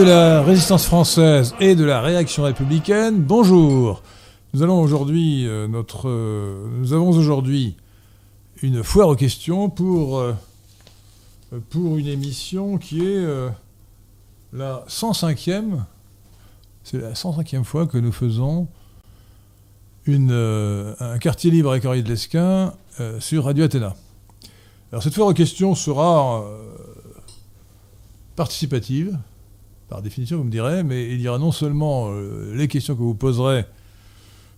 De la résistance française et de la réaction républicaine, bonjour. Nous allons aujourd'hui euh, notre, euh, nous avons aujourd'hui une foire aux questions pour euh, pour une émission qui est la 105e. C'est la 105e fois que nous faisons une, un quartier libre avec Henri de Lesquin sur Radio Athéna. Alors cette foire aux questions sera participative, par définition vous me direz, mais il y aura non seulement euh, les questions que vous poserez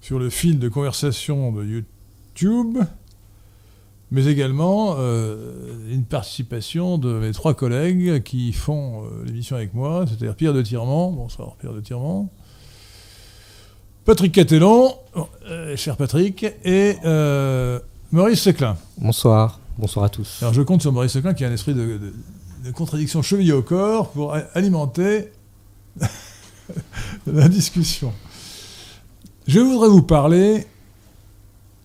sur le fil de conversation de YouTube, mais également euh, une participation de mes trois collègues qui font euh, l'émission avec moi, c'est-à-dire Pierre de Tirement, bonsoir Pierre de Tirement, Patrick Catellon, euh, cher Patrick, et Maurice Seclin. Bonsoir, bonsoir à tous. Alors je compte sur Maurice Seclin qui a un esprit de, de- de contradiction chevillée au corps pour alimenter la discussion. Je voudrais vous parler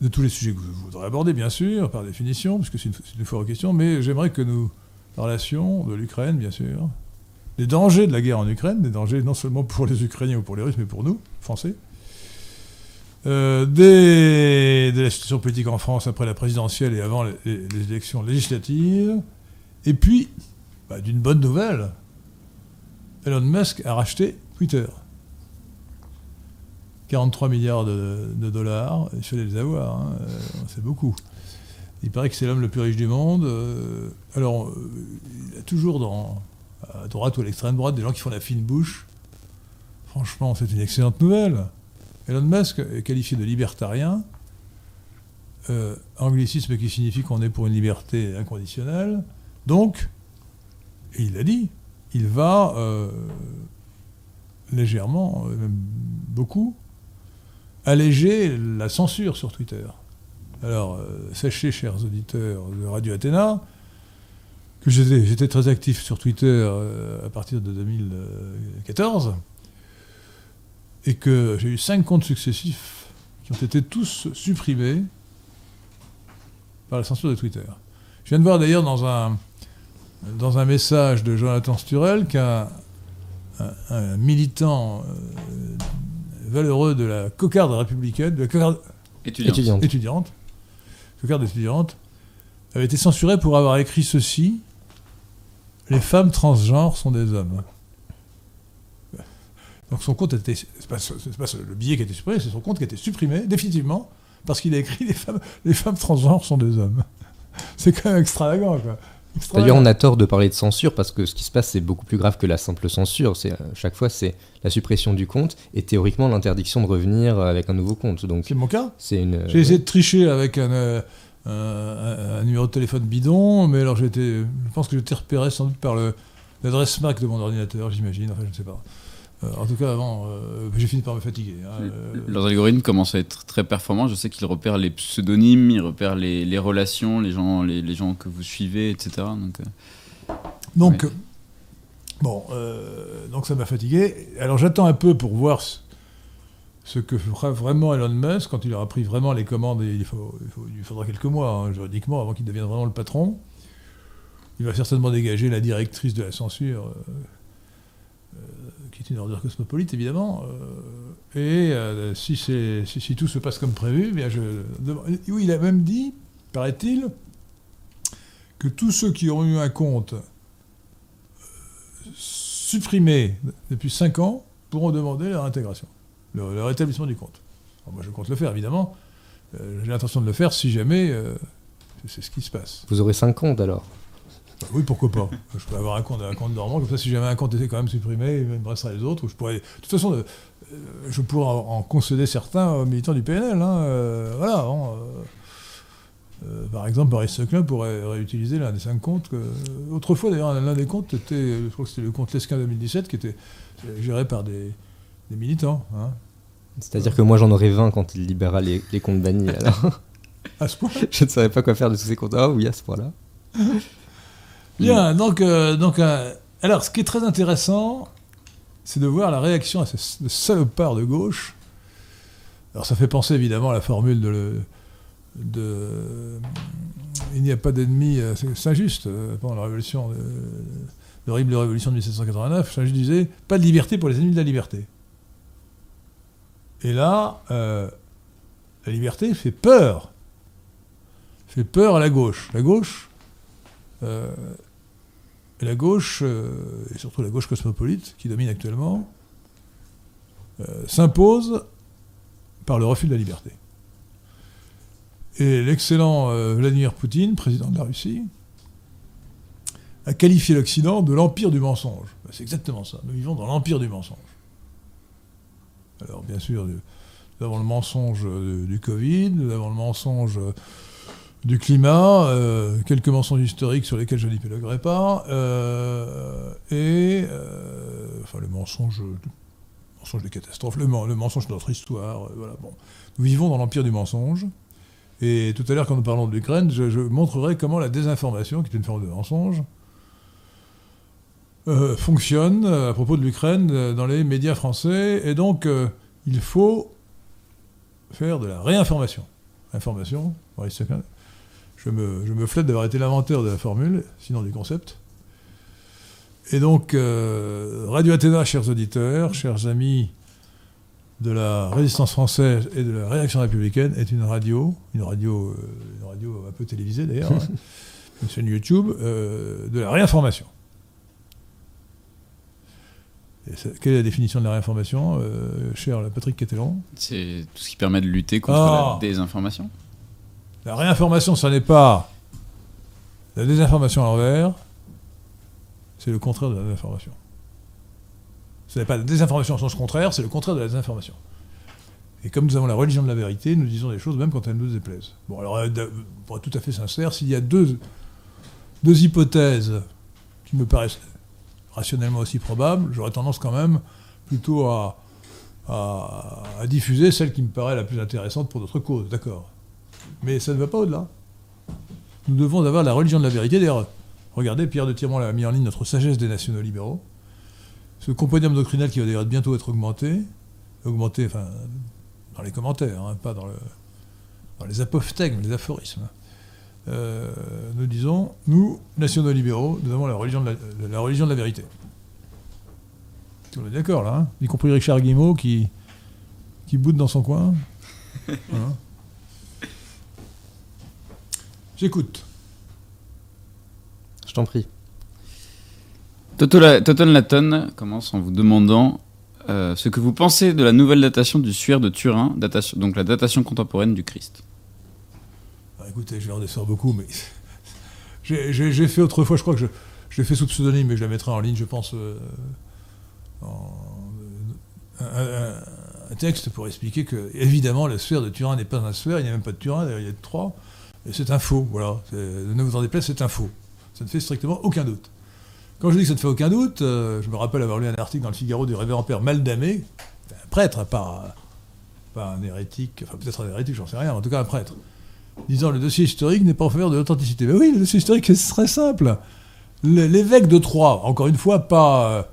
de tous les sujets que vous voudrez aborder, bien sûr, par définition, puisque c'est une, une foire aux questions, mais j'aimerais que nous parlassions de l'Ukraine, bien sûr, des dangers de la guerre en Ukraine, des dangers non seulement pour les Ukrainiens ou pour les Russes, mais pour nous, Français, euh, de la situation politique en France après la présidentielle et avant les élections législatives, et puis, bah, d'une bonne nouvelle, Elon Musk a racheté Twitter. 43 milliards de, dollars, il fallait les avoir, hein, euh, c'est beaucoup. Il paraît que c'est l'homme le plus riche du monde. euh, alors, euh, il y a toujours dans, à droite ou à l'extrême droite des gens qui font la fine bouche. Franchement, c'est une excellente nouvelle. Elon Musk est qualifié de libertarien, anglicisme qui signifie qu'on est pour une liberté inconditionnelle. Donc, et il l'a dit, il va euh, légèrement, euh, même beaucoup, alléger la censure sur Twitter. Alors, euh, sachez, chers auditeurs de Radio Athéna, que j'étais très actif sur Twitter à partir de 2014 et que j'ai eu cinq comptes successifs qui ont été tous supprimés par la censure de Twitter. Je viens de voir d'ailleurs dans un, dans un message de Jonathan Sturel qu'un un, un militant euh, valeureux de la cocarde républicaine, de la cocarde Étudiant. Étudiante. étudiante, cocarde étudiante, avait été censuré pour avoir écrit ceci Les femmes transgenres sont des hommes. Donc son compte a été. C'est pas, pas le billet qui a été supprimé, c'est son compte qui a été supprimé définitivement parce qu'il a écrit les femmes, les femmes transgenres sont des hommes. C'est quand même extravagant, quoi. D'ailleurs, on a tort de parler de censure parce que ce qui se passe, c'est beaucoup plus grave que la simple censure. C'est euh, chaque fois, c'est la suppression du compte et théoriquement l'interdiction de revenir euh, avec un nouveau compte. Donc, C'est mon cas. c'est une. J'ai essayé de tricher avec un, euh, un- numéro de téléphone bidon, mais alors j'ai été, je pense que été repéré sans doute par l'adresse MAC de mon ordinateur, j'imagine, enfin je ne sais pas. Euh, en tout cas, avant, euh, j'ai fini par me fatiguer. hein, euh, Leurs algorithmes commencent à être très performants. Je sais qu'ils repèrent les pseudonymes, ils repèrent les, les relations, les gens, les, les gens que vous suivez, etc. Donc, donc, ouais. bon, donc ça m'a fatigué. Alors j'attends un peu pour voir ce, ce que fera vraiment Elon Musk quand il aura pris vraiment les commandes. Et il, faut, il, faut- il faudra quelques mois, hein, juridiquement, avant qu'il devienne vraiment le patron. Il va certainement dégager la directrice de la censure, qui est une ordure cosmopolite, évidemment. euh, et euh, si, si, tout se passe comme prévu, eh bien je, oui, il a même dit, paraît-il, que tous ceux qui ont eu un compte euh, supprimé depuis 5 ans pourront demander leur intégration, le, le rétablissement du compte. Moi, je compte le faire, évidemment. J'ai l'intention de le faire si jamais c'est ce qui se passe. Vous aurez 5 comptes alors. Bah oui, pourquoi pas. Je peux avoir un compte, un compte dormant, comme ça, si jamais un compte était quand même supprimé, il me resterait les autres. ou Je pourrais, de toute façon, euh, euh, je pourrais en, concéder certains aux militants du PNL. hein, euh, voilà. hein, par exemple, Boris Seclin pourrait réutiliser l'un des cinq comptes. Que, autrefois, d'ailleurs, l'un des comptes était, je crois que c'était le compte Lesquin 2017, qui était géré par des, des militants. hein. C'est-à-dire que moi, j'en aurai 20 quand il libérera les, les comptes bannis. Alors, À ce point. je ne savais pas quoi faire de tous ces comptes. Ah oui, à ce point-là. Bien, donc, euh, donc euh, alors, ce qui est très intéressant, c'est de voir la réaction à ce salopard de gauche. Alors, ça fait penser évidemment à la formule de. le- de il n'y a pas d'ennemi, euh, c'est injuste pendant la révolution. l'horrible révolution de 1789, je disais pas de liberté pour les ennemis de la liberté. Et là, euh, la liberté fait peur. Fait peur à la gauche. La gauche, euh, la gauche, euh, et surtout la gauche cosmopolite qui domine actuellement, s'impose par le refus de la liberté. Et l'excellent Vladimir Poutine, président de la Russie, a qualifié l'Occident de l'empire du mensonge. Ben, c'est exactement ça. Nous vivons dans l'empire du mensonge. Alors, bien sûr, nous avons le mensonge du Covid, nous avons le mensonge du climat, euh, quelques mensonges historiques sur lesquels je n'épiloguerai pas, euh, et euh, enfin le mensonge, mensonge des catastrophes, le, mensonge de notre histoire. voilà, bon. Nous vivons dans l'empire du mensonge. Et tout à l'heure, quand nous parlons de l'Ukraine, je, montrerai comment la désinformation, qui est une forme de mensonge, fonctionne à propos de l'Ukraine dans les médias français. Et donc, il faut faire de la réinformation. Information, je me, je me flatte d'avoir été l'inventeur de la formule, sinon du concept. Et donc, Radio Athéna, chers auditeurs, chers amis de la résistance française et de la réaction républicaine, est une radio, une radio, une radio un peu télévisée d'ailleurs, hein, une chaîne YouTube, de la réinformation. Quelle est la définition de la réinformation, euh, cher Patrick Catellon C'est tout ce qui permet de lutter contre la ah. désinformation. La réinformation, ce n'est pas la désinformation à l'envers, c'est le contraire de la désinformation. Ce n'est pas la désinformation en sens contraire, c'est le contraire de la désinformation. Et comme nous avons la religion de la vérité, nous disons des choses même quand elles nous déplaisent. Bon, alors, euh, pour être tout à fait sincère, s'il y a deux, hypothèses qui me paraissent rationnellement aussi probable, j'aurais tendance quand même plutôt à, diffuser celle qui me paraît la plus intéressante pour notre cause, d'accord? Mais ça ne va pas au-delà. Nous devons avoir la religion de la vérité. D'ailleurs, regardez, Pierre de Tirmont a mis en ligne notre sagesse des nationaux libéraux. Ce compendium doctrinal qui va bientôt être augmenté, augmenté, enfin, dans les commentaires, hein, pas dans, le, les apophthegmes, les aphorismes. Euh, nous disons, nous, nationaux libéraux, nous avons la religion de la, religion de la vérité. On est d'accord là, hein y compris Richard Guimau qui, qui boude dans son coin. Hein J'écoute. Je t'en prie. Toton Laton commence en vous demandant euh, ce que vous pensez de la nouvelle datation du suaire de Turin, datation, donc la datation contemporaine du Christ écoutez, je vais beaucoup, mais j'ai fait autrefois, je crois que je, l'ai fait sous pseudonyme, mais je la mettrai en ligne, je pense, euh, un, texte pour expliquer que, évidemment, la sphère de Turin n'est pas un sphère, il n'y a même pas de Turin, il y a trois, et c'est un faux, voilà. Ne vous en déplaise, c'est un faux. Ça ne fait strictement aucun doute. Quand je dis que ça ne fait aucun doute, euh, je me rappelle avoir lu un article dans le Figaro du révérend père Maldamé, un prêtre, pas, pas un hérétique, enfin peut-être un hérétique, j'en sais rien, en tout cas un prêtre, disant le dossier historique n'est pas en faveur de l'authenticité. Mais oui, le dossier historique est très simple. L'évêque de Troyes, encore une fois, pas.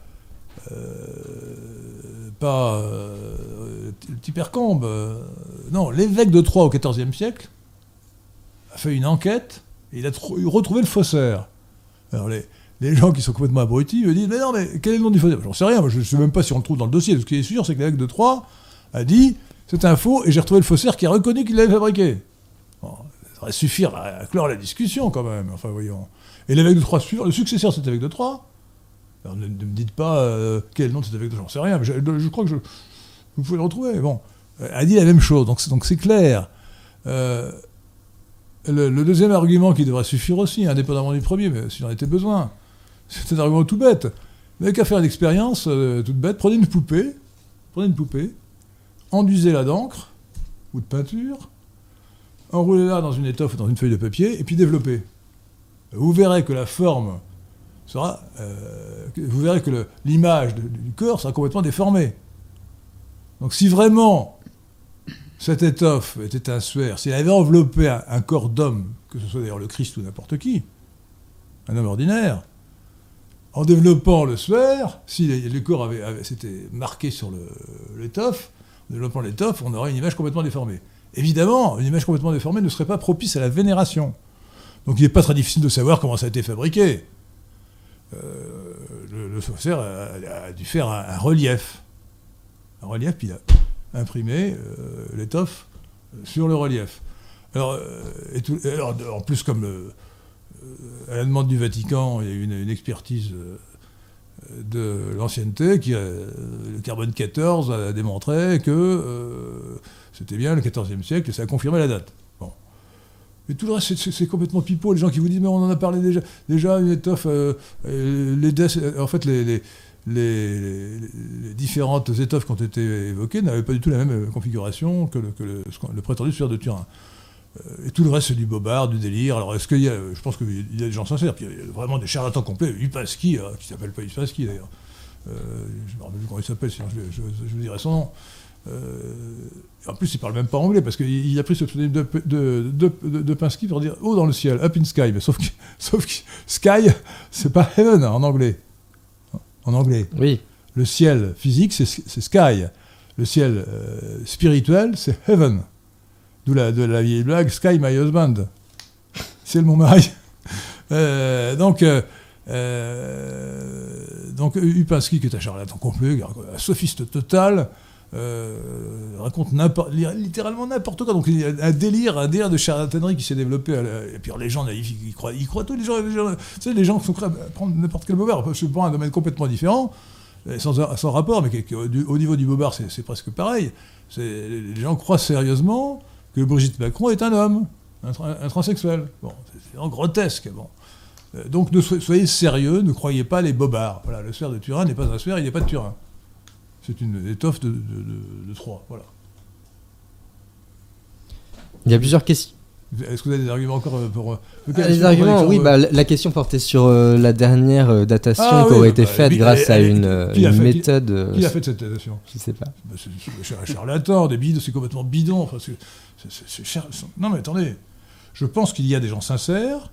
Euh, pas. Euh, Tipercombe. Euh, non, l'évêque de Troyes au XIVe siècle a fait une enquête et il a retrouvé le faussaire. Alors les, gens qui sont complètement abrutis me disent Mais non, mais quel est le nom du faussaire J'en sais rien, je ne sais même pas si on le trouve dans le dossier. Ce qui est sûr, c'est que l'évêque de Troyes a dit C'est un faux et j'ai retrouvé le faussaire qui a reconnu qu'il l'avait fabriqué ça devrait suffire à, clore la discussion quand même. Enfin, voyons. Et l'évêque de Troyes, le successeur de cet évêque de Troyes, ne, me dites pas euh, quel nom de cet évêque de Troyes, j'en sais rien, mais je, crois que je, vous pouvez le retrouver. Bon, euh, a dit la même chose, donc c'est, donc c'est clair. Euh, le, deuxième argument qui devrait suffire aussi, indépendamment du premier, mais s'il en était besoin, c'est un argument tout bête. Vous n'avez qu'à faire une expérience toute bête, prenez une poupée, prenez une poupée, enduisez-la d'encre ou de peinture, enroulez-la dans une étoffe ou dans une feuille de papier, et puis développez. Vous verrez que la forme sera. Euh, vous verrez que l'image du corps sera complètement déformée. Donc si vraiment cette étoffe était un suaire, s'il avait enveloppé un, corps d'homme, que ce soit d'ailleurs le Christ ou n'importe qui, un homme ordinaire, en développant le suaire, si le corps avait, s'était marqué sur l'étoffe, en développant l'étoffe, on aurait une image complètement déformée. Évidemment, une image complètement déformée ne serait pas propice à la vénération. Donc il n'est pas très difficile de savoir comment ça a été fabriqué. Euh, le, le a dû faire un, un relief. Un relief, puis il a imprimé euh, l'étoffe sur le relief. Alors, euh, en plus, comme euh, à la demande du Vatican, il y a eu une, expertise euh, de l'ancienneté qui, le carbone 14 a démontré que euh, c'était bien le 14e siècle et ça a confirmé la date. Bon. Mais tout le reste, c'est- complètement pipeau. Les gens qui vous disent, mais on en a parlé déjà. Déjà, une étoffe, euh, euh, en fait, les- les- différentes étoffes qui ont été évoquées n'avaient pas du tout la même euh, configuration que le, prétendu suaire de Turin. Euh, Et tout le reste, c'est du bobard, du délire. Alors, est-ce qu'il y a. Je pense qu'il y a des gens sincères, puis il y a vraiment des charlatans complets. Upaski, euh, qui s'appelle pas Upaski d'ailleurs. Euh, je me rappelle plus comment il s'appelle, sinon je, vous dirai son nom. Euh, en plus, il parle même pas anglais, parce qu'il il a pris ce pseudonyme de, de, de, Pinsky pour dire haut dans le ciel, up in sky. Mais sauf que, sauf que sky, c'est pas heaven en anglais. En anglais. Oui, Le ciel physique, c'est sky. Le ciel euh, spirituel, c'est heaven. D'où la, de la vieille blague, sky my husband. C'est mon mari. Euh, donc, euh, euh, donc, Upinsky, qui est un charlatan complet, un sophiste total, euh, raconte littéralement n'importe quoi. Donc, il y a un délire, un délire de charlatanerie qui s'est développé. et puis, les gens ils croient, ils croient tous les gens. Les gens les gens sont prêts à prendre n'importe quel bobard. Je prends un domaine complètement différent, sans, rapport, mais au, au niveau du bobard, c'est presque pareil. Les gens croient sérieusement que Brigitte Macron est un homme, un, tra- un transsexuel. Bon, c'est vraiment grotesque. Bon. Euh, Donc soyez sérieux, ne croyez pas les bobards. Voilà, le sphère de Turin n'est pas un sphère, il n'est pas de Turin. C'est une étoffe de, de, de- de Troie. Voilà. il y a plusieurs questions. Est-ce que vous avez des arguments encore euh, pour. euh, Ah, les arguments, oui, bah, la la question portait sur euh, la dernière euh, datation Ah qui oui, aurait bah, été bah, faite grâce à une, euh, fait, méthode. euh, Qui a fait cette datation Je sais pas. Bah, c'est un charlatan, des bidons, c'est complètement bidon. Enfin, char- Non, mais attendez, je pense qu'il y a des gens sincères,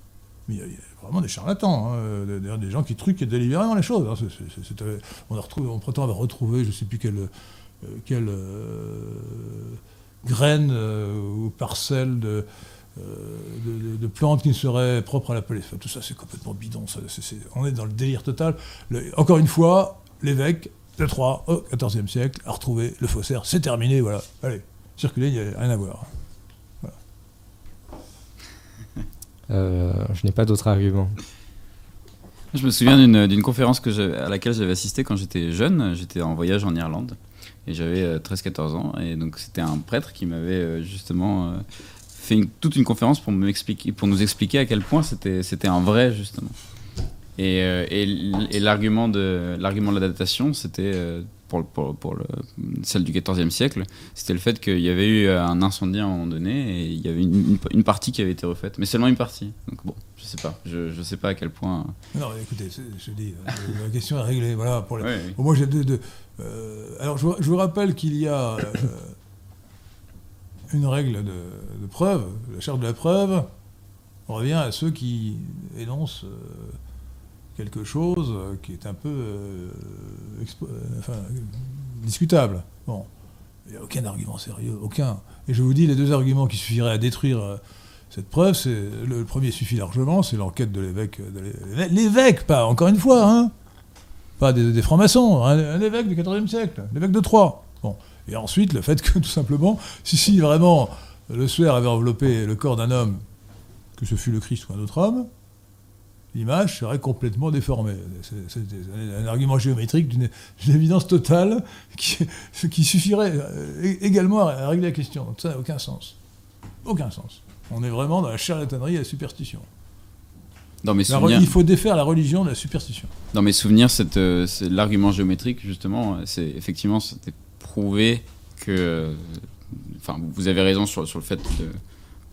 mais il y a vraiment des charlatans, hein, des, des- gens qui truquent délibérément les choses. hein. Euh, on, prétend avoir retrouvé, je ne sais plus quelle, euh, euh, graine euh, ou parcelle de, euh, plantes qui ne seraient propres à la tout ça, c'est complètement bidon. on est dans le délire total. Encore une fois, l'évêque de Troyes, au XIVe siècle, a retrouvé le faussaire. C'est terminé, voilà. Allez, circuler, il n'y a rien à voir. Euh, je n'ai pas d'autres arguments. Je me souviens d'une conférence que à laquelle j'avais assisté quand j'étais jeune. J'étais en voyage en Irlande et j'avais euh, 13-14 ans. Et donc c'était un prêtre qui m'avait euh, justement euh, fait toute une conférence pour, pour nous expliquer à quel point c'était un vrai justement. Et, euh, et l'argument de, l'argument de la c'était euh, pour, pour, pour le- celle du XIVe siècle, c'était le fait qu'il y avait eu euh, un incendie à un moment donné et il y avait une, une- une partie qui avait été refaite, mais seulement une partie. Donc bon, je sais pas, je, je sais pas à quel point. Non, écoutez, je dis, euh, la question est réglée. Voilà, pour la-. Bon, moi, j'ai deux. deux, euh, alors, je, vous- je vous rappelle qu'il y a euh, une règle de, de preuve, la charte de la preuve. On revient à ceux qui énoncent euh, quelque chose euh, qui est un peu euh, euh, discutable. Bon, il n'y a aucun argument sérieux, aucun. Et je vous dis, les deux arguments qui suffiraient à détruire cette preuve, c'est le, premier suffit largement, c'est l'enquête de l'évêque, l'évêque, pas encore une fois, hein, pas des, francs-maçons, un, un évêque du XIVe siècle, l'évêque de Troyes. Bon. Et ensuite, le fait que, tout simplement, si, si vraiment le suaire avait enveloppé le corps d'un homme, que ce fût le Christ ou un autre homme, l'image serait complètement déformée. C'est un argument géométrique d'une évidence totale qui, suffirait euh, également à, régler la question. Donc ça n'a aucun sens. Aucun sens. On est vraiment dans la charlatanerie et la superstition. Dans mes souvenirs, il faut défaire la religion de la superstition. dans mes souvenirs euh, c'est l'argument géométrique, justement, euh, c'est effectivement, c'était prouvé que. euh, Enfin, vous avez raison sur, sur le fait de.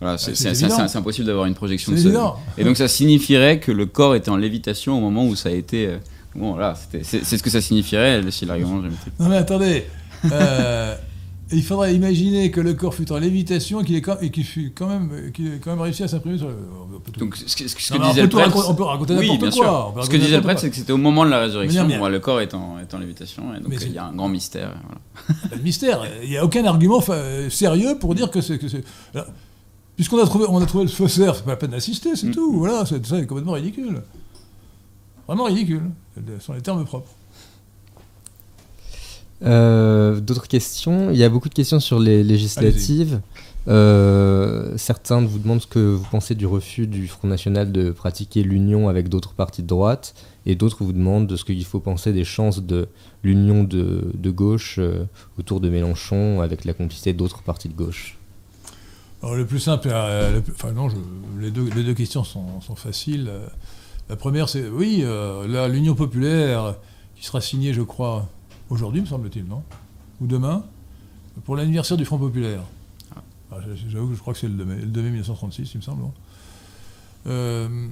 Voilà, c'est Bah, c'est impossible d'avoir une projection de évident. Et donc ça signifierait que le corps était en lévitation au moment où ça a été. euh, Bon, c'était- c'est c'est ce que ça signifierait si l'argument géométrique. Non mais attendez, euh, il faudrait imaginer que le corps fut en lévitation et qu'il ait quand- et qu'il fut quand même, qu'il ait quand même réussi à s'imprimer sur le. Donc ce que, ce que Non, mais on disait peut le prêtre. on peut raconter oui, bien quoi, sûr. Ce que disait le prêtre, c'est que c'était au moment de la résurrection, Mais non, mais- où, le corps est en, est en lévitation, et donc euh, il y a un grand mystère. voilà. De mystère. Il n'y a aucun argument fa- sérieux pour dire que c'est. Puisqu'on a trouvé, on a trouvé le faussaire, c'est pas la peine d'assister, c'est Mm. tout. Voilà, c'est ça est complètement ridicule. vraiment ridicule. Ce sont les termes propres. Euh, d'autres questions? Il y a beaucoup de questions sur les législatives. Euh, certains vous demandent ce que vous pensez du refus du Front National de pratiquer l'union avec d'autres partis de droite, et d'autres vous demandent de ce qu'il faut penser des chances de l'union de, gauche euh, autour de Mélenchon avec la complicité d'autres partis de gauche. Alors, le plus simple, enfin non, les, deux, les, deux, questions sont, sont faciles. La première, c'est oui, l'union populaire qui sera signée, je crois, aujourd'hui, me semble-t-il, non Ou demain, pour l'anniversaire du Front Populaire. Ah. Ah, j'avoue que je crois que c'est le 2 mai, 1936, il me semble. Euh,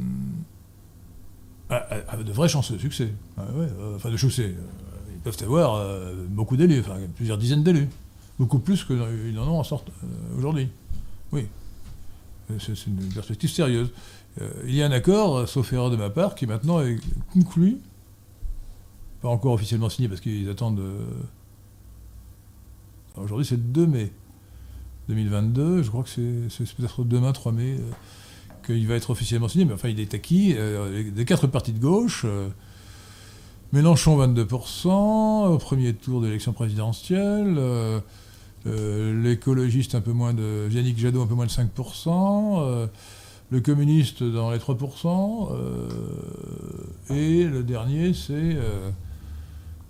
ah, de vraies chances de succès. Euh, enfin, de succès. Euh, ils peuvent avoir beaucoup d'élus, enfin, plusieurs dizaines d'élus. Beaucoup plus qu'ils en ont en sorte aujourd'hui. Oui. C'est une perspective sérieuse. il y a un accord, sauf erreur de ma part, qui maintenant est conclu pas encore officiellement signé parce qu'ils attendent. Euh, aujourd'hui, c'est le 2 mai 2022. Je crois que c'est peut-être demain, 3 mai, euh, qu'il va être officiellement signé. Mais enfin, il est acquis. Euh, des quatre partis de gauche. Mélenchon 22%, au premier tour de l'élection présidentielle. L'écologiste un peu moins de. Yannick Jadot un peu moins de 5% le communiste dans les 3%, et le dernier, c'est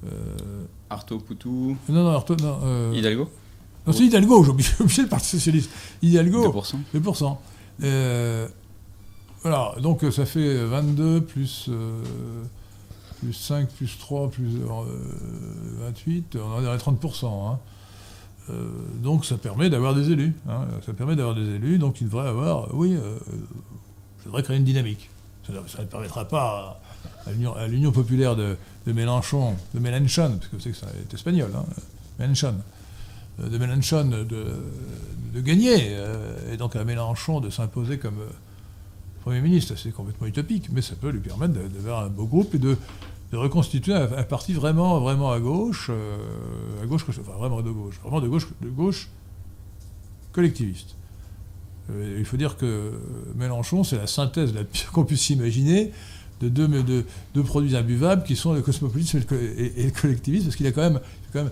euh, Arto Poutou. Non, non, Arto, non. Euh, Hidalgo Non, c'est Hidalgo, j'ai oublié, le Parti Socialiste. Hidalgo. 2%. 2%. Euh, voilà, donc ça fait 22 plus, plus 5 plus 3 plus 28, on en est à 30%. Hein. Donc ça permet d'avoir des élus. Hein. ça permet d'avoir des élus, donc il devrait avoir, oui, ça devrait créer une dynamique. Ça, ne permettra pas à l'Union populaire de, Mélenchon, de Mélenchon, parce que c'est que ça est espagnol, hein, Mélenchon, euh, de Mélenchon de, gagner, euh, et donc à Mélenchon de s'imposer comme euh, Premier ministre. C'est complètement utopique, mais ça peut lui permettre d'avoir un beau groupe et de, reconstituer un, parti vraiment, vraiment à gauche, à gauche, enfin vraiment de gauche, vraiment de gauche, de gauche collectiviste. il faut dire que Mélenchon, c'est la synthèse la pire qu'on puisse imaginer de deux, de, produits imbuvables qui sont le cosmopolitisme et le, collectivisme, parce qu'il a quand même, quand même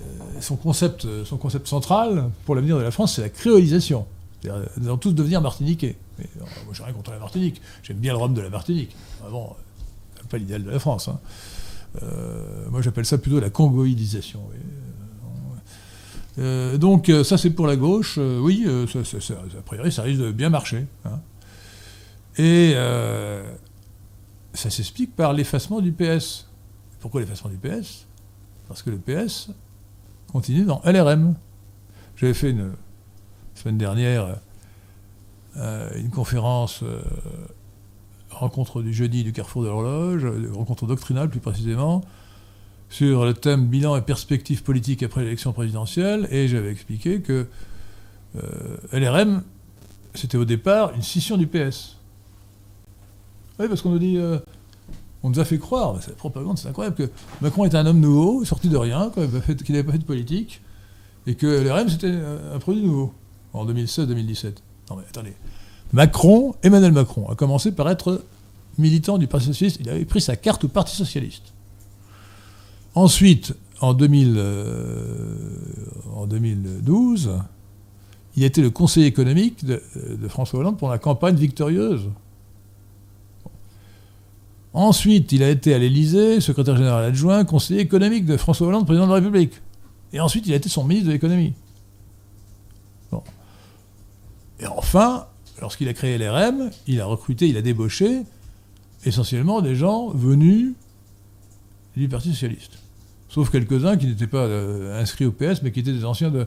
euh, son, concept, son concept central pour l'avenir de la France, c'est la créolisation. Nous allons tous devenir martiniquais. Mais, euh, moi, j'ai rien contre la Martinique. J'aime bien le rhum de la Martinique. Avant, pas l'idéal de la France. Hein. Euh, moi, j'appelle ça plutôt la congoïdisation. donc, ça, c'est pour la gauche. oui, a priori, ça risque de bien marcher. Hein. Et ça s'explique par l'effacement du PS. Pourquoi l'effacement du PS Parce que le PS continue dans LRM. J'avais fait une semaine dernière euh, une conférence, euh, rencontre du jeudi du Carrefour de l'Horloge, rencontre doctrinale plus précisément, sur le thème bilan et perspectives politiques après l'élection présidentielle, et j'avais expliqué que euh, LRM, c'était au départ une scission du PS. Oui, parce qu'on nous dit. Euh, on nous a fait croire, c'est la propagande, c'est incroyable, que Macron était un homme nouveau, sorti de rien, qu'il n'avait pas fait de politique, et que l'RM c'était un produit nouveau, en 2016-2017. Non mais attendez. Macron, Emmanuel Macron, a commencé par être militant du Parti Socialiste, il avait pris sa carte au Parti Socialiste. Ensuite, en, 2000, euh, 2012, il a été le conseiller économique de, de François Hollande pour la campagne victorieuse Ensuite, il a été à l'Élysée, secrétaire général adjoint, conseiller économique de François Hollande, président de la République. Et ensuite, il a été son ministre de l'économie. Et enfin, lorsqu'il a créé l'RM, il a recruté, il a débauché essentiellement des gens venus du Parti socialiste. Sauf quelques-uns qui n'étaient pas euh, inscrits au PS, mais qui étaient des anciens de,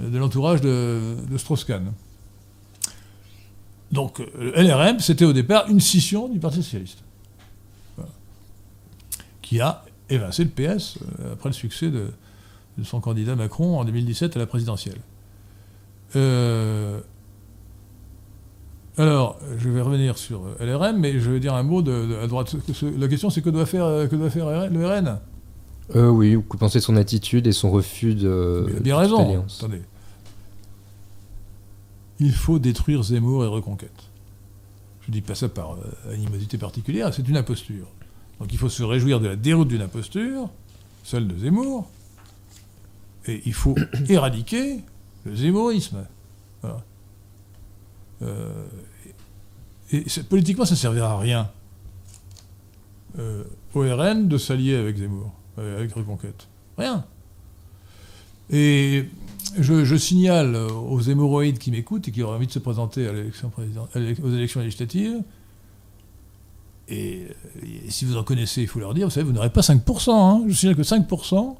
l'entourage de, Strauss-Kahn. Donc, euh, LRM, c'était au départ une scission du Parti socialiste qui a évincé le PS euh, après le succès de, son candidat Macron en 2017 à la présidentielle. Alors, je vais revenir sur LRM, mais je vais dire un mot de, à droite. La question, c'est que doit faire, que doit faire le RN euh, Oui, que pensez de son attitude et son refus de. Il a bien raison. Attendez. Il faut détruire Zemmour et Reconquête. Je ne dis pas ça par animosité particulière, c'est une imposture Donc il faut se réjouir de la déroute d'une imposture, celle de Zemmour, et il faut éradiquer le zémourisme. Voilà. Euh, et, politiquement, ça ne servira à rien euh, au RN de s'allier avec Zemmour, euh, avec Reconquête. Rien. Et je, signale aux hémorroïdes qui m'écoutent et qui auraient envie de se présenter aux élections législatives, et, si vous en connaissez, il faut leur dire, vous savez, vous n'aurez pas 5%. Hein. Je signale que 5%,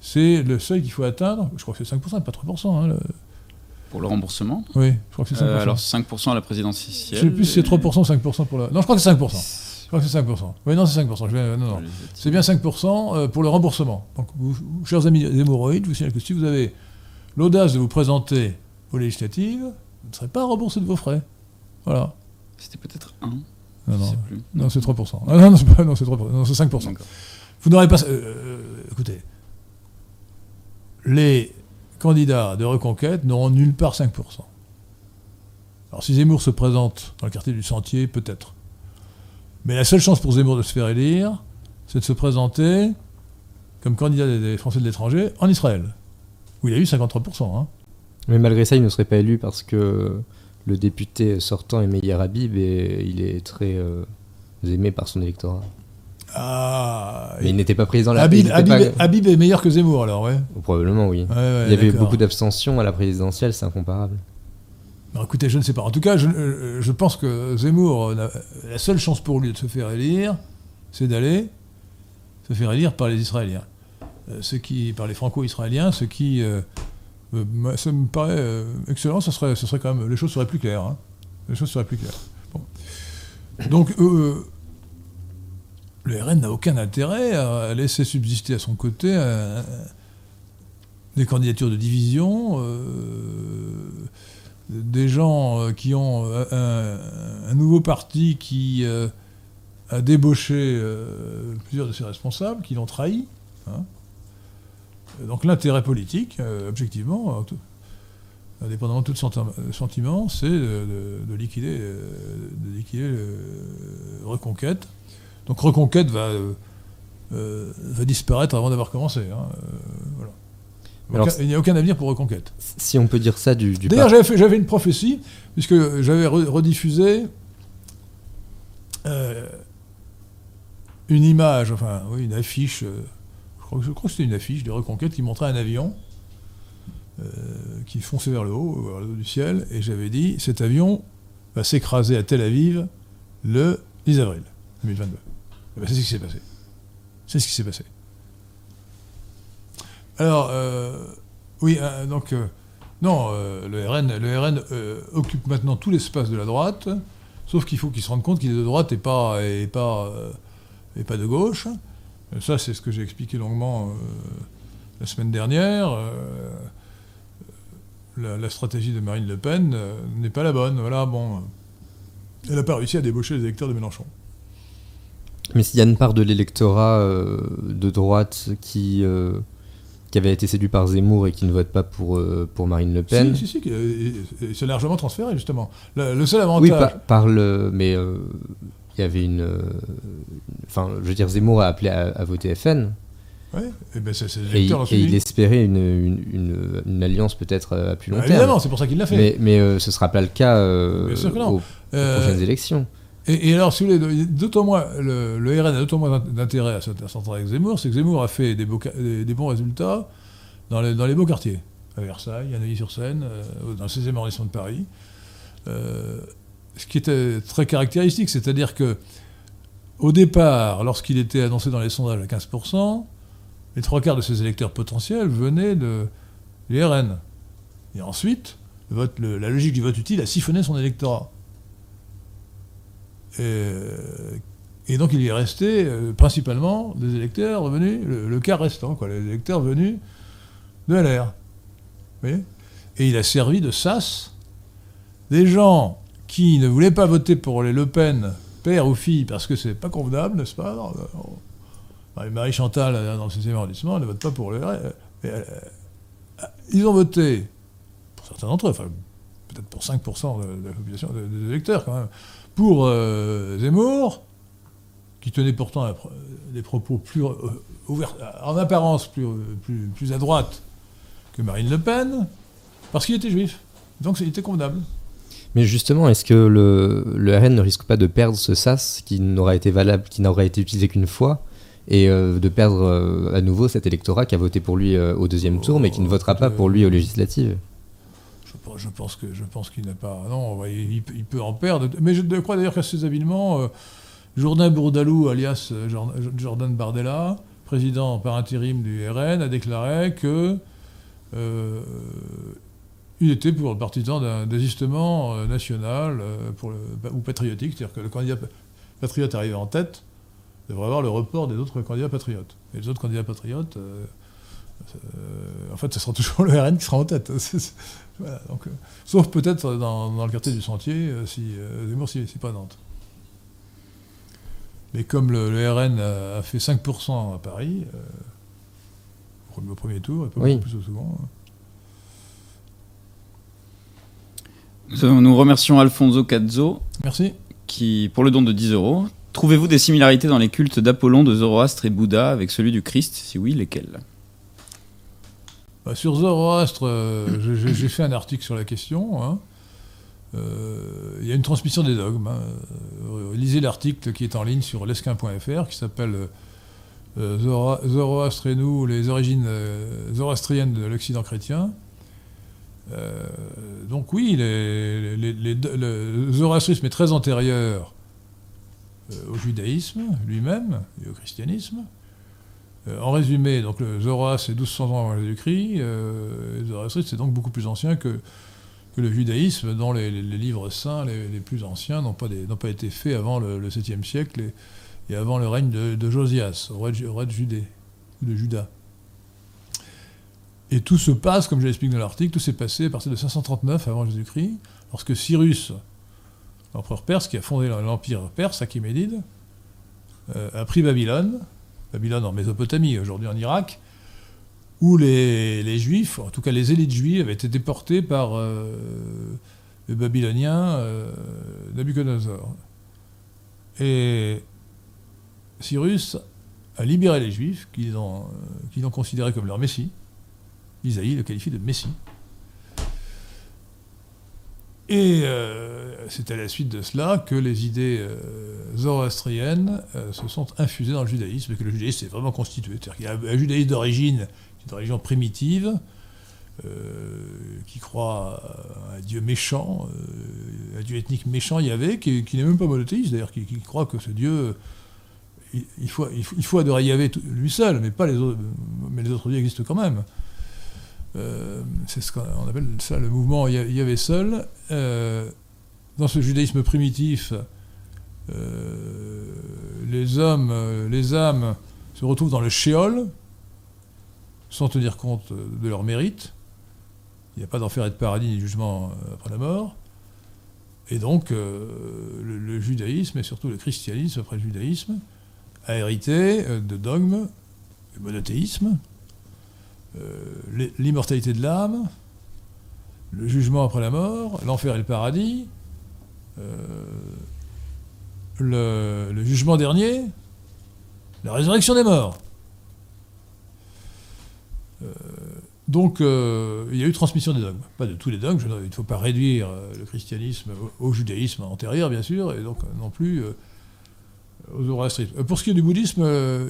c'est le seuil qu'il faut atteindre. Je crois que c'est 5%, pas 3%. Hein, Pour le remboursement Oui, je crois que c'est 5%. Euh, alors 5% à la présidentielle. Je ne sais plus si c'est 3% ou 5% pour la. Non, je crois que c'est 5%. Je crois que c'est 5%. Oui, non, c'est 5%. non, non. C'est bien 5% euh, pour le remboursement. Donc, vous, chers amis hémorroïdes, je vous signale que si vous avez l'audace de vous présenter aux législatives, vous ne serez pas remboursé de vos frais. Voilà. C'était peut-être 1 non, non, non c'est 3%. Ah, non, non, c'est 3%. Non, c'est 5%. Vous n'aurez pas. Euh, écoutez, les candidats de reconquête n'auront nulle part 5%. Alors si Zemmour se présente dans le quartier du Sentier, peut-être. Mais la seule chance pour Zemmour de se faire élire, c'est de se présenter comme candidat des Français de l'étranger en Israël, où il a eu 53%. Hein. Mais malgré ça, il ne serait pas élu parce que le député sortant est Meir Habib et il est très euh, aimé par son électorat. Ah, mais il n'était pas président la Habib, Habib, est meilleur que Zemmour alors, ouais. Probablement, oui. il y avait beaucoup d'abstention à la présidentielle, c'est incomparable. écoutez, je ne sais pas. En tout cas, je, euh, je pense que Zemmour, la seule chance pour lui de se faire élire, c'est d'aller se faire élire par les Israéliens. Euh, ceux qui, par les Franco-Israéliens, ce qui euh, ça me paraît euh, excellent, ça serait, ça serait quand même, les choses seraient plus claires. Hein. Les choses seraient plus claires. Donc, euh, le RN n'a aucun intérêt à laisser subsister à son côté des candidatures de division, des gens qui ont un, nouveau parti qui a débauché plusieurs de ses responsables, qui l'ont trahi. Hein. Donc l'intérêt politique, euh, objectivement, indépendamment de tout sentiment, c'est de, liquider, de liquider euh, Reconquête. Donc Reconquête va, euh, va disparaître avant d'avoir commencé. Hein, il n'y a aucun avenir pour Reconquête. Si on peut dire ça du... du D'ailleurs, j'avais, une prophétie, puisque j'avais rediffusé une image, enfin, oui, une affiche je crois que c'était une affiche de Reconquête qui montrait un avion euh, qui fonçait vers le haut, vers le haut du ciel, et j'avais dit cet avion va s'écraser à Tel Aviv le 10 avril 2022. C'est ce qui s'est passé? C'est ce qui s'est passé. Alors, euh, oui, euh, donc, non, le RN, le RN occupe maintenant tout l'espace de la droite, sauf qu'il faut qu'il se rende compte qu'il est de droite et pas, et pas, et pas de gauche. Ça, c'est ce que j'ai expliqué longuement euh, la semaine dernière. Euh, la, stratégie de Marine Le Pen euh, n'est pas la bonne. Voilà, bon, elle n'a pas réussi à débaucher les électeurs de Mélenchon. Mais s'il y a une part de l'électorat de droite qui, qui avait été séduit par Zemmour et qui ne vote pas pour, pour Marine Le Pen. Si, si, si c'est largement transféré, justement. Le, seul avantage. Oui, par, le. Mais il y avait une. Euh, enfin, je veux dire, Zemmour a appelé à, voter FN. Ouais, et, ben et, il, espérait une, une, une, alliance peut-être à plus long bah, terme. Évidemment, c'est pour ça qu'il l'a fait. Mais, mais euh, ce ne sera pas le cas euh, aux, prochaines élections. Et, alors, si vous voulez, d'autant moins, le, RN a d'autant moins d'intérêt à s'entendre avec Zemmour, c'est que Zemmour a fait des, bons résultats dans les, beaux quartiers. À Versailles, à Neuilly-sur-Seine, dans le 16e arrondissement de Paris ce qui était très caractéristique, c'est-à-dire que au départ, lorsqu'il était annoncé dans les sondages à 15%, les trois quarts de ses électeurs potentiels venaient de l'IRN. Et ensuite, la logique du vote utile a siphonné son électorat. Et, donc il y est resté euh, principalement des électeurs revenus, le, quart restant, quoi, les électeurs venus de LR. et il a servi de sas des gens qui ne voulait pas voter pour les Le Pen, père ou fille, parce que c'est pas convenable, n'est-ce pas? Marie Chantal, dans le 6e arrondissement, ne vote pas pour les. Euh, ils ont voté, pour certains d'entre eux, enfin, peut-être pour 5% de, la population, des électeurs quand même, pour euh, Zemmour, qui tenait pourtant des propos plus ouverts, en apparence plus, plus, plus à droite que Marine Le Pen, parce qu'il était juif. Donc il était convenable. Mais justement, est-ce que le, le, RN ne risque pas de perdre ce SAS qui n'aura été valable, qui n'aura été utilisé qu'une fois, et euh, de perdre euh, à nouveau cet électorat qui a voté pour lui euh, au deuxième tour, mais qui ne votera pas pour lui aux législatives? Je, pense que je pense qu'il n'a pas. Non, il, peut en perdre. Mais je crois d'ailleurs qu'assez habilement, Jourdain Bourdalou, alias Jordan Bardella, président par intérim du RN, a déclaré que il était pour le partisan d'un désistement euh, national euh, bah, ou patriotique, c'est-à-dire que le candidat patriote arrivé en tête devrait avoir le report des autres candidats patriotes. Et les autres candidats patriotes, euh, en fait, ce sera toujours le RN qui sera en tête. Donc, sauf peut-être dans, le quartier du Sentier, si Zemmour si, pas Nantes. Mais comme le, RN a, fait 5% à Paris, au premier tour, et pas plus au second. Hein. Nous remercions Alfonso Cazzo. Merci. Qui, pour le don de 10 euros. Trouvez-vous des similarités dans les cultes d'Apollon, de Zoroastre et Bouddha avec celui du Christ? Si oui, lesquels? Bah, Sur Zoroastre, euh, j'ai fait un article sur la question. Hein. Euh, il y a une transmission des dogmes. Hein. Euh, lisez l'article qui est en ligne sur lesquin.fr qui s'appelle Zoroastre et nous, les origines zoroastriennes de l'Occident chrétien. Donc oui, le zoroastrisme est très antérieur au judaïsme lui-même et au christianisme. Euh, en résumé, donc le Zoroastre c'est 1200 ans avant Jésus-Christ, le zoroastrisme c'est donc beaucoup plus ancien que, le judaïsme, dont les, livres saints les, plus anciens n'ont pas, été faits avant le, 7e siècle et, avant le règne de, Josias, roi de, roi de Judée, de Juda. Et tout se passe, comme je l'explique dans l'article, tout s'est passé à partir de 539 avant Jésus-Christ, lorsque Cyrus, l'empereur perse qui a fondé l'empire perse, Achéménide, euh, a pris Babylone, Babylone en Mésopotamie, aujourd'hui en Irak, où les, Juifs, en tout cas les élites juives, avaient été déportés par euh, le Babylonien euh, Nabucodonosor. Et Cyrus a libéré les Juifs, qu'ils ont, qu'ils ont considérés comme leur messie, Isaïe le qualifie de Messie. Et euh, c'est à la suite de cela que les idées euh, zoroastriennes euh, se sont infusées dans le judaïsme et que le judaïsme s'est vraiment constitué. C'est-à-dire qu'il y a un judaïsme d'origine, une religion primitive, qui croit à un dieu méchant, un dieu ethnique méchant, Yahvé, qui, qui n'est même pas monothéiste, d'ailleurs, qui, croit que ce dieu, il, faut, il, faut, adorer Yahvé lui seul, mais, pas les autres, mais les autres dieux existent quand même. Euh, c'est ce qu'on appelle ça le mouvement Yahvé seul. Euh, dans ce judaïsme primitif, euh, les hommes, les âmes se retrouvent dans le shéol, sans tenir compte de leur mérite. Il n'y a pas d'enfer et de paradis ni de jugement après la mort. Et donc, le, le, judaïsme, et surtout le christianisme après le judaïsme, a hérité de dogmes, du monothéisme, euh, l'immortalité de l'âme, le jugement après la mort, l'enfer et le paradis, euh, le, jugement dernier, la résurrection des morts. Euh, donc, il y a eu transmission des dogmes. Pas de tous les dogmes, il ne faut pas réduire le christianisme au, judaïsme antérieur, bien sûr, et donc non plus aux zoroastrisme. Pour ce qui est du bouddhisme,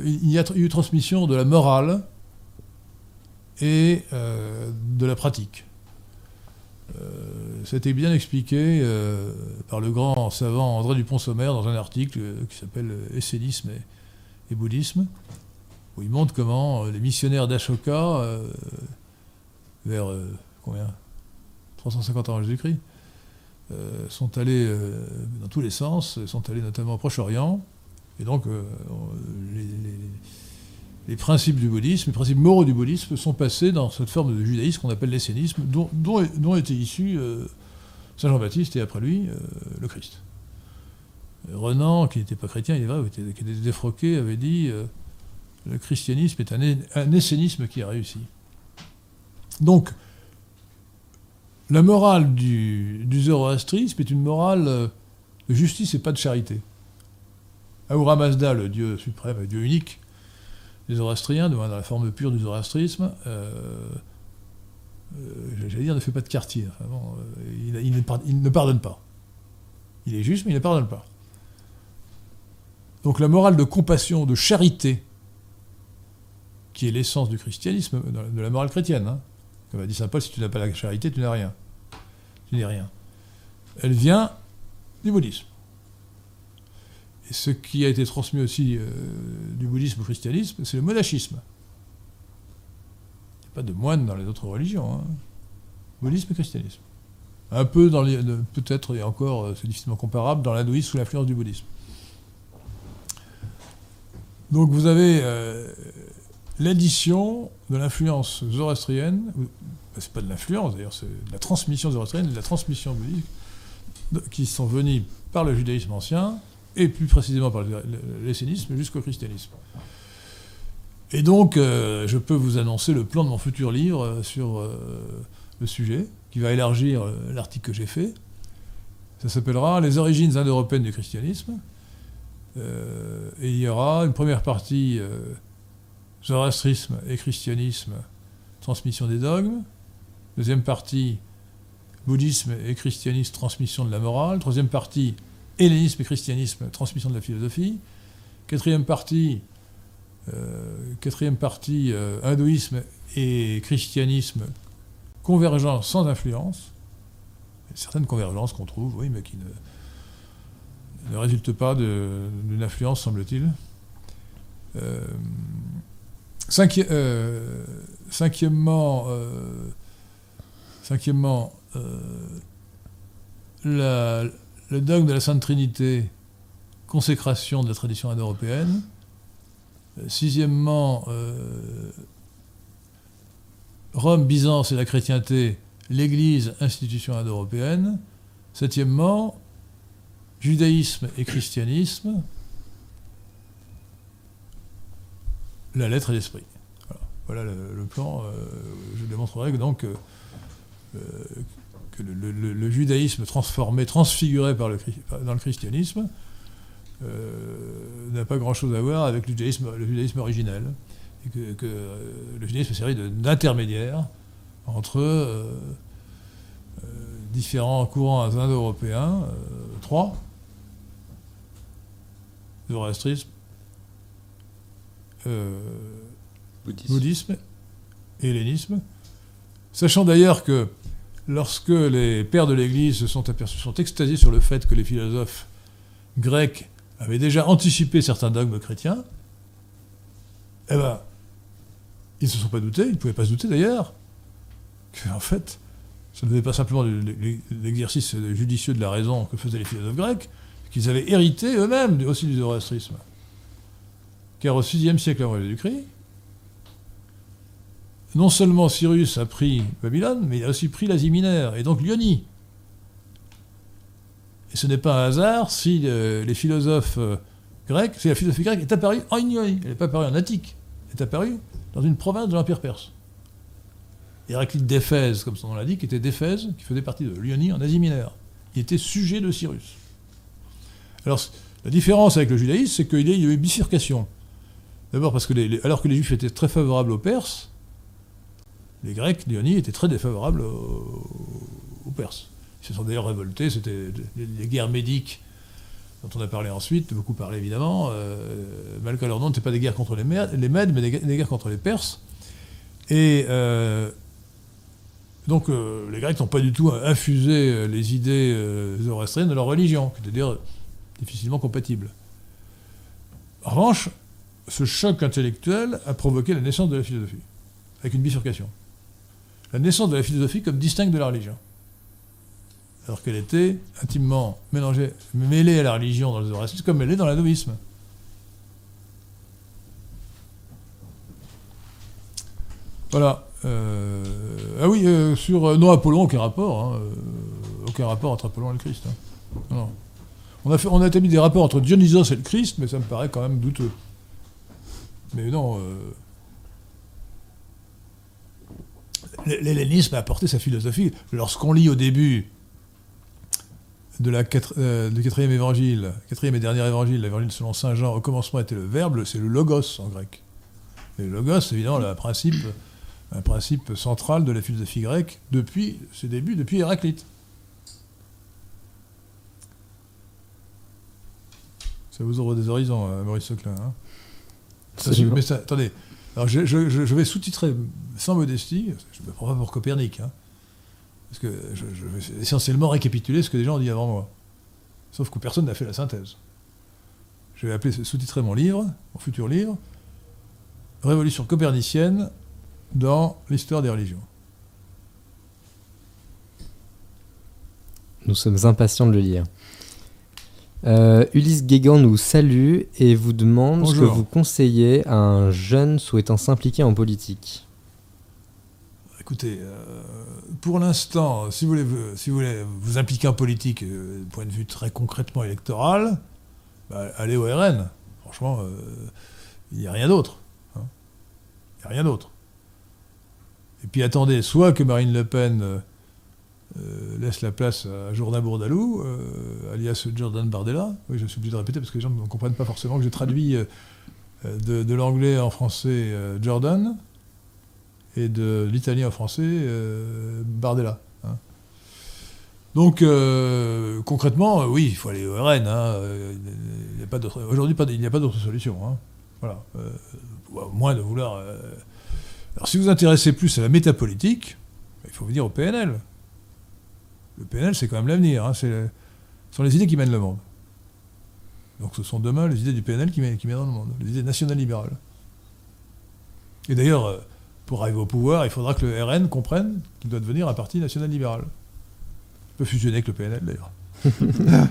il y a eu transmission de la morale et euh, de la pratique. C'était euh, bien expliqué euh, par le grand savant André Dupont-Sommer dans un article qui s'appelle Essénisme et, bouddhisme, où il montre comment les missionnaires d'Ashoka, vers combien? 350 ans Jésus-Christ, sont allés dans tous les sens, sont allés notamment au Proche-Orient, et donc les principes du bouddhisme, les principes moraux du bouddhisme sont passés dans cette forme de judaïsme qu'on appelle l'essénisme, dont, dont, était issu euh, Saint Jean-Baptiste et après lui euh, le Christ. Renan, qui n'était pas chrétien, il est vrai, qui était défroqué, avait dit euh, le christianisme est un, essénisme qui a réussi. Donc, la morale du, du zoroastrisme est une morale de justice et pas de charité. Ahura Mazda, le dieu suprême, le dieu unique des Zoroastriens, dans la forme pure du zoroastrisme, euh, j'allais dire, ne fait pas de quartier. il, ne pardonne pas. Il est juste, mais il ne pardonne pas. Donc la morale de compassion, de charité, qui est l'essence du christianisme, de la morale chrétienne, hein. comme a dit saint Paul, si tu n'as pas la charité, tu n'as rien. Tu n'es rien. Elle vient du bouddhisme. Ce qui a été transmis aussi euh, du bouddhisme au christianisme, c'est le monachisme. Il n'y a pas de moine dans les autres religions. Hein. Bouddhisme et christianisme. Un peu dans les. Peut-être, et encore, euh, c'est difficilement comparable, dans l'hindouisme sous l'influence du bouddhisme. Donc vous avez euh, l'addition de l'influence zoroastrienne, ben, c'est pas de l'influence d'ailleurs, c'est de la transmission zoroastrienne de la transmission bouddhique, qui sont venus par le judaïsme ancien, et plus précisément par l'essénisme jusqu'au christianisme. Et donc, euh, je peux vous annoncer le plan de mon futur livre euh, sur le sujet, qui va élargir l'article que j'ai fait. Ça s'appellera Les origines indo-européennes du christianisme. Euh, et il y aura une première partie euh, zoroastrisme et christianisme, transmission des dogmes. Deuxième partie bouddhisme et christianisme, transmission de la morale. Troisième partie hellénisme et christianisme, transmission de la philosophie. Quatrième partie, euh, quatrième partie hindouisme et christianisme, convergence sans influence. Certaines convergences qu'on trouve, oui, mais qui ne ne résulte pas d'une influence, semble-t-il. Euh, euh, cinquièmement, euh, cinquièmement le dogme de la Sainte Trinité, consécration de la tradition indo-européenne. Sixièmement, Rome, Byzance et la chrétienté, l'Église, institution indo-européenne. Septièmement, judaïsme et christianisme, la lettre et l'esprit. Voilà, le, plan. Euh, je démontrerai que donc euh, que le, judaïsme transformé, transfiguré par le, dans le christianisme, euh, n'a pas grand-chose à voir avec le judaïsme, le judaïsme originel. Et que, le judaïsme est série d'intermédiaires entre différents courants indo-européens, trois, zoroastrisme, euh, bouddhisme. et hellénisme. Sachant d'ailleurs que lorsque les pères de l'Église se sont aperçus, sont extasiés sur le fait que les philosophes grecs avaient déjà anticipé certains dogmes chrétiens, eh ben, ils ne se sont pas doutés, ils ne pouvaient pas se douter d'ailleurs, qu'en fait, ce n'était pas simplement l'exercice judicieux de la raison que faisaient les philosophes grecs, qu'ils avaient hérité eux-mêmes aussi du zoroastrisme. Car au VIe siècle avant Jésus-Christ, non seulement Cyrus a pris Babylone, mais il a aussi pris l'Asie mineure, et donc l'Ionie. Et ce n'est pas un hasard si euh, les philosophes euh, grecs, si la philosophie grecque est apparue en Ionie, elle n'est pas apparue en Attique, elle est apparue dans une province de l'Empire perse. Héraclite d'Éphèse, comme son nom l'indique, était d'Éphèse, qui faisait partie de l'Ionie en Asie mineure. Il était sujet de Cyrus. Alors, la différence avec le judaïsme, c'est qu'il y a eu bifurcation. D'abord parce que, alors que les juifs étaient très favorables aux Perses, les Grecs, Lyonie, étaient très défavorables aux, Perses. Ils se sont d'ailleurs révoltés, c'était les guerres médiques dont on a parlé ensuite, beaucoup parlé évidemment, euh, malgré leur nom, n'étaient pas des guerres contre les, Mèdes, mais des, guerres contre les Perses. Et euh, donc euh, les Grecs n'ont pas du tout infusé les idées zoroastriennes de leur religion, c'est-à-dire difficilement compatibles. En revanche, ce choc intellectuel a provoqué la naissance de la philosophie, avec une bifurcation. La naissance de la philosophie comme distincte de la religion. Alors qu'elle était intimement mélangée, mêlée à la religion dans le zoroastrisme, comme elle est dans l'hindouisme. Voilà. Euh, ah oui, euh, sur euh, non Apollon, aucun rapport. Hein, aucun rapport entre Apollon et le Christ. Hein. Non. On a, fait, on a établi des rapports entre Dionysos et le Christ, mais ça me paraît quand même douteux. Mais non. Euh, L'hellénisme a apporté sa philosophie. Lorsqu'on lit au début de la euh, du quatrième évangile, quatrième et dernier évangile, l'évangile selon saint Jean, au commencement était le verbe, c'est le logos en grec. Et le logos, évidemment, le principe, un principe central de la philosophie grecque depuis ses débuts, depuis Héraclite. Ça vous ouvre des horizons, euh, Maurice Seclin. Hein mais ça, attendez, alors je, vais sous-titrer sans modestie, je ne me prends pas pour Copernic, hein, parce que je, vais essentiellement récapituler ce que les gens ont dit avant moi. Sauf que personne n'a fait la synthèse. Je vais appeler sous-titrer mon livre, mon futur livre, Révolution copernicienne dans l'histoire des religions. Nous sommes impatients de le lire. Euh, Ulysse Guégan nous salue et vous demande ce que vous conseillez à un jeune souhaitant s'impliquer en politique. Écoutez, euh, pour l'instant, si, vous voulez, si vous voulez vous impliquer en politique, euh, du point de vue très concrètement électoral, bah, allez au RN. Franchement, il n'y a rien d'autre. Hein. Il n'y a rien d'autre. Et puis attendez, soit que Marine Le Pen euh, laisse la place à Jourdain Bourdalou, euh, alias Jordan Bardella. Oui, je suis obligé de répéter parce que les gens ne comprennent pas forcément que j'ai traduit euh, de, l'anglais en français Jordan et de l'italien en français Bardella. Hein. Donc, concrètement, oui, il faut aller au RN. Hein. Aujourd'hui, il n'y a pas d'autre solution. Hein. Voilà. moins de vouloir. Alors, si vous vous intéressez plus à la métapolitique, il faut venir au PNL le PNL, c'est quand même l'avenir. Hein, ce sont les idées qui mènent le monde. Donc ce sont demain les idées du PNL qui, mènent, dans le monde, les idées nationales-libérales. Et d'ailleurs, euh, pour arriver au pouvoir, il faudra que le RN comprenne qu'il doit devenir un parti national-libéral. Il peut fusionner avec le PNL d'ailleurs.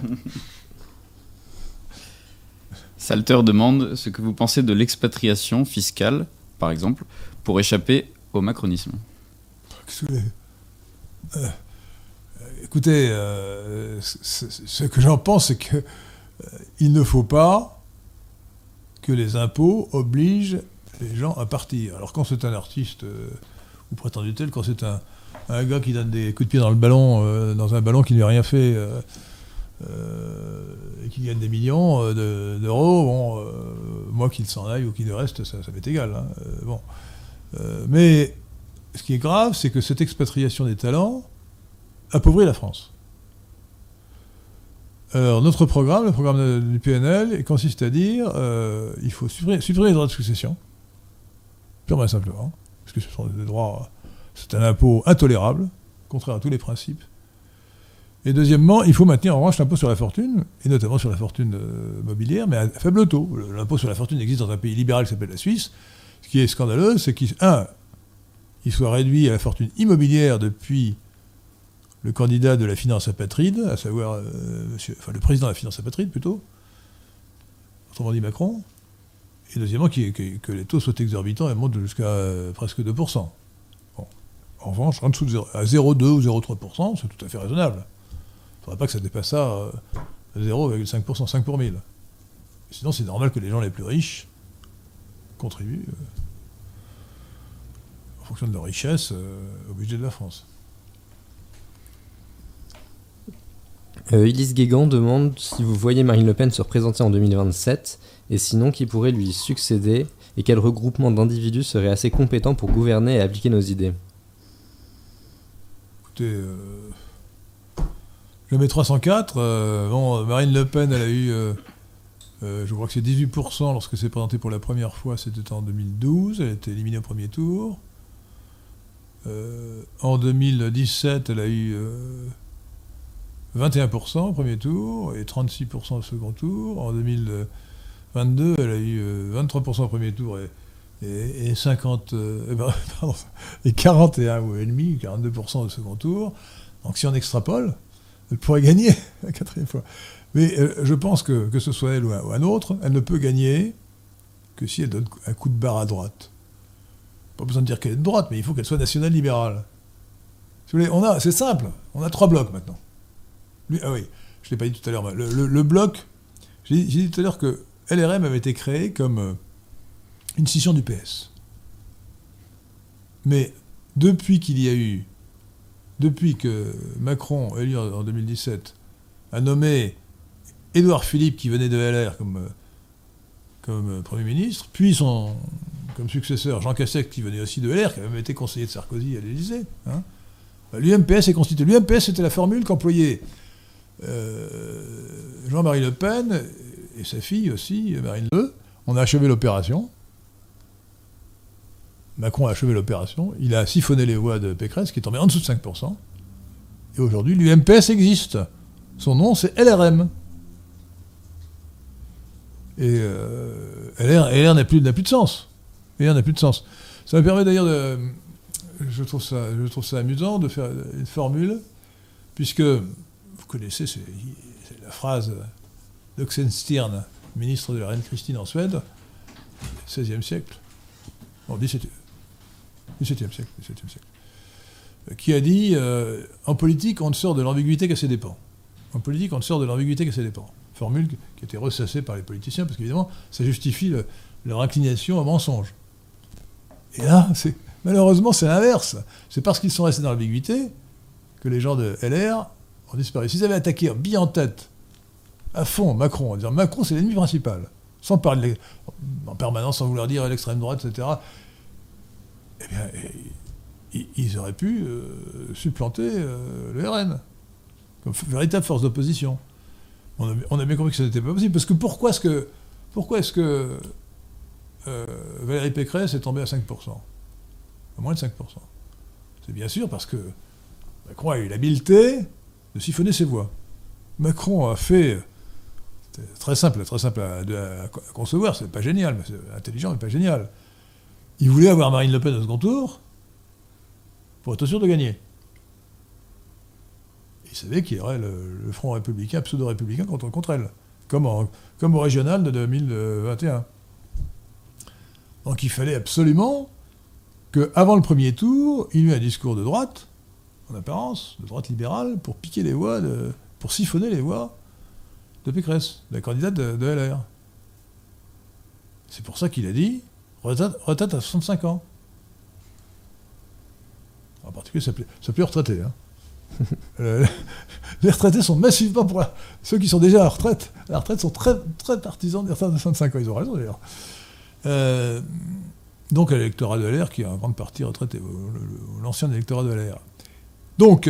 Salter demande ce que vous pensez de l'expatriation fiscale, par exemple, pour échapper au macronisme. Euh, écoutez, euh, ce que j'en pense, c'est qu'il euh, ne faut pas que les impôts obligent les gens à partir. Alors quand c'est un artiste, euh, ou prétendu tel, quand c'est un, gars qui donne des coups de pied dans le ballon, dans un ballon qui n'a rien fait, et qui gagne des millions d'euros, bon, moi qu'il s'en aille ou qu'il reste, ça, m'est égal. Hein, bon. mais ce qui est grave, c'est que cette expatriation des talents, appauvrir la France. Alors, notre programme, le programme du PNL, consiste à dire euh, il faut supprimer, les droits de succession, purement et simplement, parce que ce sont des droits, c'est un impôt intolérable, contraire à tous les principes. Et deuxièmement, il faut maintenir en revanche l'impôt sur la fortune, et notamment sur la fortune euh, mobilière, mais à faible taux. L'impôt sur la fortune existe dans un pays libéral qui s'appelle la Suisse. Ce qui est scandaleux, c'est qu'il il soit réduit à la fortune immobilière depuis le candidat de la finance apatride, à savoir euh, enfin, le président de la finance apatride plutôt, autrement dit Macron, et deuxièmement que les taux soient exorbitants et montent jusqu'à euh, presque 2%. En revanche, en dessous de 0, à 0,2 ou 0,3%, c'est tout à fait raisonnable. Il ne faudrait pas que ça dépasse ça à 0,5%, 5 pour 1000. Sinon, c'est normal que les gens les plus riches contribuent euh, en fonction de leur richesse au budget de la France. Euh, Ulysse Guégan demande si vous voyez Marine Le Pen se représenter en 2027 et sinon qui pourrait lui succéder et quel regroupement d'individus serait assez compétent pour gouverner et appliquer nos idées? Écoutez, euh, je mets 304. Euh, Marine Le Pen, elle a eu, je crois que c'est 18% lorsque c'est présenté pour la première fois, c'était en 2012. Elle a été éliminée au premier tour. en 2017, elle a eu 21% au premier tour et 36% au second tour. En 2022, elle a eu 23% euh, au premier tour et, 50, euh, pardon, et 41 ou demi, 42% au second tour. Donc si on extrapole, elle pourrait gagner la quatrième fois. Mais euh, je pense que, que ce soit elle ou un, autre, elle ne peut gagner que si elle donne un coup de barre à droite. Pas besoin de dire qu'elle est de droite, mais il faut qu'elle soit nationale-libérale. on a, c'est simple, on a trois blocs maintenant ah oui, je ne l'ai pas dit tout à l'heure. Le, bloc, j'ai dit tout à l'heure que LRM avait été créé comme euh, une scission du PS. Mais depuis qu'il y a eu, depuis que Macron, élu en 2017, a nommé Édouard Philippe, qui venait de LR comme, euh, euh, Premier ministre, puis son comme successeur Jean Cassec, qui venait aussi de LR, qui avait même été conseiller de Sarkozy à l'Élysée. Hein. L'UMPS est constitué. L'UMPS, c'était la formule qu'employait Jean-Marie Le Pen et sa fille aussi, Marine Le. On a achevé l'opération. Macron a achevé l'opération. Il a siphonné les voix de Pécresse, qui est tombé en dessous de 5%. Et aujourd'hui, l'UMPS existe. Son nom, c'est LRM. Et euh, LR, n'a plus, plus, de sens. LR n'a plus de sens. Ça me permet d'ailleurs de. Je trouve, ça, je trouve ça amusant de faire une formule, puisque connaissez c'est la phrase d'Oxenstierna, ministre de la reine Christine en Suède, 16e siècle. Non, 17e, 17e siècle, 17e siècle qui a dit euh, En politique, on ne sort de l'ambiguïté qu'à ses dépens. En politique, on ne sort de l'ambiguïté qu'à ses dépens. Formule qui a été ressassée par les politiciens, parce qu'évidemment, ça justifie leur inclination au mensonge. Et là, malheureusement, c'est l'inverse. C'est parce qu'ils sont restés dans l'ambiguïté que les gens de LR ont disparu. S'ils avaient attaqué bien en tête, à fond, Macron, en disant Macron, c'est l'ennemi principal, sans parler en permanence, sans vouloir dire l'extrême droite, etc., eh bien, ils auraient pu euh, supplanter euh, le RN comme véritable force d'opposition. On a, bien compris que ce n'était pas possible. Parce que pourquoi est-ce que, pourquoi est-ce que euh, Valérie Pécresse est tombée à 5% À moins de 5%. C'est bien sûr parce que Macron a eu l'habileté de siphonner ses voix. Macron a fait. très simple, très simple à, concevoir, c'est pas génial, mais c'est intelligent, mais pas génial. Il voulait avoir Marine Le Pen au second tour, pour être sûr de gagner. Il savait qu'il y aurait le, Front républicain, pseudo-républicain contre, contre elle, comme, comme au régional de 2021. Donc il fallait absolument qu'avant le premier tour, il y ait un discours de droite, en apparence, de droite libérale, pour piquer les voix, de, pour siphonner les voix de Pécresse, la candidate de, LR. C'est pour ça qu'il a dit retraite à 65 ans en particulier, ça plaît, aux retraités. Hein. Euh, les retraités sont massivement pour ceux qui sont déjà à la retraite. La retraite sont très, très partisans des retraites de 65 ans. Ils ont raison d'ailleurs. Euh, donc l'électorat de LR qui est en grande partie retraité, l'ancien électorat de LR. Donc,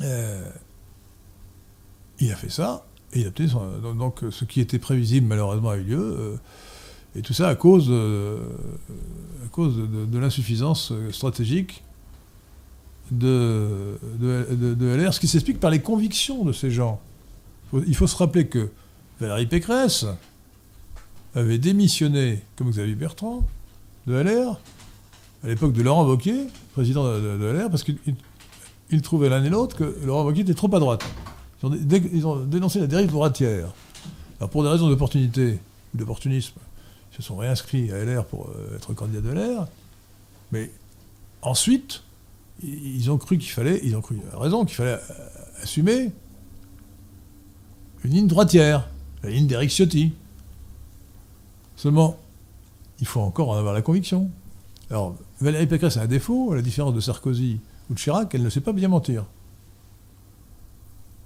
euh, il a fait ça, et il a donc ce qui était prévisible malheureusement a eu lieu, et tout ça à cause, de l'insuffisance stratégique de, de, LR, ce qui s'explique par les convictions de ces gens. Il faut se rappeler que Valérie Pécresse avait démissionné, comme Xavier Bertrand, de LR, à l'époque de Laurent Wauquiez, président de, LR, parce qu'ils trouvaient l'un et l'autre que Laurent Wauquiez était trop à droite. Ils ont, dénoncé la dérive droitière. Alors pour des raisons d'opportunité, d'opportunisme, ils se sont réinscrits à LR pour euh, être candidat de LR. Mais ensuite, ils ont cru qu'il fallait, ils ont cru, raison, qu'il fallait euh, assumer une ligne droitière, la ligne d'Eric Ciotti. Seulement, il faut encore en avoir la conviction. Alors, Valérie Pécresse a un défaut, à la différence de Sarkozy ou de Chirac, elle ne sait pas bien mentir.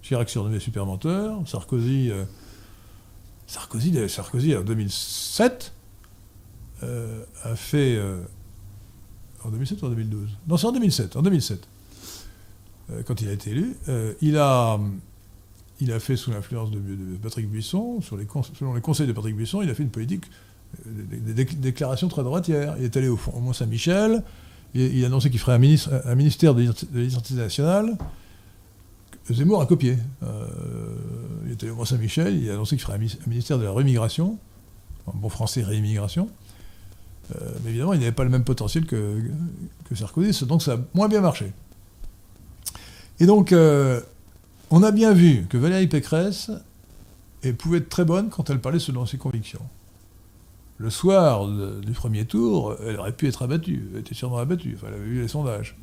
Chirac surnommé super menteur, Sarkozy, euh, Sarkozy, Sarkozy en 2007 euh, a fait en 2007 ou en 2012 Non, c'est en 2007. En 2007, euh, quand il a été élu, euh, il, a, il a fait sous l'influence de, Patrick Buisson, selon les conseils de Patrick Buisson, il a fait une politique, euh, des, déclarations très droitières. Il est allé au, Mont-Saint-Michel, il, a annoncé qu'il ferait un, ministère de l'identité nationale. Zemmour a copié. il est allé au Mont-Saint-Michel, il a annoncé qu'il ferait un, ministère de la rémigration, en bon français, réimmigration. Euh, mais évidemment, il n'avait pas le même potentiel que, Sarkozy, donc ça a moins bien marché. Et donc, euh, on a bien vu que Valérie Pécresse pouvait être très bonne quand elle parlait selon ses convictions. Le soir du premier tour, elle aurait pu être abattue, elle était sûrement abattue, enfin, elle avait vu les sondages.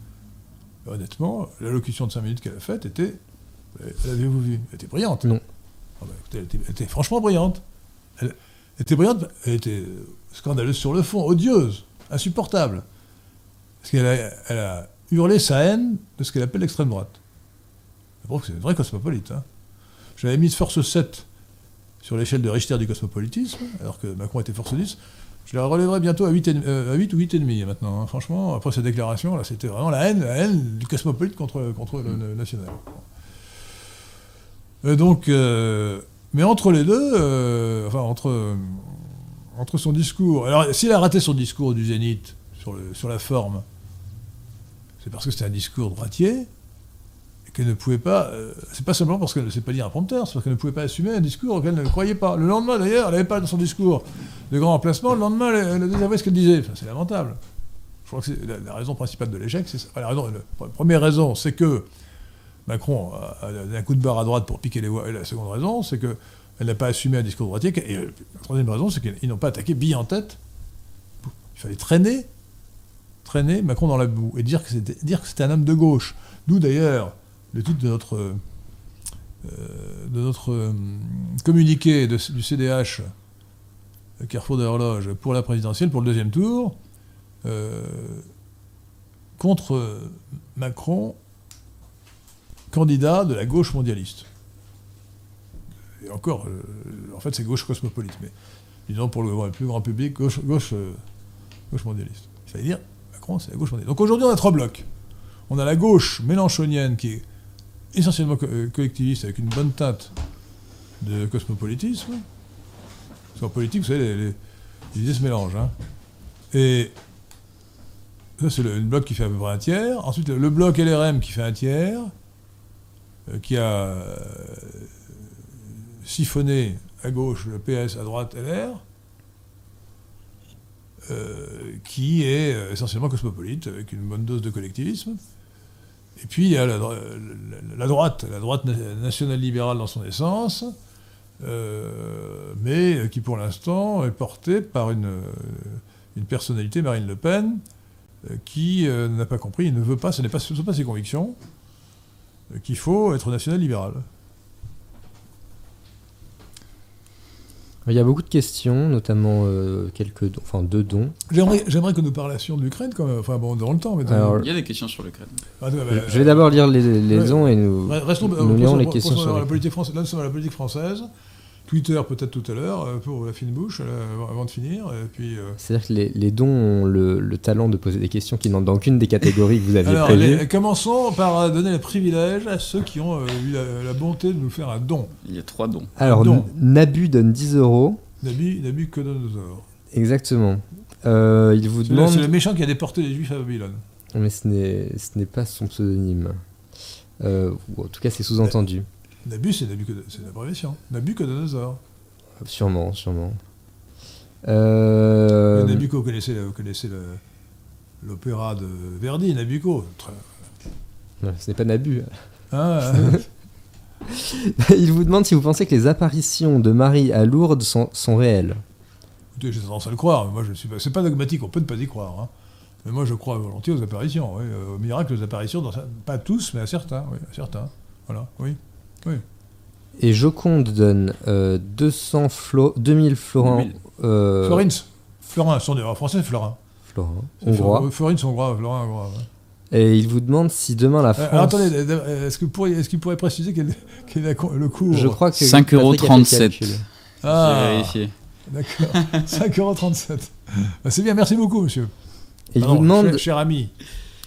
honnêtement, l'allocution de 5 minutes qu'elle a faite était. L'avez-vous vu Elle était brillante. Non. Ah bah, elle, était, elle, était, franchement brillante. Elle, était brillante, elle était scandaleuse sur le fond, odieuse, insupportable. Parce qu'elle a, hurlé sa haine de ce qu'elle appelle l'extrême droite. C'est vrai cosmopolite. Hein. j'avais mis force 7 sur l'échelle de Richter du cosmopolitisme, alors que Macron était force 10. Je la relèverai bientôt à 8, euh, à 8 ou 8,5 maintenant. hein. Franchement, après cette déclaration, c'était vraiment la haine, la haine du cosmopolite contre, le, national. Euh, donc, euh, mais entre les deux, enfin, entre, entre son discours. Alors, s'il a raté son discours du Zénith sur, la forme, c'est parce que c'était un discours droitier et qu'elle ne pouvait pas. euh, c'est pas simplement parce qu'elle ne sait pas lire un prompteur, c'est parce qu'elle ne pouvait pas assumer un discours auquel elle ne croyait pas. Le lendemain, d'ailleurs, elle n'avait pas dans son discours de grand emplacement. Le lendemain, elle, a ce qu'elle disait. C'est lamentable. Je crois que c'est la, raison principale de l'échec, c'est ça. La, raison, la première raison, c'est que Macron a, donné un coup de barre à droite pour piquer les voix. Et la seconde raison, c'est que elle n'a pas assumé un discours droitier. Et euh, la troisième raison, c'est qu'ils n'ont pas attaqué bille en tête. Il fallait traîner, traîner Macron dans la boue et dire que c'était, dire que c'était un homme de gauche. D'où d'ailleurs le titre de notre, euh, de notre euh, communiqué du CDH, euh, Carrefour de l'horloge, pour la présidentielle, pour le deuxième tour, contre Macron, candidat de la gauche mondialiste. Et encore, en fait, c'est gauche cosmopolite, mais disons pour le, plus grand public, gauche, gauche, gauche mondialiste. Il fallait dire, Macron, c'est la gauche mondialiste. Donc aujourd'hui, on a trois blocs. On a la gauche mélanchonienne qui est essentiellement euh, collectiviste avec une bonne teinte de cosmopolitisme. Parce qu'en politique, vous savez, les, les- idées se mélangent. hein. Et ça, c'est le, bloc qui fait à peu près un tiers. Ensuite, le, bloc LRM qui fait un tiers, euh, qui a euh, siphonné à gauche le PS, à droite LR, qui est essentiellement cosmopolite, avec une bonne dose de collectivisme. Et puis il y a la, dro- la- la droite, la droite na- nationale-libérale dans son essence, euh, mais qui pour l'instant est portée par une, personnalité, Marine Le Pen, euh, qui euh, n'a pas compris, il ne veut pas, ce ne pas, pas ses convictions, qu'il faut être national-libéral. Il y a beaucoup de questions, notamment euh, quelques dons, enfin deux dons. J'aimerais, j'aimerais que nous parlassions de l'Ukraine, quand même. Enfin bon, dans le temps. Mais Alors, Il y a des questions sur l'Ukraine. Ah, non, Je je vais d'abord lire les, les ouais. dons et nous, Re- Restons, nous lirons posons- les questions sur la politique française. Là, nous sommes à la politique française. Twitter peut-être tout à l'heure, euh, pour la fine bouche, euh, avant- de finir. Et puis, euh, C'est-à-dire que les, les dons ont le, le talent de poser des questions qui n'entrent dans aucune des catégories que vous aviez Alors, prévues. les- commençons par donner le privilège à ceux qui ont euh, eu la, la bonté de nous faire un don. Il y a trois dons. Alors, don. Nabu donne 10 euros. Nabi, Nabucodonosor. Exactement. Euh, il vous C'est le, demande... c'est le méchant qui a déporté les Juifs à Babylone. Mais ce n'est, ce n'est pas son pseudonyme. Euh, ou en tout cas, c'est sous-entendu. Nabu, c'est l'abréviation. Nabucodonosor. Sûrement, sûrement. Euh, Nabucco, vous connaissez, vous connaissez l'opéra de Verdi, Nabucco. Non, ce n'est pas Nabu. Ah, il vous demande si vous pensez que les apparitions de Marie à Lourdes sont, sont réelles. écoutez, j'ai tendance à le croire. mais Moi, je suis pas. C'est pas dogmatique. On peut ne pas y croire. hein. Mais moi, je crois volontiers aux apparitions. oui, euh, aux miracles, aux apparitions. Dans, pas tous, mais à certains. Oui, à certains. Voilà. Oui. Et Joconde donne euh, 200 flo 2000 florins. 2000. euh, Florins. Florin. Son en français, florins, C'est hongrois. Flor- Florins, hongrois. Florin, hongrois. ouais. Et il vous demande si demain la Euh, France. alors, attendez, euh, est-ce que vous pourriez- est-ce qu'il pourrait préciser quel, quel est le cours je crois que. 5,37 Patrick a fait le calcul. J'ai Ah, vérifié. d'accord. 5,37€. Bah, c'est bien, merci beaucoup, monsieur. Et il vous demande. cher, cher ami.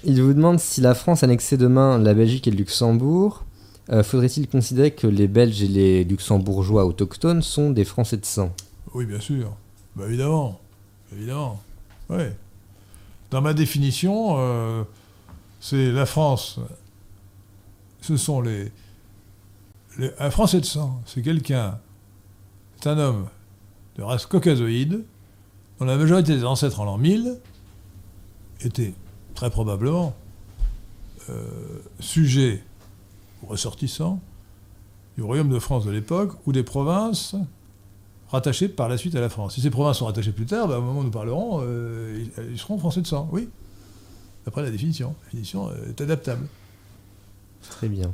Il vous demande si la France annexait demain la Belgique et le Luxembourg, euh, faudrait-il considérer que les Belges et les Luxembourgeois autochtones sont des Français de sang? Oui, bien sûr. Bah, évidemment. Évidemment. Oui. Dans ma définition, euh, c'est la France. Ce sont les, Un Français de sang, c'est quelqu'un. C'est un homme de race caucasoïde, dont la majorité des ancêtres en l'an 1000 étaient très probablement euh, sujets ou ressortissants du royaume de France de l'époque ou des provinces rattachés par la suite à la France. Si ces provinces sont rattachées plus tard, bah, au moment où nous parlerons, euh, ils, ils seront français de sang, oui. Après la définition. La définition euh, est adaptable. Très bien.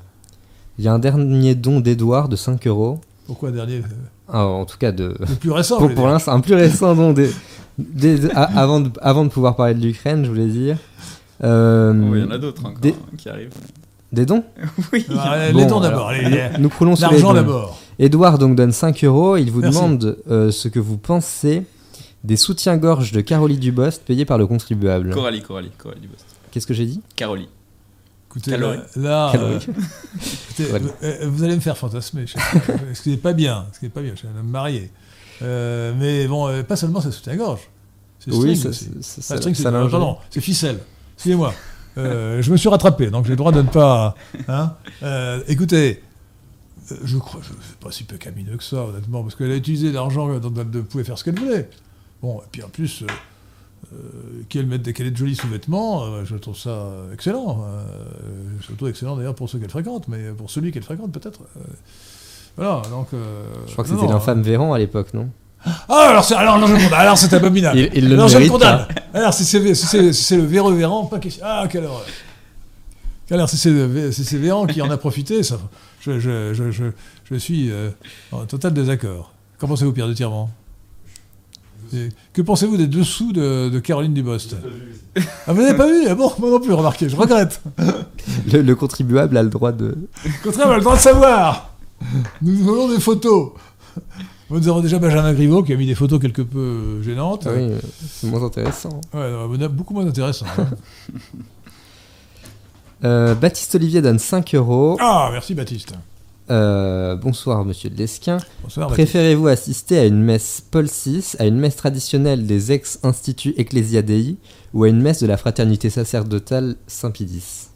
Il y a un dernier don d'Edouard de 5 euros. Pourquoi un dernier euh, Ah, en tout cas, de... Le plus récent, pour, l'instant, un plus récent don des- des- a- avant, de, avant de pouvoir parler de l'Ukraine, je voulais dire. Euh, Oh, il y en a d'autres encore des- hein, qui arrivent. Des dons Oui. Ah, les dons d'abord. les- Nous prenons sur les L'argent dons. d'abord. Edouard donc donne 5 euros. Il vous Merci. demande euh, ce que vous pensez des soutiens-gorge de Caroline Dubost payés par le contribuable. Coralie, Coralie, Coralie Dubost. Qu'est-ce que j'ai dit Carolie. Écoutez, Calories. là, euh, écoutez, euh, vous allez me faire fantasmer. ce qui n'est pas bien. Ce qui n'est pas bien. Je suis un homme marié. Euh, mais bon, euh, pas seulement ça soutien-gorge. C'est Oui, ça, ça, ça, ça ficelle. Excusez-moi. Euh, je me suis rattrapé, donc j'ai le droit de ne pas. hein. Euh, écoutez, euh, je crois, je sais pas si peu camineux que ça, honnêtement, parce qu'elle a utilisé l'argent dont elle pouvait faire ce qu'elle voulait. Bon, et puis en plus, euh, qu'elle mette des qu'elle ait de jolis sous-vêtements, je trouve ça excellent. Surtout excellent d'ailleurs pour ceux qu'elle fréquente, mais pour celui qu'elle fréquente peut-être. voilà, donc. euh, Je crois que c'était l'infâme Véran à l'époque, non? Ah, alors, c'est, alors, non, je le condamne. Alors, c'est abominable. Il- il le alors, je le mérite condamne. Alors, si c'est, si c'est, si c'est le véreux Véran, pas question. Ah, quelle horreur. Alors, si c'est, le si c'est Véran qui en a profité, ça, je, je, je, je, je suis euh, en total désaccord. Qu'en pensez-vous, Pierre de Tirement Et Que pensez-vous des dessous de, de Caroline Dubost? Ah, vous n'avez pas vu? Ah Bon, moi non plus, remarquez, je regrette. le, le contribuable a le droit de. Contraire, on a le droit de savoir. Nous avons des photos. Nous avons déjà Benjamin Griveaux qui a mis des photos quelque peu euh, gênantes. Ah oui, euh, c'est moins intéressant. Ouais, non, beaucoup moins intéressant. hein. Euh, Baptiste Olivier donne 5 euros. ah, merci Baptiste. Euh, bonsoir, monsieur Lesquin. Bonsoir. Préférez-vous assister à une messe Paul VI, à une messe traditionnelle des ex-instituts Ecclesia Dei ou à une messe de la fraternité sacerdotale Saint-Pidis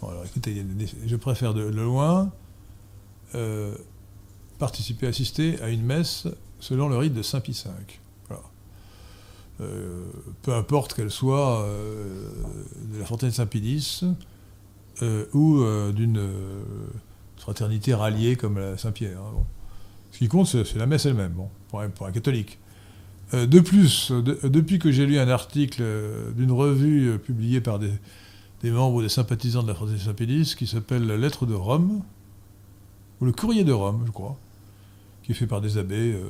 Bon, alors écoutez, je préfère de, de loin euh, participer, assister à une messe selon le rite de Saint Pie V. Euh, peu importe qu'elle soit euh, de la fontaine Saint-Pédis euh, ou d'une fraternité ralliée comme la Saint-Pierre. hein. Ce qui compte, c'est la messe elle-même, bon, pour, un, catholique. De plus, de- depuis que j'ai lu un article d'une revue publiée par des, des membres ou des sympathisants de la fraternité Saint-Pédis qui s'appelle La Lettre de Rome, ou le Courrier de Rome, je crois, qui est fait par des abbés euh,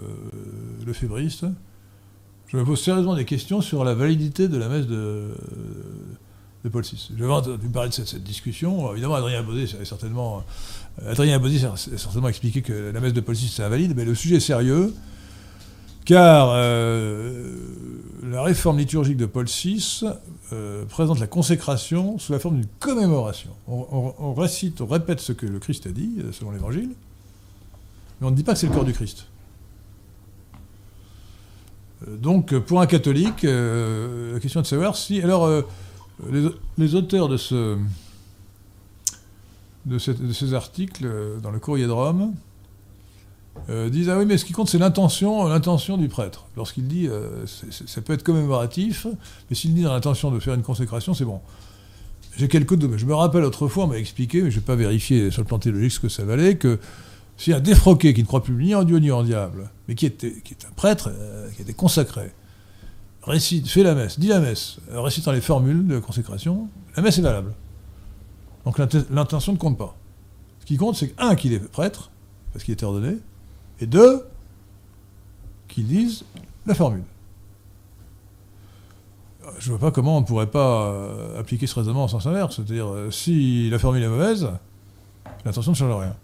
lefébristes. Je me pose sérieusement des questions sur la validité de la messe de, Paul VI. J'avais entendu parler de cette, discussion. Évidemment, Adrien Baudet avait certainement, euh, certainement expliqué que la messe de Paul VI c'est invalide, mais le sujet est sérieux, car euh, la réforme liturgique de Paul VI euh, présente la consécration sous la forme d'une commémoration. On, récite, on répète ce que le Christ a dit, selon l'Évangile, mais on ne dit pas que c'est le corps du Christ. Euh, Donc, euh, pour un catholique, euh, la question est de savoir si. Alors, les, auteurs de, ces articles dans le Courrier de Rome disent Ah oui, mais ce qui compte, c'est l'intention, l'intention du prêtre. Lorsqu'il dit ça peut être commémoratif, mais s'il dit dans l'intention de faire une consécration, c'est bon. J'ai quelques. Je me rappelle autrefois, on m'a expliqué, mais je n'ai pas vérifié sur le plan théologique ce que ça valait, que si un défroqué qui ne croit plus ni en Dieu ni en diable, mais qui, est un prêtre, euh, qui était consacré, récite, fait la messe, dit la messe, euh, récitant les formules de consécration, la messe est valable. Donc l'inten- l'intention ne compte pas. Ce qui compte, c'est que, un, qu'il est prêtre, parce qu'il était ordonné, et deux, qu'il dise la formule. Euh, Je ne vois pas comment on ne pourrait pas euh, appliquer ce raisonnement en sens inverse. C'est-à-dire, si la formule est mauvaise, l'intention ne change rien.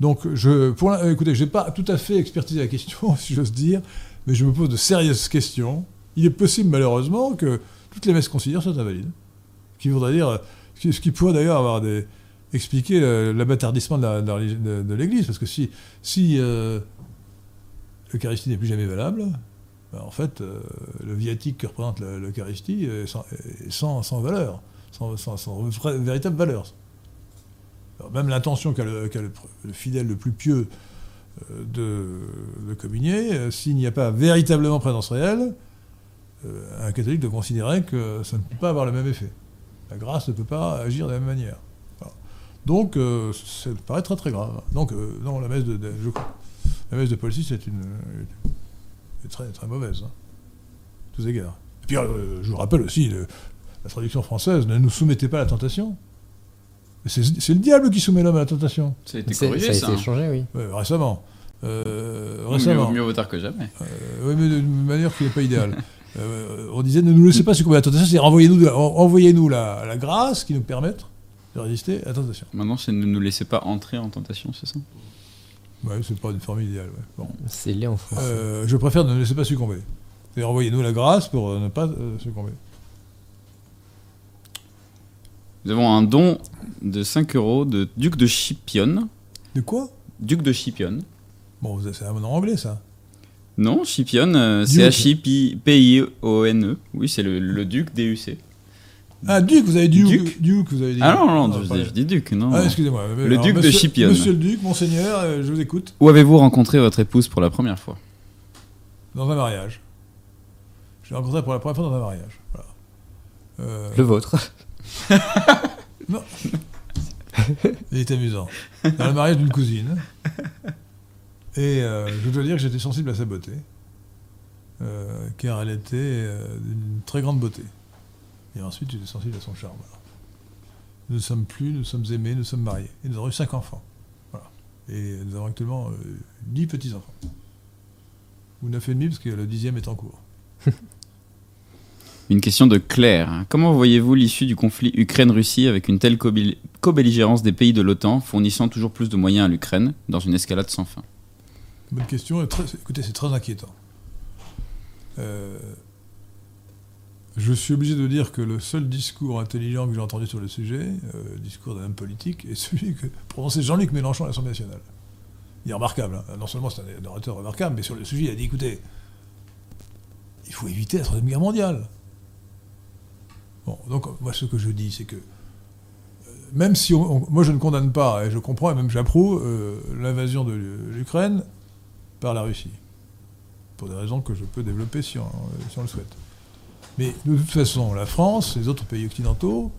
Donc, je, pour écoutez, je n'ai pas tout à fait expertisé la question, si j'ose dire, mais je me pose de sérieuses questions. Il est possible, malheureusement, que toutes les messes considèrent soient invalides. Ce qui voudrait dire, ce qui- pourrait d'ailleurs avoir des, expliquer euh, l'abâtardissement de l'Église. Parce que si, si euh, l'Eucharistie n'est plus jamais valable, ben, en fait, euh, le viatique que représente l'Eucharistie est sans, sans- valeur, sans, sans- véritable valeur. Même l'intention qu'a le, fidèle le plus pieux euh, de, de communier, euh, s'il n'y a pas véritablement présence réelle, euh, un catholique doit considérer que ça ne peut pas avoir le même effet. La grâce ne peut pas agir de la même manière. Donc, ça paraît très très grave. Donc, non, la messe de, de- la messe de Paul VI est une, très très mauvaise, hein, tous égards. Et puis, je vous rappelle aussi la traduction française ne nous soumettez pas à la tentation. C'est le diable qui soumet l'homme à la tentation. Ça a été C'est- corrigé, Ça a ça. été hein. changé, oui. Ouais, récemment. Euh, Mieux, récemment. mieux vaut tard que jamais. Euh, oui, mais d'une manière qui n'est pas idéale. Euh, on disait ne nous laissez pas succomber à la tentation, c'est envoyez-nous la, la grâce qui nous permette de résister à la tentation. Maintenant, c'est ne nous laissez pas entrer en tentation, c'est ça? Ouais, c'est pas une forme idéale. ouais. Bon. C'est lié en France. Euh, je préfère ne laisser pas succomber. Et envoyez-nous la grâce pour ne pas euh, succomber. Nous avons un don de 5 euros de Duc de Chipion. De quoi? Duc de Chipion. Bon, c'est un nom anglais, ça. Non, Chipion, euh, Duc. C-H-I-P-I-O-N-E. E. Oui, c'est le, le Duc DUC. Ah, Duc, vous avez dit Duc. Duc, vous avez dit. Ah non, non, je, pas- je dis Duc, non. Ah, excusez-moi. Le Duc de Chipion. Monsieur le Duc, monseigneur, euh, je vous écoute. Où avez-vous rencontré votre épouse pour la première fois? Dans un mariage. Je l'ai rencontré pour la première fois dans un mariage. Voilà. Euh, Le vôtre. Il est amusant. Dans le mariage d'une cousine. Et euh, je dois dire que j'étais sensible à sa beauté. euh, car elle était euh, d'une très grande beauté. Et ensuite, j'étais sensible à son charme. Nous ne sommes plus, nous sommes aimés, nous sommes mariés. Et nous avons eu cinq enfants. Et nous avons actuellement euh, dix petits-enfants. Ou neuf et demi, parce que le dixième est en cours. Une question de Claire. Comment voyez-vous l'issue du conflit Ukraine-Russie avec une telle co-belligérance des pays de l'OTAN fournissant toujours plus de moyens à l'Ukraine dans une escalade sans fin? Bonne question. écoutez, c'est très inquiétant. Euh, je suis obligé de dire que le seul discours intelligent que j'ai entendu sur le sujet, euh, discours d'un homme politique, est celui que prononçait Jean-Luc Mélenchon à l'Assemblée nationale. Il est remarquable. hein. Non seulement c'est un orateur remarquable, mais sur le sujet, il a dit écoutez, il faut éviter la Troisième Guerre mondiale. Bon, donc moi, ce que je dis, c'est que euh, même si on- moi je ne condamne pas, et je comprends et même j'approuve euh, l'invasion de l'Ukraine par la Russie. Pour des raisons que je peux développer si on, le souhaite. Mais de toute façon, la France, les autres pays occidentaux,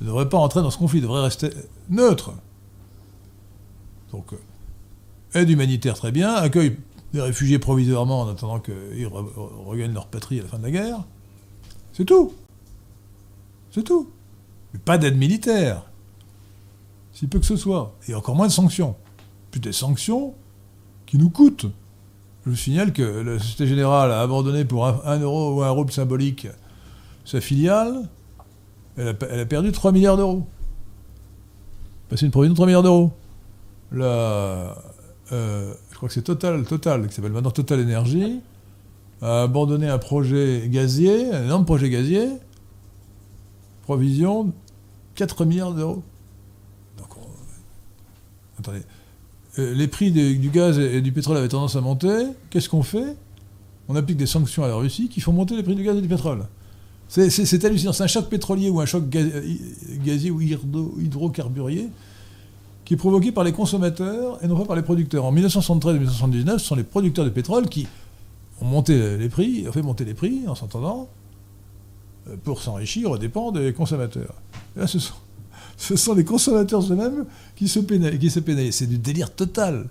ne devraient pas entrer dans ce conflit, devraient rester neutres. Donc, euh, aide humanitaire très bien, accueil des réfugiés provisoirement en attendant qu'ils re- re- regagnent leur patrie à la fin de la guerre. C'est tout. C'est tout. Mais pas d'aide militaire. Si peu que ce soit. Et encore moins de sanctions. Plus des sanctions qui nous coûtent. Je vous signale que la Société Générale a abandonné pour un, euro ou un euro symbolique sa filiale. Elle a, elle a perdu 3 milliards d'euros. Passé une provision de 3 milliards d'euros. La, euh, je crois que c'est Total, Total, qui s'appelle maintenant Total Energy, a abandonné un projet gazier, un énorme projet gazier, provision 4 milliards d'euros. Donc, on- attendez. Euh, les prix du gaz et du pétrole avaient tendance à monter. Qu'est-ce qu'on fait? On applique des sanctions à la Russie qui font monter les prix du gaz et du pétrole. C'est- hallucinant. C'est un choc pétrolier ou un choc ga- gazier ou hydro- hydrocarburier qui est provoqué par les consommateurs et non pas par les producteurs. En 1973 et 1979, ce sont les producteurs de pétrole qui ont monté les prix, ont fait monter les prix en s'entendant pour s'enrichir aux dépens des consommateurs. Là, ce sont, ce sont les consommateurs eux-mêmes qui se pénalisent. C'est du délire total.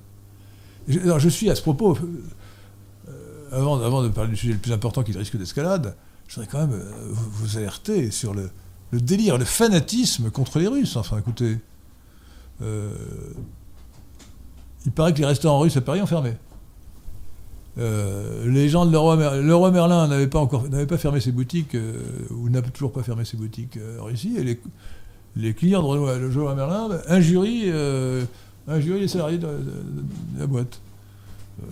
Je, alors, je suis à ce propos, euh, avant, avant de parler du sujet le plus important qui risque d'escalade, je voudrais quand même euh, vous, alerter sur le, le délire, le fanatisme contre les Russes. Enfin, écoutez, euh, il paraît que les restaurants russes à Paris ont fermé. Euh, les gens de Leroy, Mer- Leroy Merlin n'avaient pas encore pas fermé ses boutiques euh, ou n'a toujours pas fermé ses boutiques euh, en Russie et les, clients de Leroy, Merlin injurient, euh, injurient les salariés de, de- la boîte. Euh,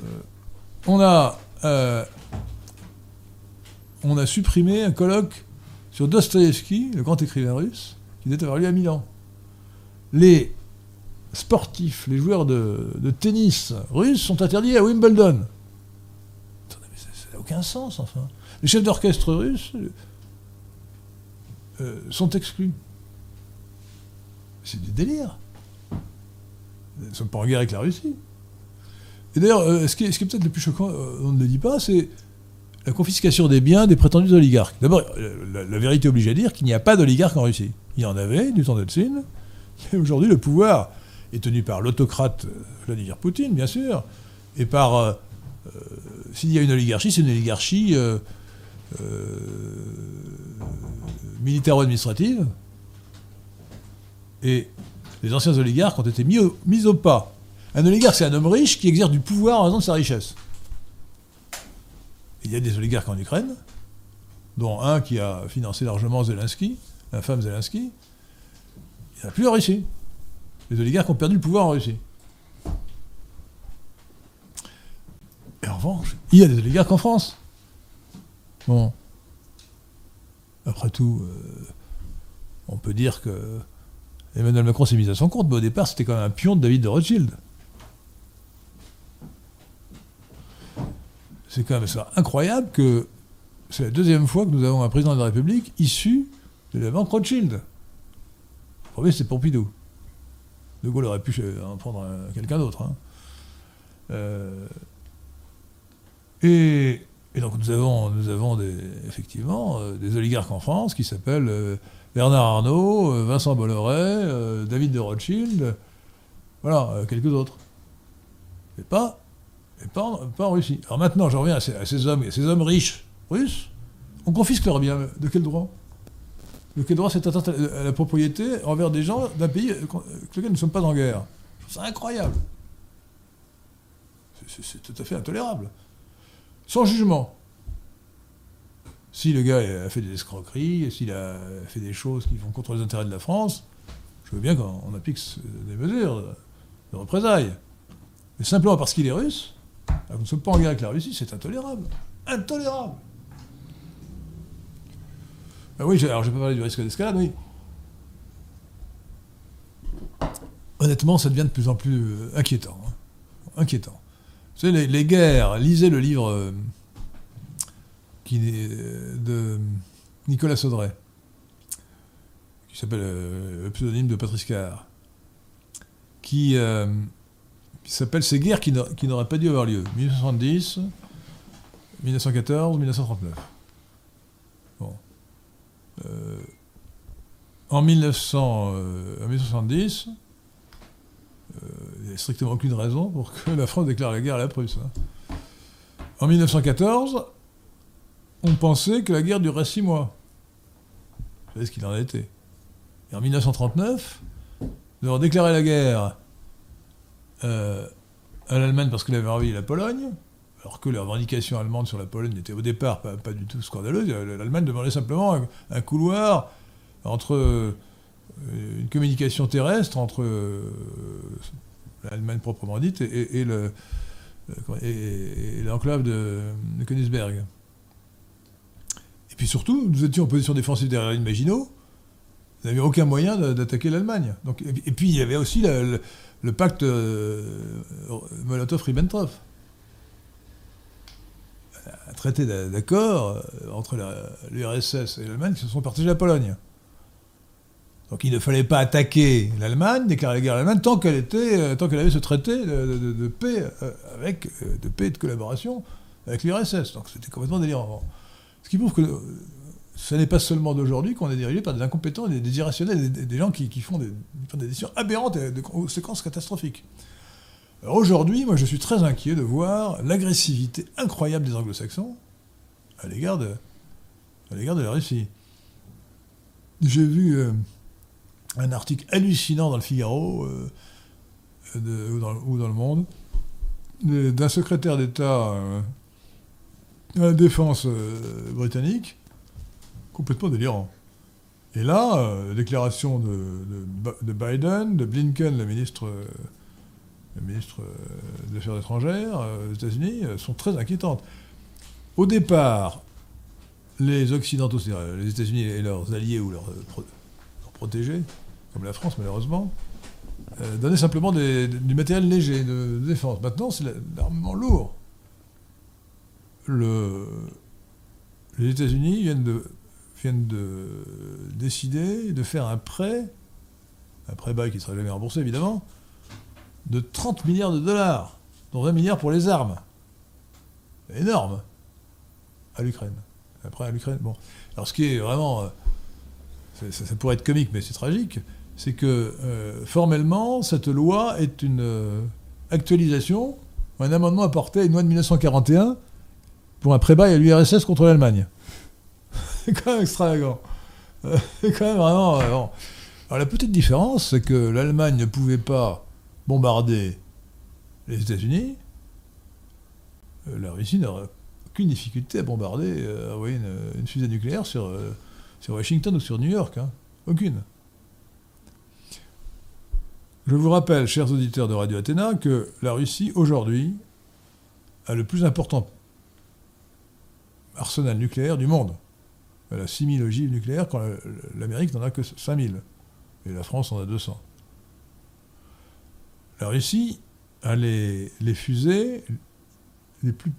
on a euh, on a supprimé un colloque sur Dostoïevski, le grand écrivain russe, qui devait avoir lieu à Milan. Les sportifs, les joueurs de, de tennis russes sont interdits à Wimbledon. Attendez, mais ça ça n'a aucun sens, enfin. Les chefs d'orchestre russes euh, sont exclus. C'est du délire. Ils ne sont pas en guerre avec la Russie. Et d'ailleurs, euh, ce qui est, peut-être le plus choquant, euh, on ne le dit pas, c'est la confiscation des biens des prétendus oligarques. D'abord, la, vérité oblige à dire qu'il n'y a pas d'oligarques en Russie. Il y en avait du temps d'Eltsine, et aujourd'hui le pouvoir est tenu par l'autocrate Vladimir Poutine, bien sûr, et par... S'il y a une oligarchie, c'est une oligarchie euh, euh, militaro-administrative, et les anciens oligarques ont été mis au, pas. Un oligarque, c'est un homme riche qui exerce du pouvoir en raison de sa richesse. Il y a des oligarques en Ukraine, dont un qui a financé largement Zelensky, l'infâme Zelensky. Il n'y en a plus en Russie. Les oligarques ont perdu le pouvoir en Russie. Et en revanche, il y a des oligarques en France. Bon. Après tout, euh, on peut dire que Emmanuel Macron s'est mis à son compte, mais au départ, c'était quand même un pion de David de Rothschild. C'est quand même ça incroyable que c'est la deuxième fois que nous avons un président de la République issu de la banque Rothschild. Le premier, c'est Pompidou. De Gaulle aurait pu en prendre quelqu'un d'autre. Hein. Euh, et, donc nous avons, nous avons des, effectivement euh, des oligarques en France qui s'appellent euh, Bernard Arnault, Vincent Bolloré, David de Rothschild, voilà, quelques autres. Mais pas, pas, en, Russie. Alors maintenant, j'en reviens à ces, hommes, à ces hommes riches russes. On confisque leurs biens. De quel droit? De quel droit cette atteinte à la propriété envers des gens d'un pays avec lequel nous ne sommes pas en guerre? C'est incroyable. C'est tout à fait intolérable sans jugement. Si le gars a fait des escroqueries, s'il a fait des choses qui vont contre les intérêts de la France, je veux bien qu'on applique des mesures de représailles. Mais simplement parce qu'il est russe, nous ne sommes pas en guerre avec la Russie, c'est intolérable. Intolérable. Ah oui, alors je vais pas parler du risque d'escalade, oui. Honnêtement, ça devient de plus en plus euh, inquiétant. Hein. Inquiétant. Les, guerres, lisez le livre euh, qui, de Nicolas Saudret, qui s'appelle euh, le pseudonyme de Patrice Carr, qui, euh, s'appelle Ces guerres qui n'auraient pas dû avoir lieu. 1970, 1914, 1939. Bon. en 1970, euh, il n'y a strictement aucune raison pour que la France déclare la guerre à la Prusse. Hein. En 1914, on pensait que la guerre durerait six mois. Vous savez ce qu'il en été. Et en 1939, nous avons déclaré la guerre euh, à l'Allemagne parce qu'elle avait envahi la Pologne, alors que les revendications allemandes sur la Pologne n'étaient au départ pas, du tout scandaleuses. L'Allemagne demandait simplement un couloir entre une communication terrestre entre euh, l'Allemagne proprement dite et, le, et, l'enclave de, Königsberg. Et puis surtout, nous étions en position défensive derrière l'île Maginot. Nous n'avions aucun moyen d'attaquer l'Allemagne. Et, puis il y avait aussi le, pacte euh, Molotov-Ribbentrop. Un traité d'accord euh, entre l'URSS et l'Allemagne qui se sont partagés la Pologne. Donc il ne fallait pas attaquer l'Allemagne, déclarer la guerre à l'Allemagne, tant qu'elle euh, avait ce traité de, paix euh, avec, euh, de paix et de collaboration avec l'URSS. Donc c'était complètement délirant. Ce qui prouve que ce n'est pas seulement d'aujourd'hui qu'on est dirigé par des incompétents, des, des irrationnels, des, gens qui, font des, décisions aberrantes et de séquences catastrophiques. Alors aujourd'hui, moi je suis très inquiet de voir l'agressivité incroyable des anglo-saxons à l'égard de la Russie. J'ai vu un article hallucinant dans le Figaro euh, ou, dans, le Monde d'un secrétaire d'État euh, à la défense euh, britannique, complètement délirant. Et là, la déclaration de, Biden, de Blinken, le ministre, le ministre des Affaires étrangères des États-Unis, sont très inquiétantes. Au départ, les Occidentaux, c'est-à-dire les États-Unis et leurs alliés ou leurs protégés, comme la France malheureusement, euh, donnaient simplement du matériel léger de, défense. Maintenant, c'est l'armement lourd. Le, les États-Unis viennent de, décider de faire un prêt, un prêt bail qui sera jamais remboursé évidemment, de 30 milliards de dollars, dont 20 milliards pour les armes. Énorme à l'Ukraine. Après à l'Ukraine. Bon. Alors ce qui est vraiment euh, ça, pourrait être comique, mais c'est tragique, c'est que euh, formellement, cette loi est une euh, actualisation, un amendement apporté à une loi de 1941 pour un pré-bail à l'URSS contre l'Allemagne. c'est quand même extravagant. Euh, quand même vraiment. Alors la petite différence, c'est que l'Allemagne ne pouvait pas bombarder les États-Unis. La Russie n'aura aucune difficulté à bombarder, à une, fusée nucléaire sur sur Washington ou sur New York. Hein. Aucune. Je vous rappelle, chers auditeurs de Radio Athéna, que la Russie, aujourd'hui, a le plus important arsenal nucléaire du monde. Elle a 6000 ogives nucléaires quand l'Amérique n'en a que 5000. Et la France en a 200. La Russie a les, fusées les plus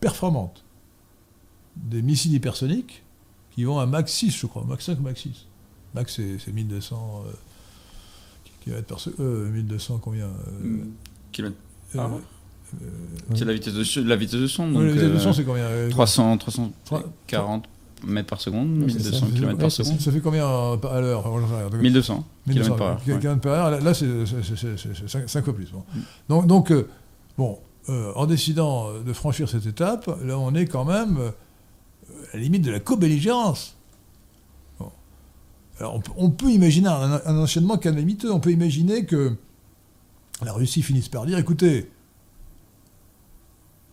performantes. Des missiles hypersoniques qui vont à Mach 6, je crois. Mach 5 ou Mach 6. Mach, c'est 1200 euh, km par seconde. Euh, 1200 combien euh, Kilomètres euh, heure euh, C'est la vitesse de, la vitesse de son. oui, Donc, la vitesse de son, c'est combien euh, 300, 340 mètres par seconde, c'est 1200 ça. km Ouais, par seconde. Ça fait combien à l'heure Enfin, j'en sais rien. Donc, 1200 1200 km par heure. ouais. km par heure. Là, c'est 5 fois plus. Bon. Mm. Donc, donc euh, bon, euh, en décidant de franchir cette étape, là, on est quand même à la limite de la co-belligérance. Alors, on, peut- imaginer un, enchaînement calamiteux. On peut imaginer que la Russie finisse par dire écoutez,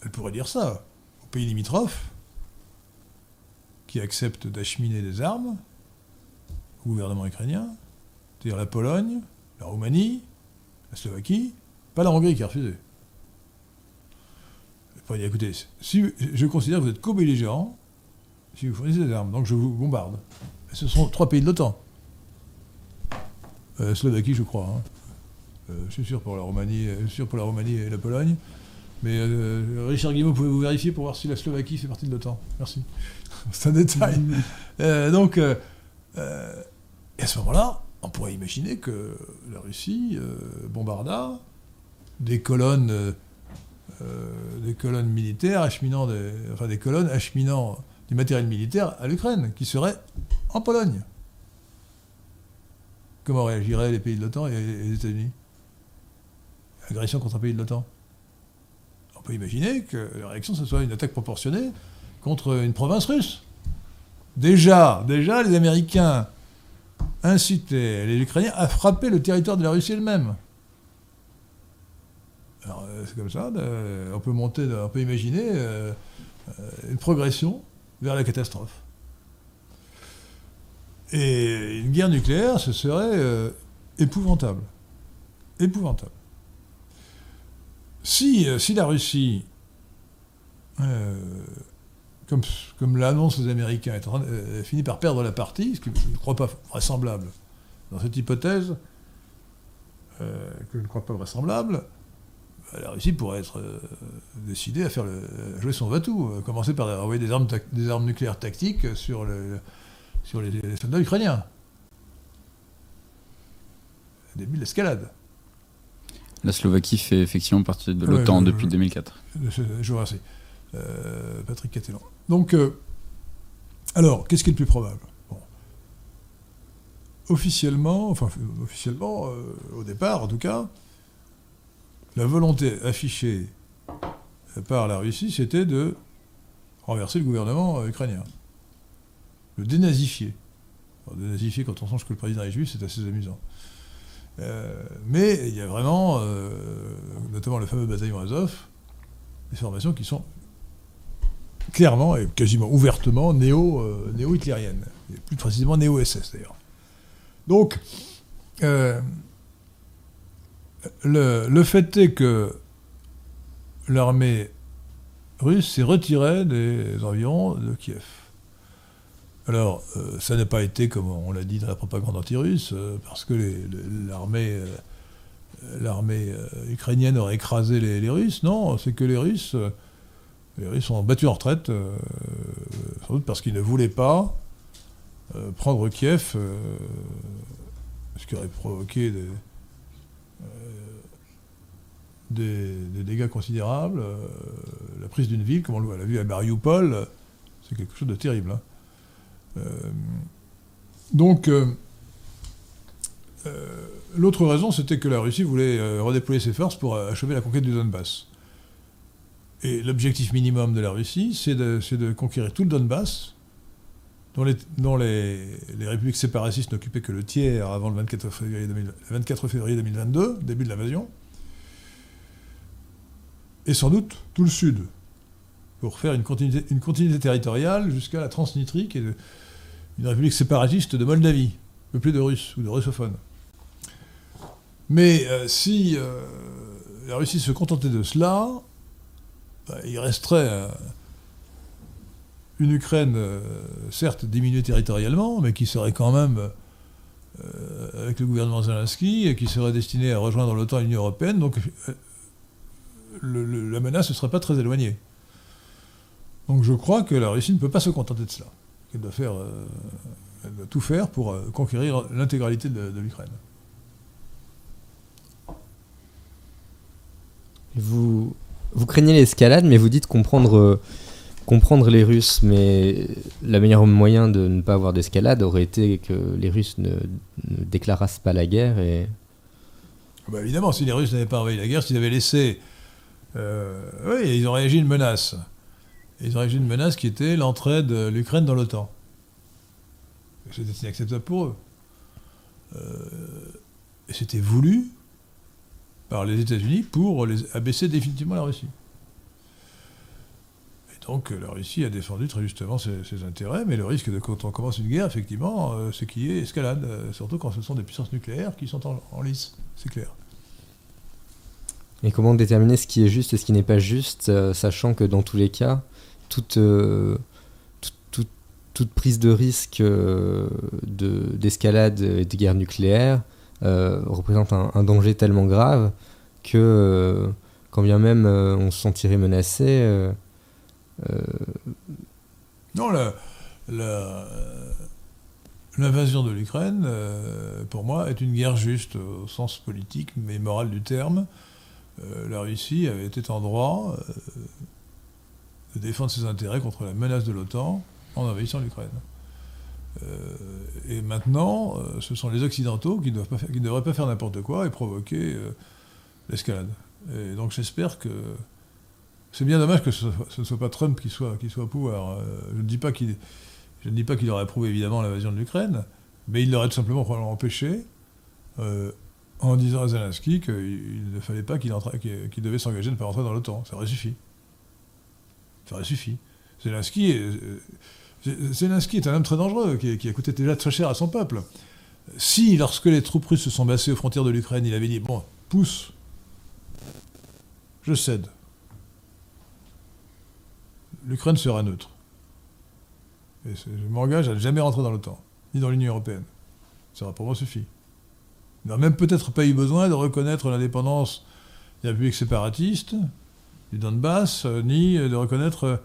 elle pourrait dire ça aux pays limitrophes qui acceptent d'acheminer des armes au gouvernement ukrainien, c'est-à-dire la Pologne, la Roumanie, la Slovaquie, pas la Hongrie qui a refusé. Elle pourrait dire, écoutez, si je considère que vous êtes co-belligérant, si vous fournissez des armes, donc je vous bombarde. Ce sont trois pays de l'OTAN. Euh, Slovaquie, je crois. hein. Euh, je suis sûr pour la Roumanie, euh, je suis sûr pour la Roumanie et la Pologne. Mais euh, Richard Guimau, pouvez-vous vérifier pour voir si la Slovaquie fait partie de l'OTAN? Merci. C'est un détail. Donc, et à ce moment-là, on pourrait imaginer que la Russie bombarda des colonnes, des colonnes militaires acheminant, des, enfin des colonnes acheminant du matériel militaire à l'Ukraine, qui serait en Pologne. Comment réagiraient les pays de l'OTAN et, les États-Unis? Agression contre un pays de l'OTAN. On peut imaginer que la réaction, ce soit une attaque proportionnée contre une province russe. Déjà, déjà, les Américains incitaient les Ukrainiens à frapper le territoire de la Russie elle-même. Alors, euh, c'est comme ça, euh, on peut monter, on peut imaginer euh, une progression vers la catastrophe. Et une guerre nucléaire, ce serait euh, épouvantable. Épouvantable. Si, euh, si la Russie, euh, comme, comme l'annoncent les Américains, finit par perdre la partie, ce que je ne crois pas vraisemblable dans cette hypothèse, que je ne crois pas vraisemblable, la Russie pourrait être euh, décidée à faire le, à jouer son va-tout, euh, commencer par envoyer des armes, tac- des armes nucléaires tactiques sur, le, sur les, les soldats ukrainiens. Début de l'escalade. La Slovaquie fait effectivement partie de l'OTAN depuis je- 2004. Je, je vous remercie. Euh, Patrick Catelan. Donc, euh, alors, qu'est-ce qui est le plus probable? Bon. Officiellement, enfin, officiellement, euh, au départ en tout cas, la volonté affichée par la Russie, c'était de renverser le gouvernement euh, ukrainien. Le dénazifier. Dénazifier, quand on songe que le président est juif, c'est assez amusant. Euh, mais il y a vraiment, euh, notamment le fameux bataillon Azov, des formations qui sont clairement et quasiment ouvertement néo, néo-hitlériennes, plus précisément néo-SS d'ailleurs. Donc, le, fait est que l'armée russe s'est retirée des environs de Kiev. Alors, euh, ça n'a pas été, comme on l'a dit dans la propagande anti-russe, euh, parce que l'armée euh, ukrainienne aurait écrasé les, Russes. Non, c'est que les Russes, les Russes ont battu en retraite, sans doute parce qu'ils ne voulaient pas prendre Kiev, ce qui aurait provoqué des, des, dégâts considérables. Euh, la prise d'une ville, comme on l'a vu à Mariupol, euh, c'est quelque chose de terrible. hein. Euh, donc, l'autre raison, c'était que la Russie voulait redéployer ses forces pour achever la conquête du Donbass. Et l'objectif minimum de la Russie, c'est de, conquérir tout le Donbass, dont les, républiques séparatistes n'occupaient que le tiers avant le 24 février, 2000 le 24 février 2022, début de l'invasion, et sans doute tout le sud, pour faire une continuité, une continuité territoriale jusqu'à la Transnistrie, qui est une république séparatiste de Moldavie, peuplée de Russes ou de russophones. Mais si la Russie se contentait de cela, bah, il resterait une Ukraine, certes diminuée territorialement, mais qui serait quand même euh, avec le gouvernement Zelensky et qui serait destiné à rejoindre l'OTAN et l'Union européenne. Euh, la menace ne serait pas très éloignée. Donc je crois que la Russie ne peut pas se contenter de cela. Elle doit, faire, euh, elle doit tout faire pour conquérir l'intégralité de, l'Ukraine. Vous, vous craignez l'escalade, mais vous dites comprendre comprendre les Russes, mais le meilleur moyen de ne pas avoir d'escalade aurait été que les Russes ne, déclarassent pas la guerre. Et... Ah bah évidemment, si les Russes n'avaient pas envahi la guerre, s'ils avaient laissé. Euh, oui, ils ont réagi à une menace. Ils ont réagi à une menace qui était l'entrée de l'Ukraine dans l'OTAN. C'était inacceptable pour eux. Euh, et c'était voulu par les États-Unis pour les abaisser définitivement la Russie. Donc la Russie a défendu très justement ses, intérêts, mais le risque de quand on commence une guerre, effectivement, euh, c'est qu'il y ait escalade, euh, surtout quand ce sont des puissances nucléaires qui sont en, lice, c'est clair. Et comment déterminer ce qui est juste et ce qui n'est pas juste, euh, sachant que dans tous les cas, toute, toute, prise de risque d'escalade et de guerre nucléaire représente un, un, danger tellement grave que quand bien même on se sentirait menacé, euh, non, l'invasion de l'Ukraine, euh, pour moi, est une guerre juste au sens politique mais moral du terme. Euh, la Russie avait été en droit de défendre ses intérêts contre la menace de l'OTAN en envahissant l'Ukraine. et maintenant, ce sont les Occidentaux qui, ne devraient pas faire n'importe quoi et provoquer l'escalade. Et donc j'espère que c'est bien dommage que ce ne soit pas Trump qui soit, au pouvoir. Euh, je ne dis pas qu'il aurait approuvé évidemment l'invasion de l'Ukraine, mais il l'aurait tout simplement empêché euh, en disant à Zelensky qu'il ne fallait pas qu'il devait s'engager de ne pas rentrer dans l'OTAN. Ça aurait suffi. Ça aurait suffi. Zelensky est, euh, Zelensky est un homme très dangereux, qui, qui, a coûté déjà très cher à son peuple. Si, lorsque les troupes russes se sont massées aux frontières de l'Ukraine, il avait dit Bon, pousse, je cède l'Ukraine sera neutre. Et je m'engage à ne jamais rentrer dans l'OTAN, ni dans l'Union européenne. Ça aura pour moi suffi. Il n'a même peut-être pas eu besoin de reconnaître l'indépendance des républiques séparatistes, du Donbass, euh, ni de reconnaître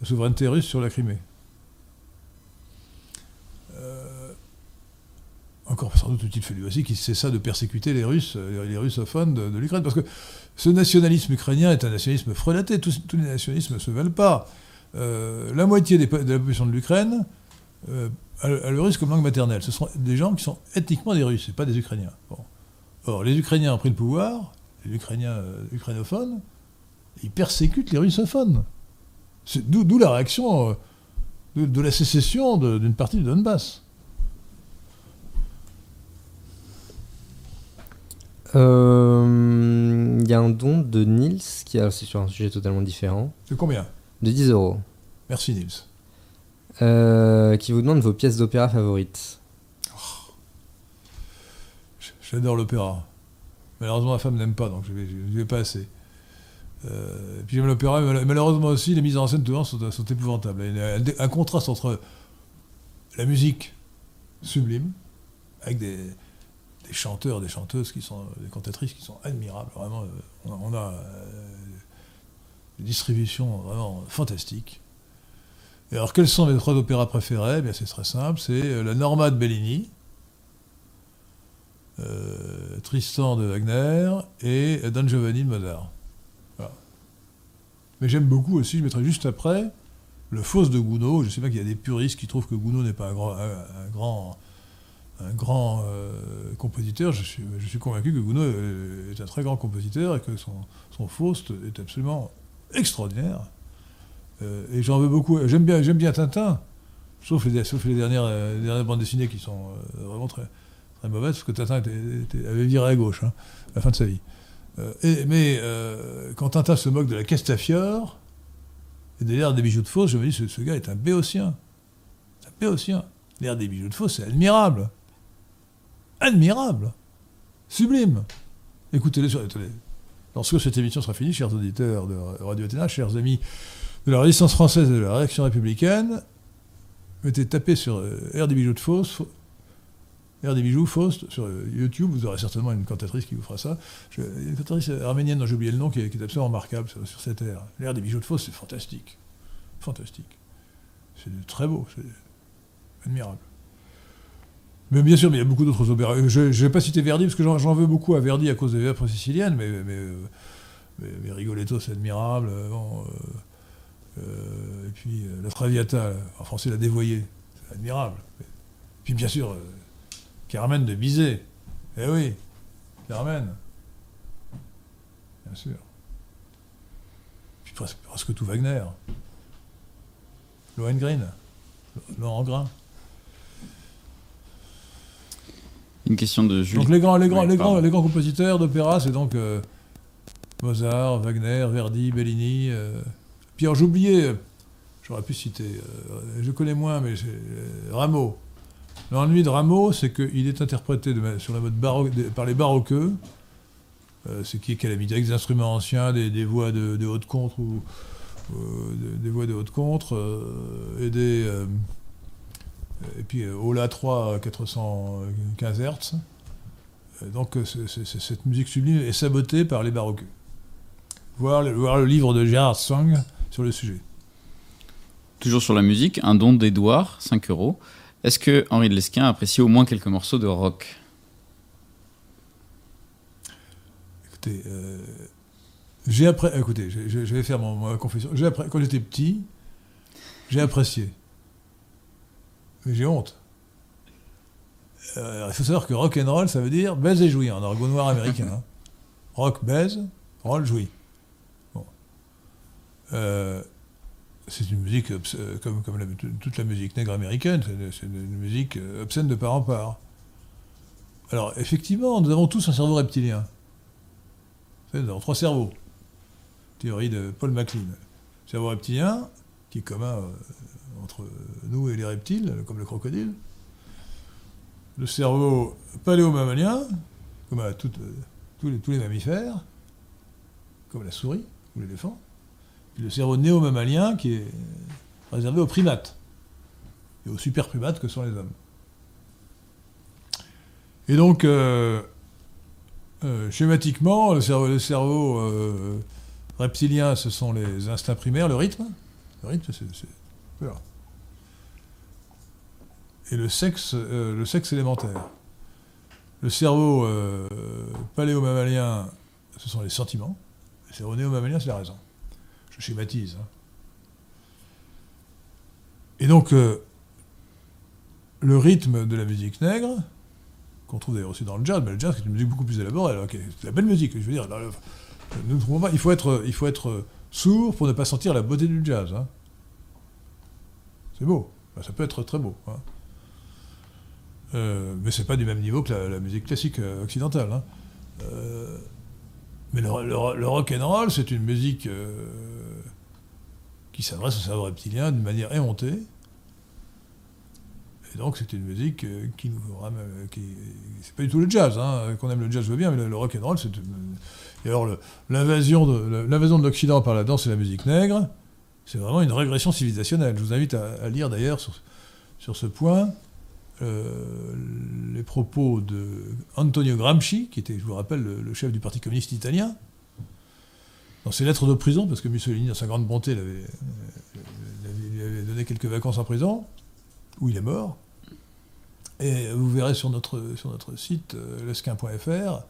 la souveraineté russe sur la Crimée. Euh, encore sans doute il fallu aussi qu'il cessa de persécuter les Russes, euh, les russophones de, l'Ukraine, parce que ce nationalisme ukrainien est un nationalisme frelaté, tous, les nationalismes ne se veulent pas. Euh, la moitié de la population de l'Ukraine euh, a, le russe comme langue maternelle. Ce sont des gens qui sont ethniquement des Russes, et pas des Ukrainiens. Or, les Ukrainiens ont pris le pouvoir, les Ukrainiens ukrainophones, ils persécutent les russophones. D'où la réaction de, de la sécession d'une partie du Donbass. Il euh, y a un don de Nils qui est sur un sujet totalement différent. De combien? De 10 euros. Merci Nils. Euh, qui vous demande vos pièces d'opéra favorites. Oh. J'adore l'opéra. Malheureusement, ma femme n'aime pas, donc je ne vais, pas assez. Euh, puis j'aime l'opéra, mais malheureusement aussi, les mises en scène de sont, sont épouvantables. Il y a un contraste entre la musique sublime, avec des, chanteurs, des chanteuses qui sont, des cantatrices qui sont admirables. Vraiment, euh, on a, euh, une distribution vraiment fantastique. Et alors, quels sont mes trois opéras préférés? Eh Bien, c'est très simple. C'est euh, la Norma de Bellini, Tristan de Wagner et Don Giovanni de Mozart. Mais j'aime beaucoup aussi, je mettrai juste après, le Fausse de Gounod. Je sais pas qu'il y a des puristes qui trouvent que Gounod n'est pas un grand, un grand un grand euh, compositeur. Je suis, convaincu que Gounod est un très grand compositeur et que son Faust est absolument extraordinaire. Euh, et j'en veux beaucoup. J'aime bien, j'aime bien Tintin, sauf les, euh, dernières bandes dessinées qui sont vraiment très, mauvaises, parce que Tintin avait viré à gauche hein, à la fin de sa vie. Mais quand Tintin se moque de la Castafiore et de l'air des bijoux de Faust, je me dis ce, ce gars est un béotien. C'est un béotien. L'air des bijoux de Faust, c'est admirable admirable, sublime. Écoutez-les sur les. Lorsque cette émission sera finie, chers auditeurs de Radio Athéna, chers amis de la résistance française et de la réaction républicaine, mettez taper sur euh, Air des bijoux de Faust, Air des bijoux Faust sur euh, YouTube, vous aurez certainement une cantatrice qui vous fera ça. Je, une cantatrice arménienne dont j'ai oublié le nom qui est, absolument remarquable sur, cette air. L'air des bijoux de Faust, c'est fantastique. Fantastique. C'est très beau, c'est admirable. Mais bien sûr, il y a beaucoup d'autres opéras. Je ne vais pas citer Verdi, parce que j'en veux beaucoup à Verdi à cause des vêpres siciliennes, mais, mais, Rigoletto, c'est admirable. Euh, et puis La Traviata, en français, La Dévoyée, c'est admirable. Et puis bien sûr, Carmen de Bizet. Eh oui, Carmen. Bien sûr. Puis presque, presque tout Wagner. Lohengrin. Laurent Grain. Une question de Jules. Donc les grands, les grands, les grands, les grands compositeurs d'opéra, c'est donc euh, Mozart, Wagner, Verdi, Bellini. Euh. Alors j'oubliais, j'aurais pu citer, euh, je connais moins, mais Rameau. L'ennui de Rameau, c'est qu'il est interprété sur la mode par les baroqueux, ce qui est calamité, avec des instruments anciens, des, voix de, haute contre ou des, voix de haute contre et des et puis Ola 3 415 Hz. Donc cette musique sublime est sabotée par les baroques. Voir le, le livre de Gérard Sang sur le sujet. Toujours sur la musique, un don d'Edouard, 5 euros. Est-ce que Henri de Lesquin apprécie au moins quelques morceaux de rock? Écoutez, euh, j'ai après, écoutez, je, je, vais faire mon, ma confession. Quand j'étais petit, j'ai apprécié. Mais j'ai honte. Euh, il faut savoir que rock and roll, ça veut dire baise et jouir en argot noir américain. Hein. Rock baise, roll jouit. Euh, c'est une musique euh, comme, comme toute la musique nègre américaine, c'est une, musique obscène de part en part. Alors effectivement, nous avons tous un cerveau reptilien. Nous avons trois cerveaux. Théorie de Paul MacLean. Cerveau reptilien, qui est commun entre nous et les reptiles, comme le crocodile. Le cerveau paléomammalien, comme à tous, tous, les, mammifères, comme la souris ou l'éléphant. Le cerveau néomammalien qui est réservé aux primates et aux super primates que sont les hommes. Et donc, euh, euh, schématiquement, le cerveau, euh, reptilien, ce sont les instincts primaires, le rythme. Le rythme, c'est voilà. Et le sexe, le sexe élémentaire. Le cerveau paléo-mammalien, ce sont les sentiments. Le cerveau néo-mammalien, c'est la raison. Je schématise. Hein. Et donc, euh, le rythme de la musique nègre, qu'on trouve d'ailleurs aussi dans le jazz, mais le jazz c'est une musique beaucoup plus élaborée. C'est la belle musique, je veux dire. Il faut être, être sourd pour ne pas sentir la beauté du jazz. Hein. C'est beau. Ben, ça peut être très beau. Hein. Euh, mais c'est pas du même niveau que la, musique classique euh, occidentale. Hein. Euh, mais le, le, rock and roll, c'est une musique euh, s'adresse au cerveau reptilien d'une manière éhontée. Et donc c'est une musique euh, qui nous ramène. Qui, c'est pas du tout le jazz. Hein. Qu'on aime le jazz, je veux bien, mais le, rock and roll, c'est. Et alors l'invasion de, l'invasion de l'Occident par la danse et la musique nègre, c'est vraiment une régression civilisationnelle. Je vous invite à, lire d'ailleurs sur, sur ce point euh, les propos de Antonio Gramsci, qui était, je vous rappelle, le, le chef du Parti communiste italien, dans ses lettres de prison, parce que Mussolini, dans sa grande bonté, lui avait donné quelques vacances en prison, où il est mort. Et vous verrez sur notre, sur notre site, euh, lesquin.fr, euh,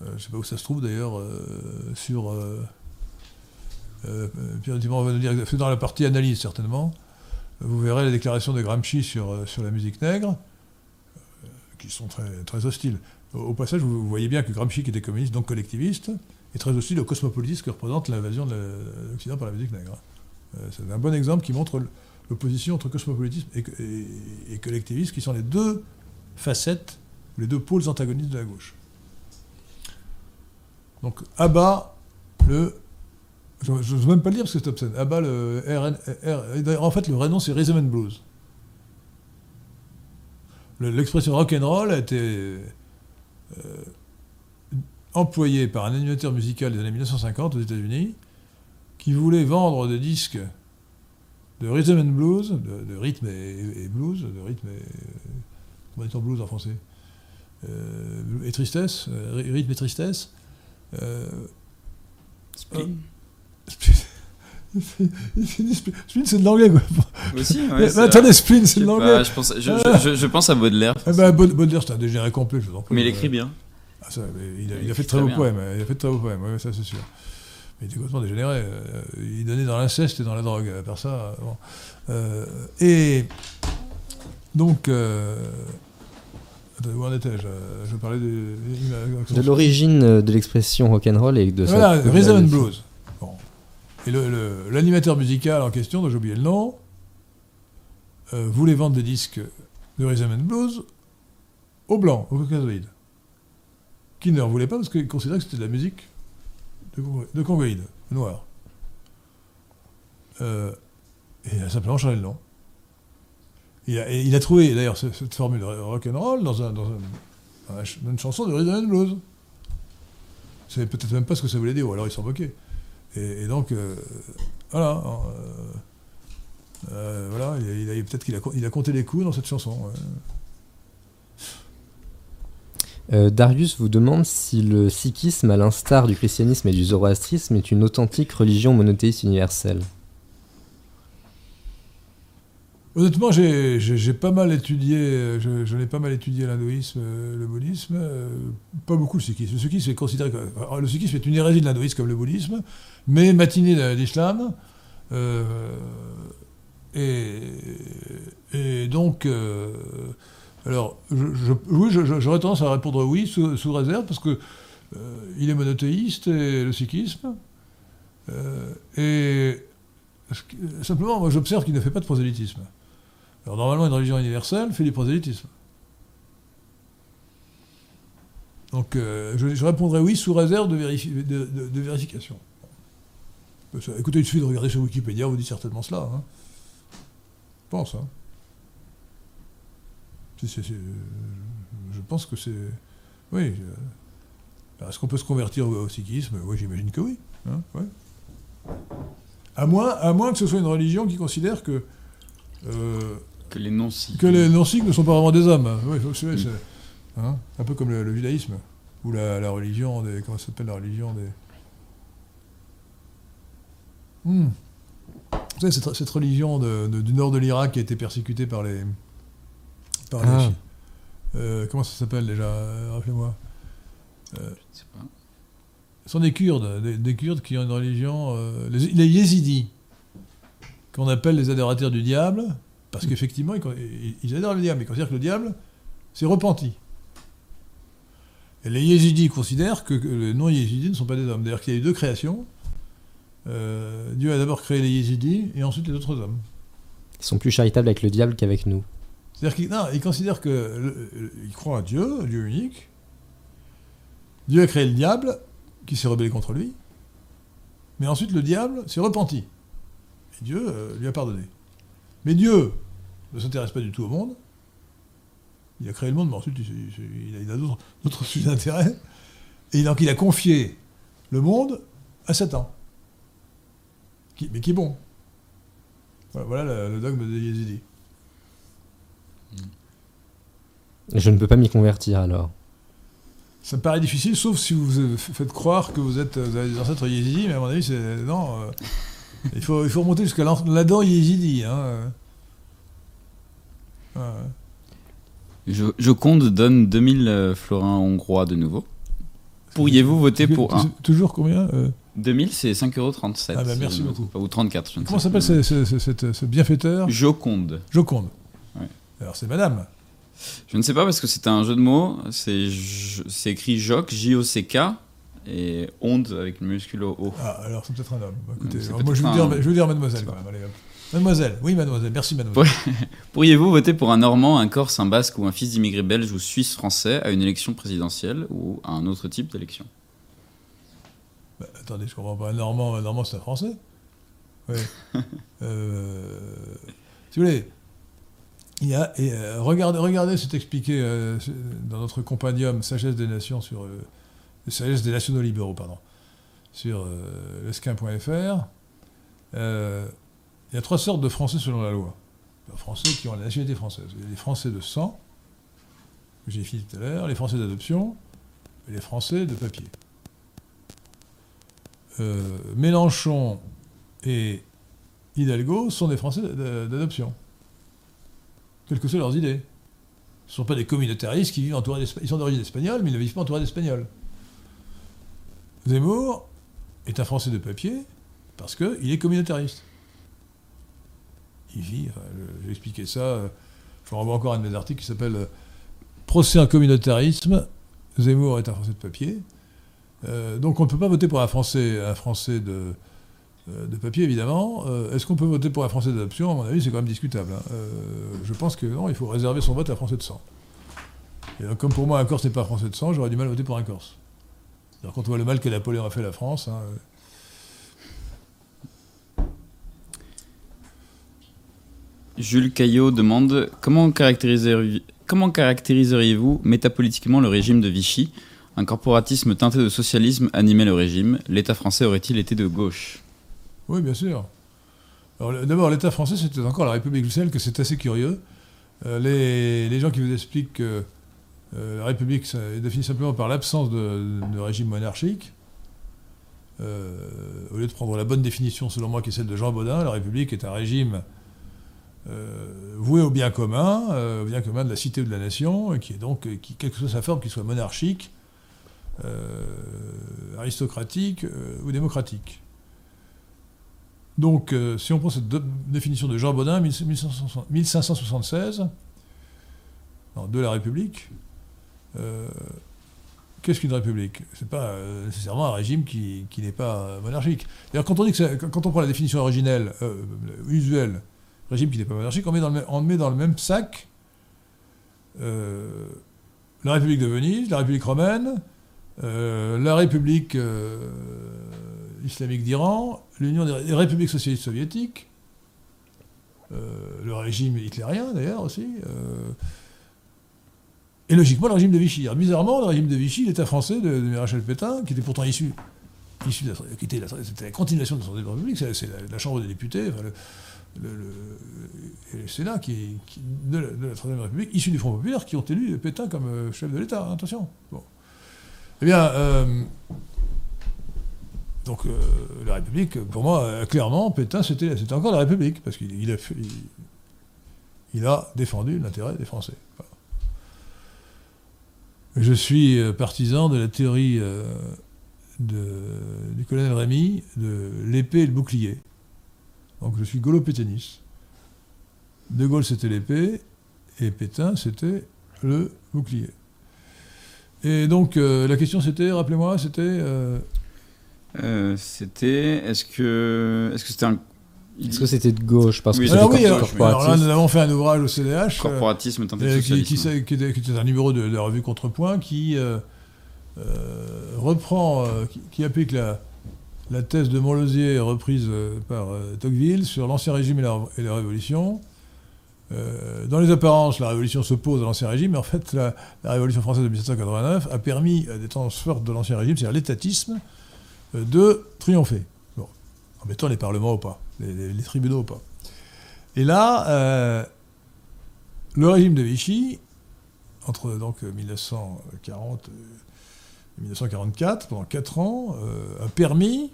je ne sais pas où ça se trouve d'ailleurs, euh, sur. Euh, Dumont va nous dire, dans la partie analyse certainement, vous verrez les déclarations de Gramsci sur, sur la musique nègre, euh, qui sont très, très hostiles. Au, au, passage, vous voyez bien que Gramsci, qui était communiste, donc collectiviste, est très hostile au cosmopolitisme que représente l'invasion de l'Occident par la musique nègre. Euh, C'est un bon exemple qui montre l'opposition entre cosmopolitisme et, et, et, collectivisme, qui sont les deux facettes, les deux pôles antagonistes de la gauche. Donc, abat le je n'ose même pas le dire parce que c'est obscène. Bah le RN, en fait, le vrai nom c'est Rhythm and Blues. L'expression rock and roll a été euh, employé par un animateur musical des années 1950 aux États-Unis qui voulait vendre des disques de rhythm and blues, de, rythme et, blues, de rythme et. comment dit blues en français euh, Et tristesse, euh, rythme et tristesse. Euh, spleen. spleen, c'est de l'anglais quoi. Aussi, ouais, attendez, spleen, c'est de l'anglais. Je, pense, je, je, pense à Baudelaire. Eh ben, Baudelaire, c'est un dégénéré complet, je vous en prie. Mais il écrit bien. Ah, ça, il, a, il, a, fait de très beaux poèmes, il a fait de très beaux poèmes, ouais, ça c'est sûr il était complètement dégénéré. Euh, il donnait dans l'inceste et dans la drogue. À part ça. Euh, et donc. Euh, où en étais-je Je parlais de. De l'origine de l'expression rock'n'roll et de voilà, Rhythm and Blues. Bon. Et l'animateur musical en question, dont j'ai oublié le nom, voulait vendre des disques de Rhythm and Blues aux Blancs, aux Caucasoïdes. Qui ne leur voulait pas parce qu'ils considéraient que c'était de la musique de, Congoïde, noir. Euh, et il a simplement changé le nom. Il a, il a trouvé d'ailleurs cette, formule rock'n'roll dans, un, dans une chanson de rhythm and blues. Il savait peut-être même pas ce que ça voulait dire, ou alors il s'en. Et, donc, euh, voilà. Euh, voilà, il peut-être qu'il a, il a compté les coups dans cette chanson. Euh, Darius vous demande si le sikhisme, à l'instar du christianisme et du zoroastrisme, est une authentique religion monothéiste universelle. Honnêtement, j'ai pas mal étudié, je, n'ai pas mal étudié l'hindouisme, euh, le bouddhisme, euh, pas beaucoup le sikhisme. Le sikhisme est considéré le sikhisme est une hérésie de l'hindouisme comme le bouddhisme, mais matinée d'islam. et, donc, alors, je, oui, j'aurais tendance à répondre oui, sous, réserve, parce que euh, il est monothéiste, et le sikhisme. Euh, et simplement, moi, j'observe qu'il ne fait pas de prosélytisme. Alors, normalement, une religion universelle fait du prosélytisme. Donc, euh, je, répondrai oui, sous réserve de, vérification. Écoutez, il suffit de regarder sur Wikipédia, vous dit certainement cela. Hein. Je pense, hein je pense que c'est. Oui. Est-ce qu'on peut se convertir au, sikhisme? Oui, j'imagine que oui. Hein, à, moins, à moins que ce soit une religion qui considère que. Euh, que les non-sikhs. Que les non-sikhs ne sont pas vraiment des hommes. Oui, c'est hein, un peu comme le, judaïsme, ou la, religion des. Comment ça s'appelle la religion des. Hmm. Vous savez, cette, religion du nord de l'Irak qui a été persécutée par les, ah. Euh, comment ça s'appelle déjà euh, Rappelez-moi. Euh, Je sais pas. Ce sont des Kurdes, des, Kurdes qui ont une religion. les, les Yézidis, qu'on appelle les adorateurs du diable, parce qu'effectivement, ils, adorent le diable, ils considèrent que le diable s'est repenti. Et les Yézidis considèrent que, les non-Yézidis ne sont pas des hommes. D'ailleurs, qu'il y a eu deux créations. Dieu a d'abord créé les Yézidis et ensuite les autres hommes. Ils sont plus charitables avec le diable qu'avec nous. C'est-à-dire qu'il considère que il croit à Dieu, Dieu unique. Dieu a créé le diable qui s'est rebellé contre lui. Mais ensuite, le diable s'est repenti. Et Dieu euh, lui a pardonné. Mais Dieu ne s'intéresse pas du tout au monde. Il a créé le monde, mais ensuite, il, a d'autres sujets d'intérêt. Et donc, il a confié le monde à Satan. mais qui est bon. Voilà, le, dogme de Yézidi. Je ne peux pas m'y convertir alors. Ça me paraît difficile, sauf si vous faites croire que vous êtes avez des ancêtres yézidis, mais à mon avis, c'est. Non. Euh, il, faut, il faut remonter jusqu'à l'Adam yézidi. Hein. Je, compte donne 2000 euh, florins hongrois de nouveau. Pourriez-vous voter pour un? Toujours combien 2000, euh c'est 5,37€. Ah bah merci beaucoup. Ou 34, je ne Comment s'appelle ce, ce, bienfaiteur? Joconde. Joconde. Alors c'est madame. Je ne sais pas parce que c'est un jeu de mots. C'est écrit Joc, J-O-C-K, et Onde avec une muscule O. Ah, alors c'est peut-être un homme. Écoutez, moi je vais, dire, mademoiselle quand même. Allez, Mademoiselle, oui mademoiselle, merci mademoiselle. Pourriez-vous voter pour un Normand, un Corse, un Basque ou un fils d'immigré belge ou suisse français à une élection présidentielle ou à un autre type d'élection? Bah, Attendez, je comprends pas. Un Normand, un Normand c'est un Français? Oui. euh, si vous voulez, euh, regardez, c'est expliqué euh, dans notre compendium Sagesse des Nations sur, euh, sagesse des nationaux libéraux, pardon, sur lesquin.fr. il y a trois sortes de Français selon la loi. Les Français qui ont la nationalité française. Il y a les Français de sang, que j'ai défini tout à l'heure, les Français d'adoption et les Français de papier. Mélenchon et Hidalgo sont des Français d'adoption, quelles que soient leurs idées. Ce ne sont pas des communautaristes qui vivent entourés d'Espagnols. Ils sont d'origine espagnole, mais ils ne vivent pas entourés d'Espagnols. Zemmour est un Français de papier parce qu'il est communautariste. Il vit, j'ai expliqué ça, je vous renvoie encore un de mes articles qui s'appelle euh, Procès en communautarisme. Zemmour est un Français de papier. Euh, donc on ne peut pas voter pour un Français, un Français de, euh, de papier, évidemment. Euh, est-ce qu'on peut voter pour un Français d'adoption À mon avis, c'est quand même discutable. Hein. Euh, je pense que non, il faut réserver son vote à Français de sang. Comme pour moi, un Corse n'est pas Français de sang, j'aurais du mal à voter pour un Corse. Quand on voit le mal que Napoléon a fait à la France. Hein, Jules Caillot demande comment caractériseriez-vous métapolitiquement le régime de Vichy? Un corporatisme teinté de socialisme animait le régime. L'État français aurait-il été de gauche? Oui, bien sûr. D'abord, l'État français, c'était encore la République Bruxelles, que c'est assez curieux. Euh, les, gens qui vous expliquent que euh, la République est définie simplement par l'absence de, régime monarchique, euh, au lieu de prendre la bonne définition, selon moi, qui est celle de Jean Baudin, la République est un régime voué au bien commun, au bien commun de la cité ou de la nation, et qui est donc, qui, quelle que soit sa forme, qu'il soit monarchique, aristocratique ou démocratique. Donc, euh, si on prend cette définition de Jean Baudin, 1576, de la République, euh, qu'est-ce qu'une République? C'est pas euh, nécessairement un régime qui, n'est pas monarchique. D'ailleurs, quand on quand on prend la définition originelle, usuelle, régime qui n'est pas monarchique, on le, on met dans le même sac la République de Venise, la République romaine, la République islamique d'Iran, l'Union des républiques socialistes soviétiques, euh, le régime hitlérien d'ailleurs aussi, euh, et logiquement le régime de Vichy. bizarrement, le régime de Vichy, l'État français de, de Pétain, qui était pourtant issu, issu de la, qui était la, la continuation de la Troisième République, c'est la, Chambre des députés, le, et le Sénat qui, de, la, Troisième République, issu du Front populaire, qui ont élu Pétain comme euh, chef de l'État. attention. Bon. Eh bien, donc euh, la République, pour moi, euh, clairement, Pétain, c'était encore la République, parce qu'il a, défendu l'intérêt des Français. Je suis euh, partisan de la théorie du colonel Rémy de l'épée et le bouclier. Donc je suis gaulo-pétainiste. De Gaulle, c'était l'épée, et Pétain, c'était le bouclier. Et donc la question, c'était, rappelez-moi, c'était... Euh, c'était. Est-ce que. Est-ce que c'était un. Est-ce que c'était de gauche parce que alors oui, alors, là, nous avons fait un ouvrage au CDH. Euh, Corporatisme euh, qui, qui, qui, était, un numéro de, la revue Contrepoint qui euh, reprend, qui, applique la, la thèse de Montlosier reprise par Tocqueville sur l'Ancien Régime et la, et la Révolution. dans les apparences, la Révolution s'oppose à l'Ancien Régime, mais en fait, la, la Révolution française de 1789 a permis des tendances fortes de l'Ancien Régime, c'est-à-dire l'étatisme, de triompher. en mettant les parlements au pas, les, tribunaux au pas. Et là, euh, le régime de Vichy, entre donc 1940 et 1944, pendant 4 ans, euh, a permis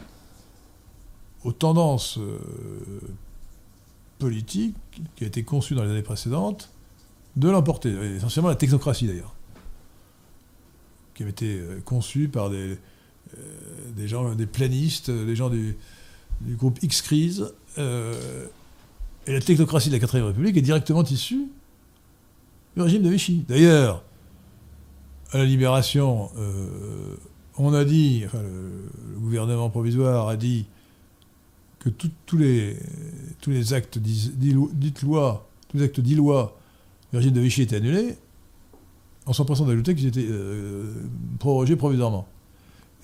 aux tendances euh, politiques qui ont été conçues dans les années précédentes de l'emporter. Essentiellement la technocratie d'ailleurs, qui avait été conçue par des, des gens, des planistes, des gens du, groupe X-Crise. Euh, et la technocratie de la 4ème République est directement issue du régime de Vichy. D'ailleurs, à la Libération, euh, on a dit, enfin, le, gouvernement provisoire a dit que tous les, actes dites loi, tous les actes du régime de Vichy étaient annulés, en s'empressant d'ajouter qu'ils étaient prorogés provisoirement.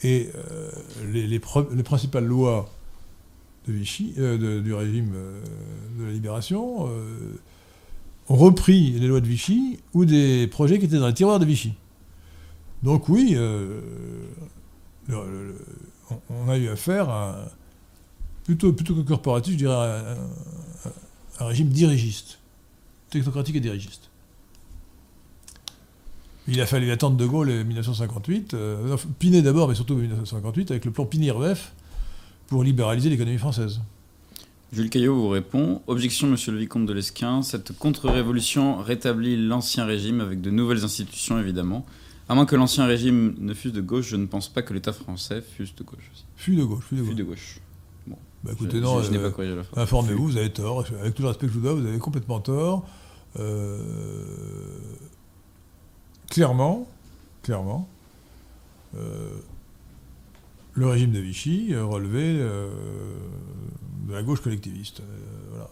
Et euh, les, principales lois de Vichy, euh, du régime euh, de la libération ont repris les lois de Vichy ou des projets qui étaient dans les tiroirs de Vichy. Donc oui, on, a eu affaire à, plutôt, que corporatif, je dirais, à, un régime dirigiste, technocratique et dirigiste. Il a fallu attendre De Gaulle en 1958, euh, Pinet d'abord, mais surtout en 1958, avec le plan Pinet-Rdef, pour libéraliser l'économie française. Jules Caillot vous répond Objection, monsieur le vicomte de Lesquin. Cette contre-révolution rétablit l'ancien régime avec de nouvelles institutions, évidemment. À moins que l'ancien régime ne fût de gauche, je ne pense pas que l'État français fût de gauche aussi. Fut de gauche, fut de Fût gauche. de gauche. Bah, Je- écoutez, je, non, je euh, pas. Informez-vous, vous avez tort. Avec tout le respect que je vous dois, vous avez complètement tort. Euh, clairement, clairement, euh, le régime de Vichy euh, relevait euh, de la gauche collectiviste. Voilà.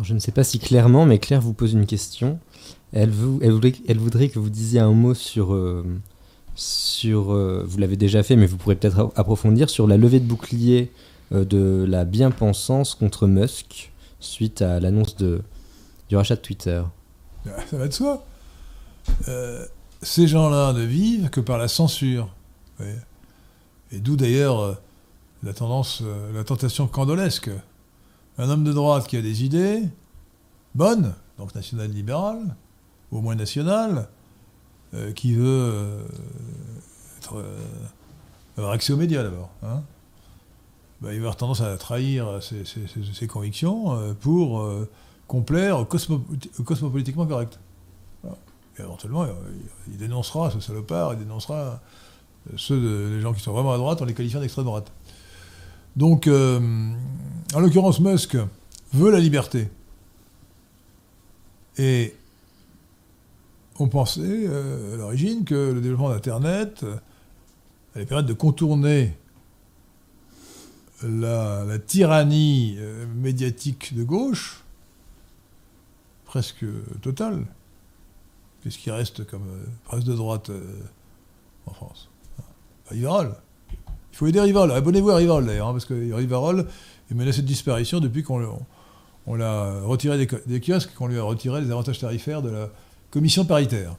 Je ne sais pas si clairement, mais Claire vous pose une question. Elle, vous, elle, voudrait, elle voudrait que vous disiez un mot sur, sur vous l'avez déjà fait, mais vous pourrez peut-être approfondir, sur la levée de bouclier de la bien-pensance contre Musk suite à l'annonce du rachat de Twitter. Ah, Ça va de soi. Euh, ces gens-là ne vivent que par la censure. Et d'où d'ailleurs euh, la tendance, euh, la tentation candolesque. Un homme de droite qui a des idées bonnes, donc national-libérales, au moins nationales, qui veut être, avoir accès aux médias d'abord. hein. Bah, il va avoir tendance à trahir ses, convictions pour au cosmopolitiquement correct. Et éventuellement, il, dénoncera ce salopard, il dénoncera ceux de- gens qui sont vraiment à droite en les qualifiant d'extrême droite. Donc, euh, en l'occurrence, Musk veut la liberté. Et on pensait euh, à l'origine que le développement d'Internet euh, allait permettre de contourner la, tyrannie médiatique de gauche, presque totale. Qu'est-ce qui reste comme euh, presse de droite euh, en France? Rivarol. Il faut aider Rivarol. Abonnez-vous à Rivarol d'ailleurs, hein, parce que Rivarol est menacé de disparition depuis qu'on l'a retiré des, des kiosques, qu'on lui a retiré les avantages tarifaires de la commission paritaire.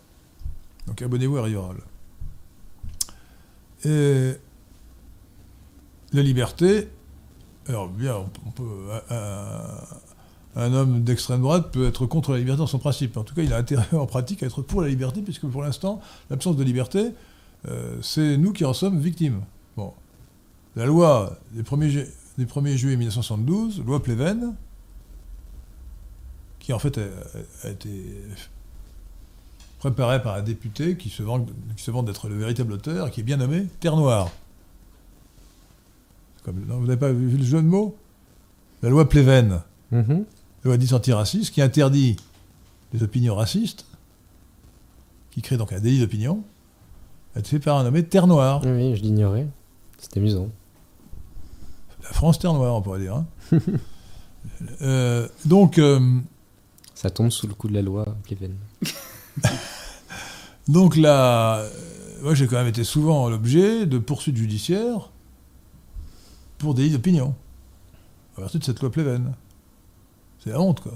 Donc abonnez-vous à Rivarol. Et la liberté, alors bien, on, on peut, un, homme d'extrême droite peut être contre la liberté dans son principe. En tout cas, il a intérêt en pratique à être pour la liberté, puisque pour l'instant, l'absence de liberté, euh, c'est nous qui en sommes victimes. Bon. La loi des 1er, ju- des 1er juillet 1972, loi Pleven, qui en fait a, été préparée par un député qui se vante, d'être le véritable auteur, qui est bien nommé Terre Noire. Vous n'avez pas vu le jeu de mots? La loi Pleven, Mhm. loi antiraciste, qui interdit les opinions racistes, qui crée donc un délit d'opinion, a été fait par un nommé Terre Noire. Oui, oui, je l'ignorais. C'est amusant. La France Terre Noire, on pourrait dire. hein. Euh, donc, euh, Ça tombe sous le coup de la loi Pleven. donc là, euh, moi j'ai quand même été souvent l'objet de poursuites judiciaires pour délit d'opinion, à vertu de cette loi Pleven. C'est la honte, quoi.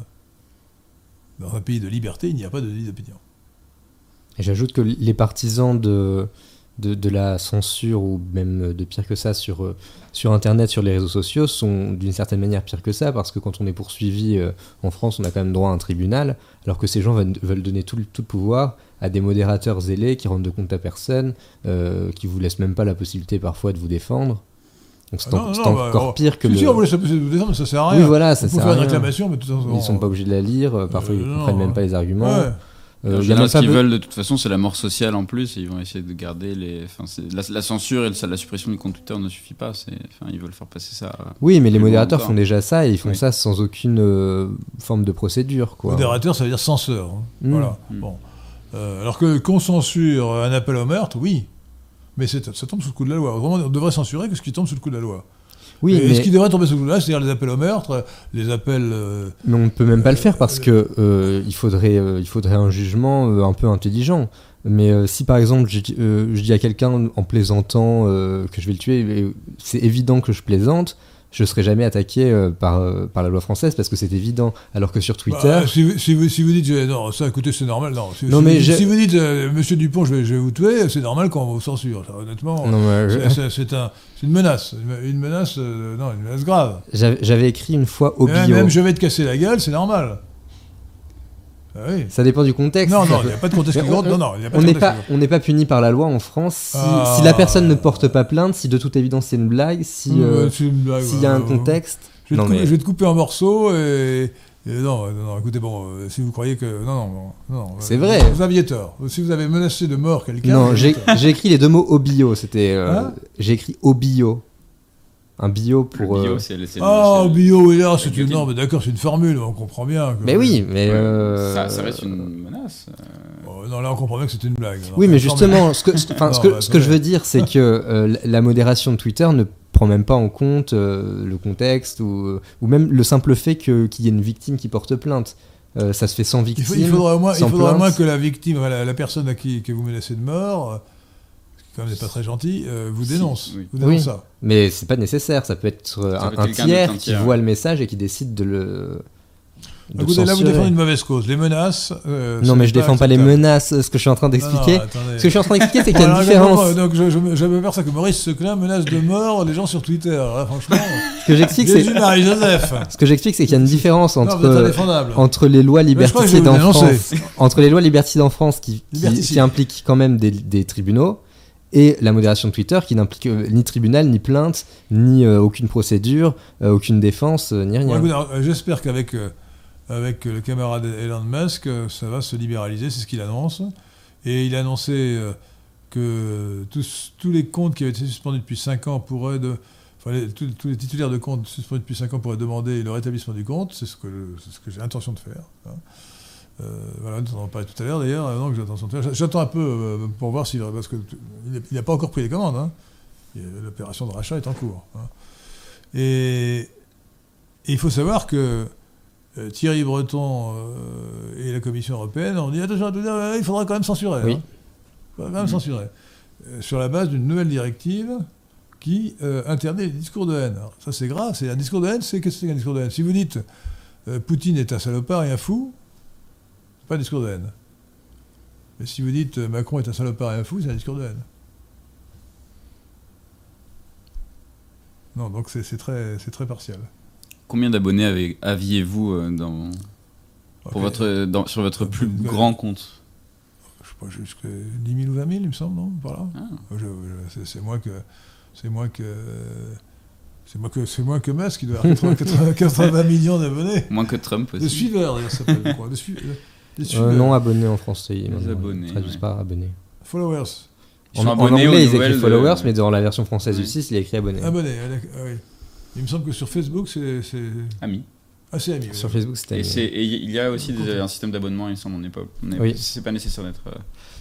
Dans un pays de liberté, il n'y a pas de délit d'opinion. J'ajoute que les partisans de, la censure, ou même de pire que ça, sur, euh, Internet, sur les réseaux sociaux, sont d'une certaine manière pire que ça, parce que quand on est poursuivi euh, en France, on a quand même droit à un tribunal, alors que ces gens veulent, donner tout le, tout le pouvoir à des modérateurs zélés qui rendent de compte à personne, euh, qui vous laissent même pas la possibilité parfois de vous défendre. Donc c'est Ah en- non, c'est non, bah, encore oh, pire que Si, le... si, on voulait ça sert à rien. Oui, voilà, ça on sert faire à une rien. réclamation, mais toute façon. Ils sont pas obligés de la lire, euh, parfois Euh, ils non, comprennent même pas les arguments. Ouais. Euh, y a ce qu'ils veulent de toute façon, c'est la mort sociale en plus. Et ils vont essayer de garder les. Enfin, c'est- la, la censure et le- la suppression du compte Twitter ne suffit pas. C'est, enfin, ils veulent faire passer ça. à- Oui, mais les modérateurs encore. font déjà ça et ils font Oui. ça sans aucune euh, forme de procédure. Quoi. Modérateur, ça veut dire censeur. hein. Mm. Voilà. Mm. Bon. Euh, alors que qu'on censure un appel au meurtre, oui. Mais ça tombe sous le coup de la loi. Autrement, on devrait censurer que ce qui tombe sous le coup de la loi. Oui, Et mais, ce qui devrait tomber sous le coup de la loi, c'est-à-dire les appels au meurtre, les appels. euh, mais on ne peut même pas le faire parce que euh, il, faudrait, euh, il faudrait un jugement euh, un peu intelligent. Mais euh, si par exemple je, dis- euh, je dis à quelqu'un en plaisantant euh, que je vais le tuer, c'est évident que je plaisante, je serais jamais attaqué euh, par, euh, par la loi française parce que c'est évident. Alors que sur Twitter. Bah, si, vous, si, vous, si, vous, dites euh, non, ça écoutez, c'est normal, non. Si, non, si mais vous, si vous dites Monsieur Dupont, je vais, je vais vous tuer, c'est normal qu'on vous censure. Ça, honnêtement, c'est un, une menace. Une menace, non, une menace grave. J'avais écrit une fois au bio. Même je vais te casser la gueule, c'est normal. Ah oui. Ça dépend du contexte. Non, non, il n'y a pas de contexte qui compte. Non, non, on n'est pas, on n'est pas puni par la loi en France si, ah. si, la personne ne porte pas plainte, si de toute évidence c'est une blague, si euh, s'il y a un contexte. Je vais, non, te, couper, mais... je vais, te couper en morceaux et, et non, non, écoutez, bon, euh, si vous croyez que non, non, non, c'est vrai. Vous aviez tort. Si vous avez menacé de mort quelqu'un. Non, j'ai écrit les deux mots au bio. C'était, euh, hein j'ai écrit au bio. Un bio pour. Le bio, euh... c'est Ah, oh, bio, oui, là, c'est une. Non, mais d'accord, c'est une formule, on comprend bien. Que... Mais oui, mais. Euh... Ça, ça, reste une menace. Oh, non, là, on comprend bien que c'est une blague. Non, oui, mais justement, ce que, ce, non, ce, que, bah, ce que je veux dire, c'est que euh, la modération de Twitter ne prend même pas en compte euh, le contexte ou, ou même le simple fait qu'il y ait une victime qui porte plainte. Euh, ça se fait sans victime. Il, faut, il faudra au moins, il faudra au moins que la victime, la, la personne à qui que vous menacez de mort quand même n'est pas très gentil, euh, vous dénonce. Si, oui. Vous dénonce oui, ça. Mais c'est pas nécessaire. Ça peut être ça un, peut un tiers qui tiers. voit le message et qui décide de le. De Écoutez, là, vous défendez une mauvaise cause. Les menaces. Euh, non, mais je défends pas les menaces. Ce que je suis en train d'expliquer. Ce que je suis en train d'expliquer, c'est qu'il y a une différence. donc, je, je, je me ça que Maurice Seclin menace de mort les gens sur Twitter. Là, franchement. ce que j'explique, c'est. Ce que j'explique, c'est qu'il y a une différence entre, non, entre les lois liberticides en France. Entre les lois liberticides en France qui, qui, qui impliquent quand même des, des tribunaux et la modération de Twitter qui n'implique euh, ni tribunal, ni plainte, ni euh, aucune procédure, euh, aucune défense, ni rien. J'espère qu'avec avec le camarade Elon Musk, ça va se libéraliser, c'est ce qu'il annonce. Et il a annoncé que tous, tous, les comptes qui avaient été suspendus depuis 5 ans pourraient... De, tous, les titulaires de comptes suspendus depuis 5 ans pourraient demander le rétablissement du compte, c'est ce que, ce que j'ai l'intention de faire. Hein. Euh, voilà, nous en avons parlé tout à l'heure d'ailleurs, euh, j'attends un peu euh, pour voir si. Parce qu'il n'a pas encore pris les commandes. Hein. L'opération de rachat est en cours. Hein. Et, et, il faut savoir que Thierry Breton et la Commission européenne ont dit attention, il faudra quand même censurer. Oui. Hein. Il faudra quand même mmh. censurer. sur la base d'une nouvelle directive qui interdit les discours de haine. Alors, ça c'est grave, c'est un discours de haine, c'est qu'est-ce que c'est qu'un discours de haine? Si vous dites Poutine est un salopard et un fou, pas un discours de haine. Mais si vous dites euh, Macron est un salopard et un fou, c'est un discours de haine. Non, donc c'est très, très partiel. Combien d'abonnés aviez-vous euh, dans, pour okay. votre, dans, sur votre plus euh, grand compte? Je sais pas, jusqu'à 10 000 ou 20 000, il me semble, non? Voilà. Ah. C'est moins que. C'est moins que. C'est moins, que, moins que Musk qui doit avoir 80, 80, 80 millions d'abonnés. Moins que Trump aussi. De suiveurs, d'ailleurs, ça s'appelle quoi de suiveurs. Euh, non abonné en français. Les abonnés. Traduisent ouais. pas abonné. Followers. Ils en, en anglais, ils écrivent followers, de... mais dans la version française du oui. 6, il est écrit abonné. Abonné, ah, oui. Il me semble que sur Facebook, c'est. Ami. Ah, c'est ami. Sur Facebook, c'est ami. Et, il y a aussi des, un système d'abonnement, il me semble, on n'est pas. oui. C'est pas nécessaire d'être.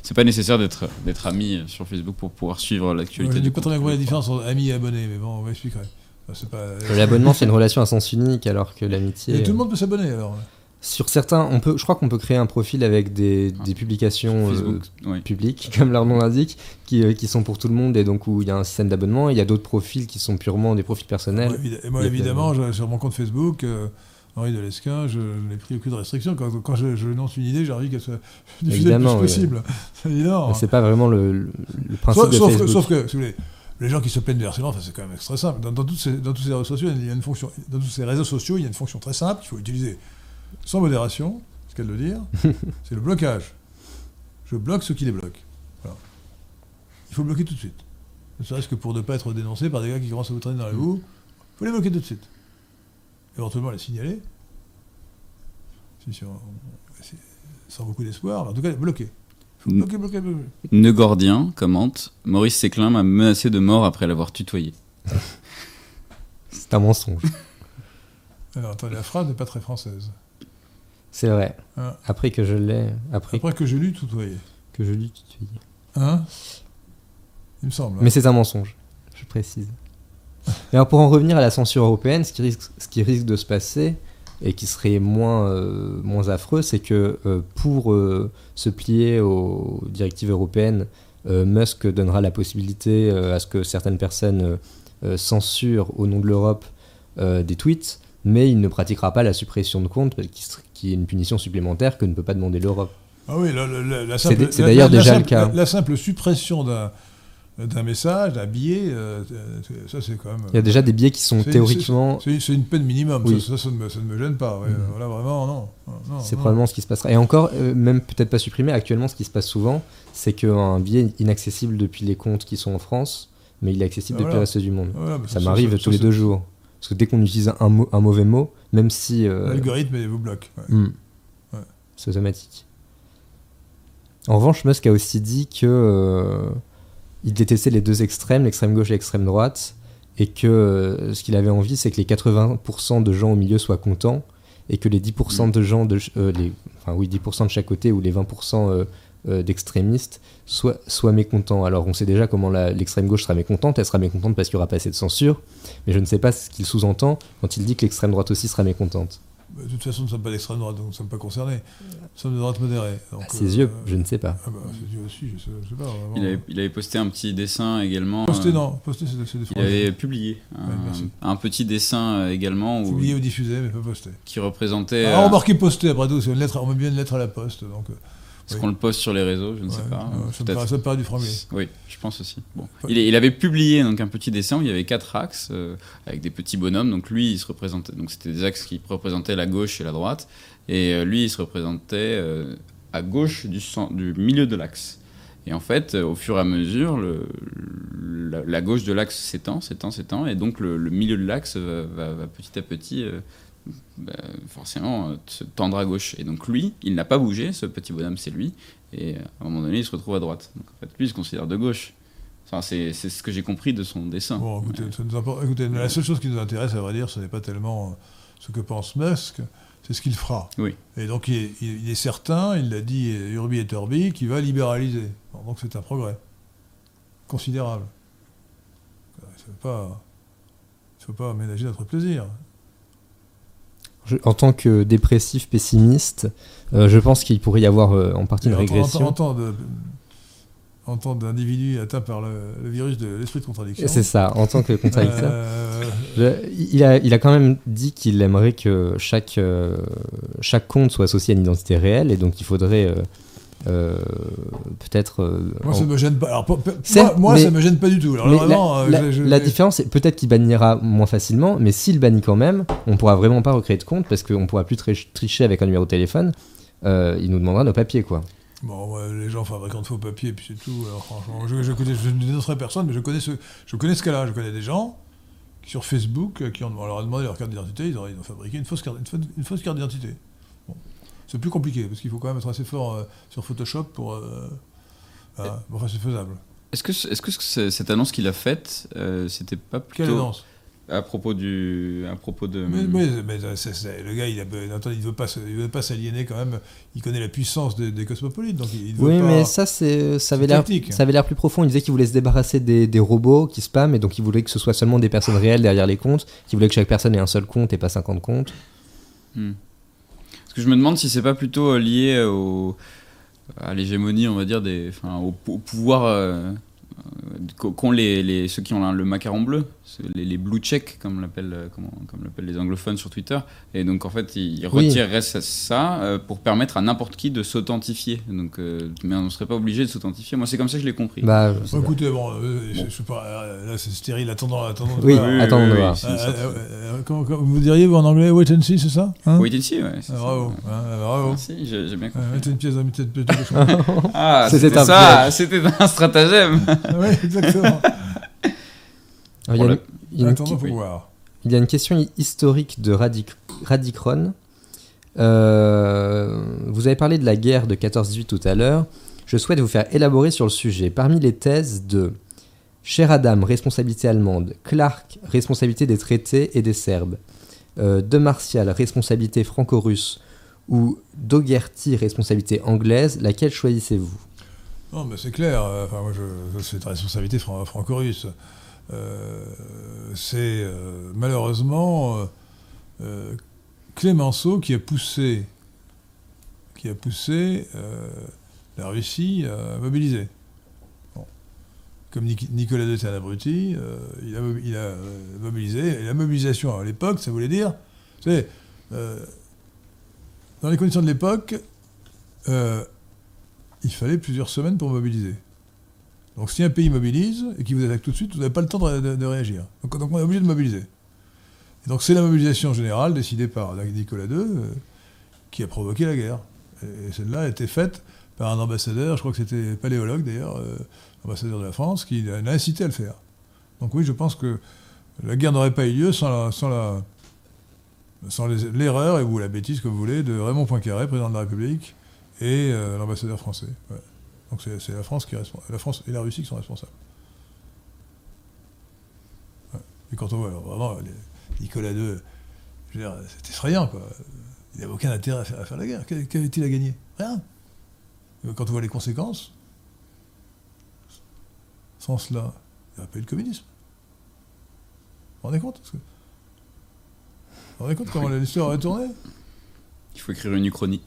C'est pas nécessaire d'être d'être ami sur Facebook pour pouvoir suivre l'actualité. Ouais, je n'ai pas très bien la différence entre ami et abonné, mais bon, on va expliquer. L'abonnement, c'est une relation à sens unique, alors que l'amitié. Et tout le monde peut s'abonner alors. Sur certains, on peut, je crois qu'on peut créer un profil avec des, des publications euh, oui. publiques, comme leur nom l'indique, qui, euh, qui, sont pour tout le monde et donc où il y a un système d'abonnement. Il y a d'autres profils qui sont purement des profils personnels. Moi, et moi évidemment, je, sur mon compte Facebook, euh, Henri Delesquin, je, je n'ai pris aucune restriction. Quand, quand je, je, lance une idée, j'ai envie qu'elle soit diffusée le plus oui. possible. C'est évident. C'est pas vraiment le, principe sauf, de sauf, Facebook. sauf que, si vous voulez, les gens qui se plaignent du harcèlement, enfin, c'est quand même très simple. Dans, dans, toutes ces, dans tous ces réseaux sociaux, il y a une fonction. Dans tous ces réseaux sociaux, il y a une fonction très simple qu'il faut utiliser sans modération, ce qu'elle veut dire, c'est le blocage. Je bloque ceux qui les bloquent. Voilà. Il faut bloquer tout de suite. Ne serait-ce que pour ne pas être dénoncé par des gars qui commencent à vous traîner dans la boue. Il faut les bloquer tout de suite. Éventuellement les signaler. Sans beaucoup d'espoir. En tout cas, bloquer. Bloquer, bloquer, bloquer. Neugordien commente Maurice Séclin m'a menacé de mort après l'avoir tutoyé. C'est un mensonge. Alors, attendez, la phrase n'est pas très française. C'est vrai. Ah. Après que je l'ai. Après, après, que je l'ai tutoyé. Que je l'ai tutoyé. Hein? Il me semble. Hein. Mais c'est un mensonge, je précise. Et alors, pour en revenir à la censure européenne, ce qui risque, ce qui risque de se passer, et qui serait moins, euh, moins affreux, c'est que euh, pour euh, se plier aux directives européennes, Musk donnera la possibilité à ce que certaines personnes censurent au nom de l'Europe des tweets, mais il ne pratiquera pas la suppression de compte, qui est une punition supplémentaire que ne peut pas demander l'Europe. Ah oui, c'est d'ailleurs déjà le cas. La, simple suppression d'un d'un message, d'un billet, euh, ça c'est quand même. Il y a déjà des billets qui sont théoriquement. C'est une peine minimum, ça, ça, ne me, gêne pas. Mm. Voilà, vraiment, non. c'est probablement ce qui se passera. Et encore, euh, même peut-être pas supprimé, actuellement, ce qui se passe souvent, c'est qu'un billet inaccessible depuis les comptes qui sont en France, mais il est accessible depuis le reste du monde. ça m'arrive tous les deux jours. Parce que dès qu'on utilise un, un, mauvais mot, même si. Euh, L'algorithme vous bloque. Mm. C'est automatique. En revanche, Musk a aussi dit que euh, il détestait les deux extrêmes, l'extrême gauche et l'extrême droite, et que euh, ce qu'il avait envie, c'est que les 80% de gens au milieu soient contents, et que les 10% de gens de les, enfin oui 10% de chaque côté ou les 20% d'extrémistes soient, soient mécontents. Alors on sait déjà comment l'extrême gauche sera mécontente, elle sera mécontente parce qu'il n'y aura pas assez de censure, mais je ne sais pas ce qu'il sous-entend quand il dit que l'extrême droite aussi sera mécontente. Bah, de toute façon, nous ne sommes pas d'extrême droite, donc nous ne sommes pas concernés. Nous sommes de droite modérée. ses yeux, je ne sais pas. Ah bah, ses yeux aussi, je ne sais, pas. Il avait, il avait, posté un petit dessin également. Posté, euh, non. Posté, c'est des Il avait publié un, un, petit dessin euh, également. Publié ou diffusé, mais pas posté. Qui représentait. Ah, remarquez posté, après tout, c'est une lettre, on met bien une lettre à la poste. Donc, euh, est-ce qu'on le poste sur les réseaux? Je ne sais pas. ça, me paraît, du franglais. Oui, je pense aussi. Bon. Il, il, avait publié donc, un petit dessin où il y avait quatre axes euh, avec des petits bonhommes. Donc lui, il se représentait. Donc c'était des axes qui représentaient la gauche et la droite. Et euh, lui, il se représentait euh, à gauche du, du milieu de l'axe. Et en fait, au fur et à mesure, le, la, gauche de l'axe s'étend, s'étend, s'étend, et donc le, milieu de l'axe va, va, petit à petit bah, forcément euh, se tendre à gauche. Et donc lui, il n'a pas bougé, ce petit bonhomme c'est lui, et à un moment donné il se retrouve à droite. Donc en fait lui il se considère de gauche. Enfin, c'est ce que j'ai compris de son dessin. Bon, écoutez, la seule chose qui nous intéresse, à vrai dire, ce n'est pas tellement euh, ce que pense Musk, c'est ce qu'il fera. Oui. Et donc il est, certain, il l'a dit Urbi et Turbi, qu'il va libéraliser. donc c'est un progrès considérable. Il ne faut pas, faut pas aménager notre plaisir en tant que dépressif pessimiste, euh, je pense qu'il pourrait y avoir euh, en partie une régression. En, tant d'individu atteint par le, virus de l'esprit de contradiction. C'est ça, en tant que contradicteur. Euh, il, a, il a quand même dit qu'il aimerait que chaque, chaque compte soit associé à une identité réelle, et donc il faudrait euh, peut-être. Euh, moi, ça me gêne pas. moi, ça me gêne pas du tout. la, différence, c'est peut-être qu'il bannira moins facilement, mais s'il bannit quand même, on pourra vraiment pas recréer de compte parce qu'on pourra plus tricher avec un numéro de téléphone. Euh, il nous demandera nos papiers, quoi. Bon, les gens fabriquent de faux papiers, puis c'est tout. franchement, je, je, connais, je ne dénoncerai personne, mais je connais ce, je connais ce cas-là. Je connais des gens qui, sur Facebook, qui ont, on leur a demandé leur carte d'identité, ils, ont, fabriqué une fausse carte, une fausse carte d'identité c'est plus compliqué parce qu'il faut quand même être assez fort euh, sur Photoshop pour. Euh, enfin, c'est faisable. Est-ce que, est-ce que cette annonce qu'il a faite, euh, c'était pas plutôt. Quelle annonce? à propos du à propos de mais, mais, le gars il, a, il veut pas il veut pas s'aliéner quand même il connaît la puissance des, cosmopolites donc il, oui mais ça c'est ça avait l'air ça avait l'air plus profond il disait qu'il voulait se débarrasser des, des, robots qui spamment et donc il voulait que ce soit seulement des personnes réelles derrière les comptes qu'il voulait que chaque personne ait un seul compte et pas 50 comptes hmm je me demande si c'est pas plutôt euh, lié euh, à l'hégémonie, on va dire, des, au, au pouvoir euh, qu'ont les, les, ceux qui ont le macaron bleu les, les blue checks, comme l'appellent euh, comme l'appellent les anglophones sur Twitter. Et donc en fait, ils retireraient ça euh, pour permettre à n'importe qui de s'authentifier. Donc, euh, mais on ne serait pas obligé de s'authentifier. Moi, c'est comme ça que je l'ai compris. Bah, écoutez, bon, Je sais pas, là c'est stérile. Attendons, attendons. Oui, attendons voir. vous diriez vous en anglais wait and see, c'est ça hein Wait and see, ouais. Ah, bravo, hein, bravo. Merci, j'ai bien compris. Mettez une pièce, mettez une pièce. ah, c'était ça, c'était un stratagème. oui, exactement. Il y, a une, question historique de Radic Radicron. Euh, vous avez parlé de la guerre de 14-18 tout à l'heure. Je souhaite vous faire élaborer sur le sujet. Parmi les thèses de Cher Adam, responsabilité allemande, Clark, responsabilité des traités et des Serbes, euh, De Martial, responsabilité franco-russe, ou Dougherty, responsabilité anglaise, laquelle choisissez-vous? Non, mais c'est clair. Enfin, moi, je, c'est la responsabilité franco-russe. Euh, c'est euh, malheureusement euh, Clémenceau qui a poussé, la Russie à mobiliser. comme Nicolas II était il, a, il, a, mobilisé. Et la mobilisation à l'époque, ça voulait dire, dans les conditions de l'époque, il fallait plusieurs semaines pour mobiliser. Donc si un pays mobilise et qu'il vous attaque tout de suite, vous n'avez pas le temps de, réagir. Donc, on est obligé de mobiliser. Donc c'est la mobilisation générale décidée par Nicolas II euh, qui a provoqué la guerre. Et celle-là a été faite par un ambassadeur, je crois que c'était paléologue d'ailleurs, euh, ambassadeur de la France, qui l'a incité à le faire. Donc oui, je pense que la guerre n'aurait pas eu lieu sans la, sans la, sans l'erreur et ou la bêtise que vous voulez de Raymond Poincaré, président de la République, et euh, l'ambassadeur français. Donc c'est la France qui la France et la Russie qui sont responsables. Et quand on voit vraiment Nicolas II, c'était effrayant quoi. Il n'avait aucun intérêt à faire, la guerre. Qu'avait-il à gagner? Rien. quand on voit les conséquences, sans cela, il n'y aurait pas eu de communisme. Vous vous rendez compte? Vous vous rendez compte comment l'histoire aurait tourné Il faut écrire une uchronie.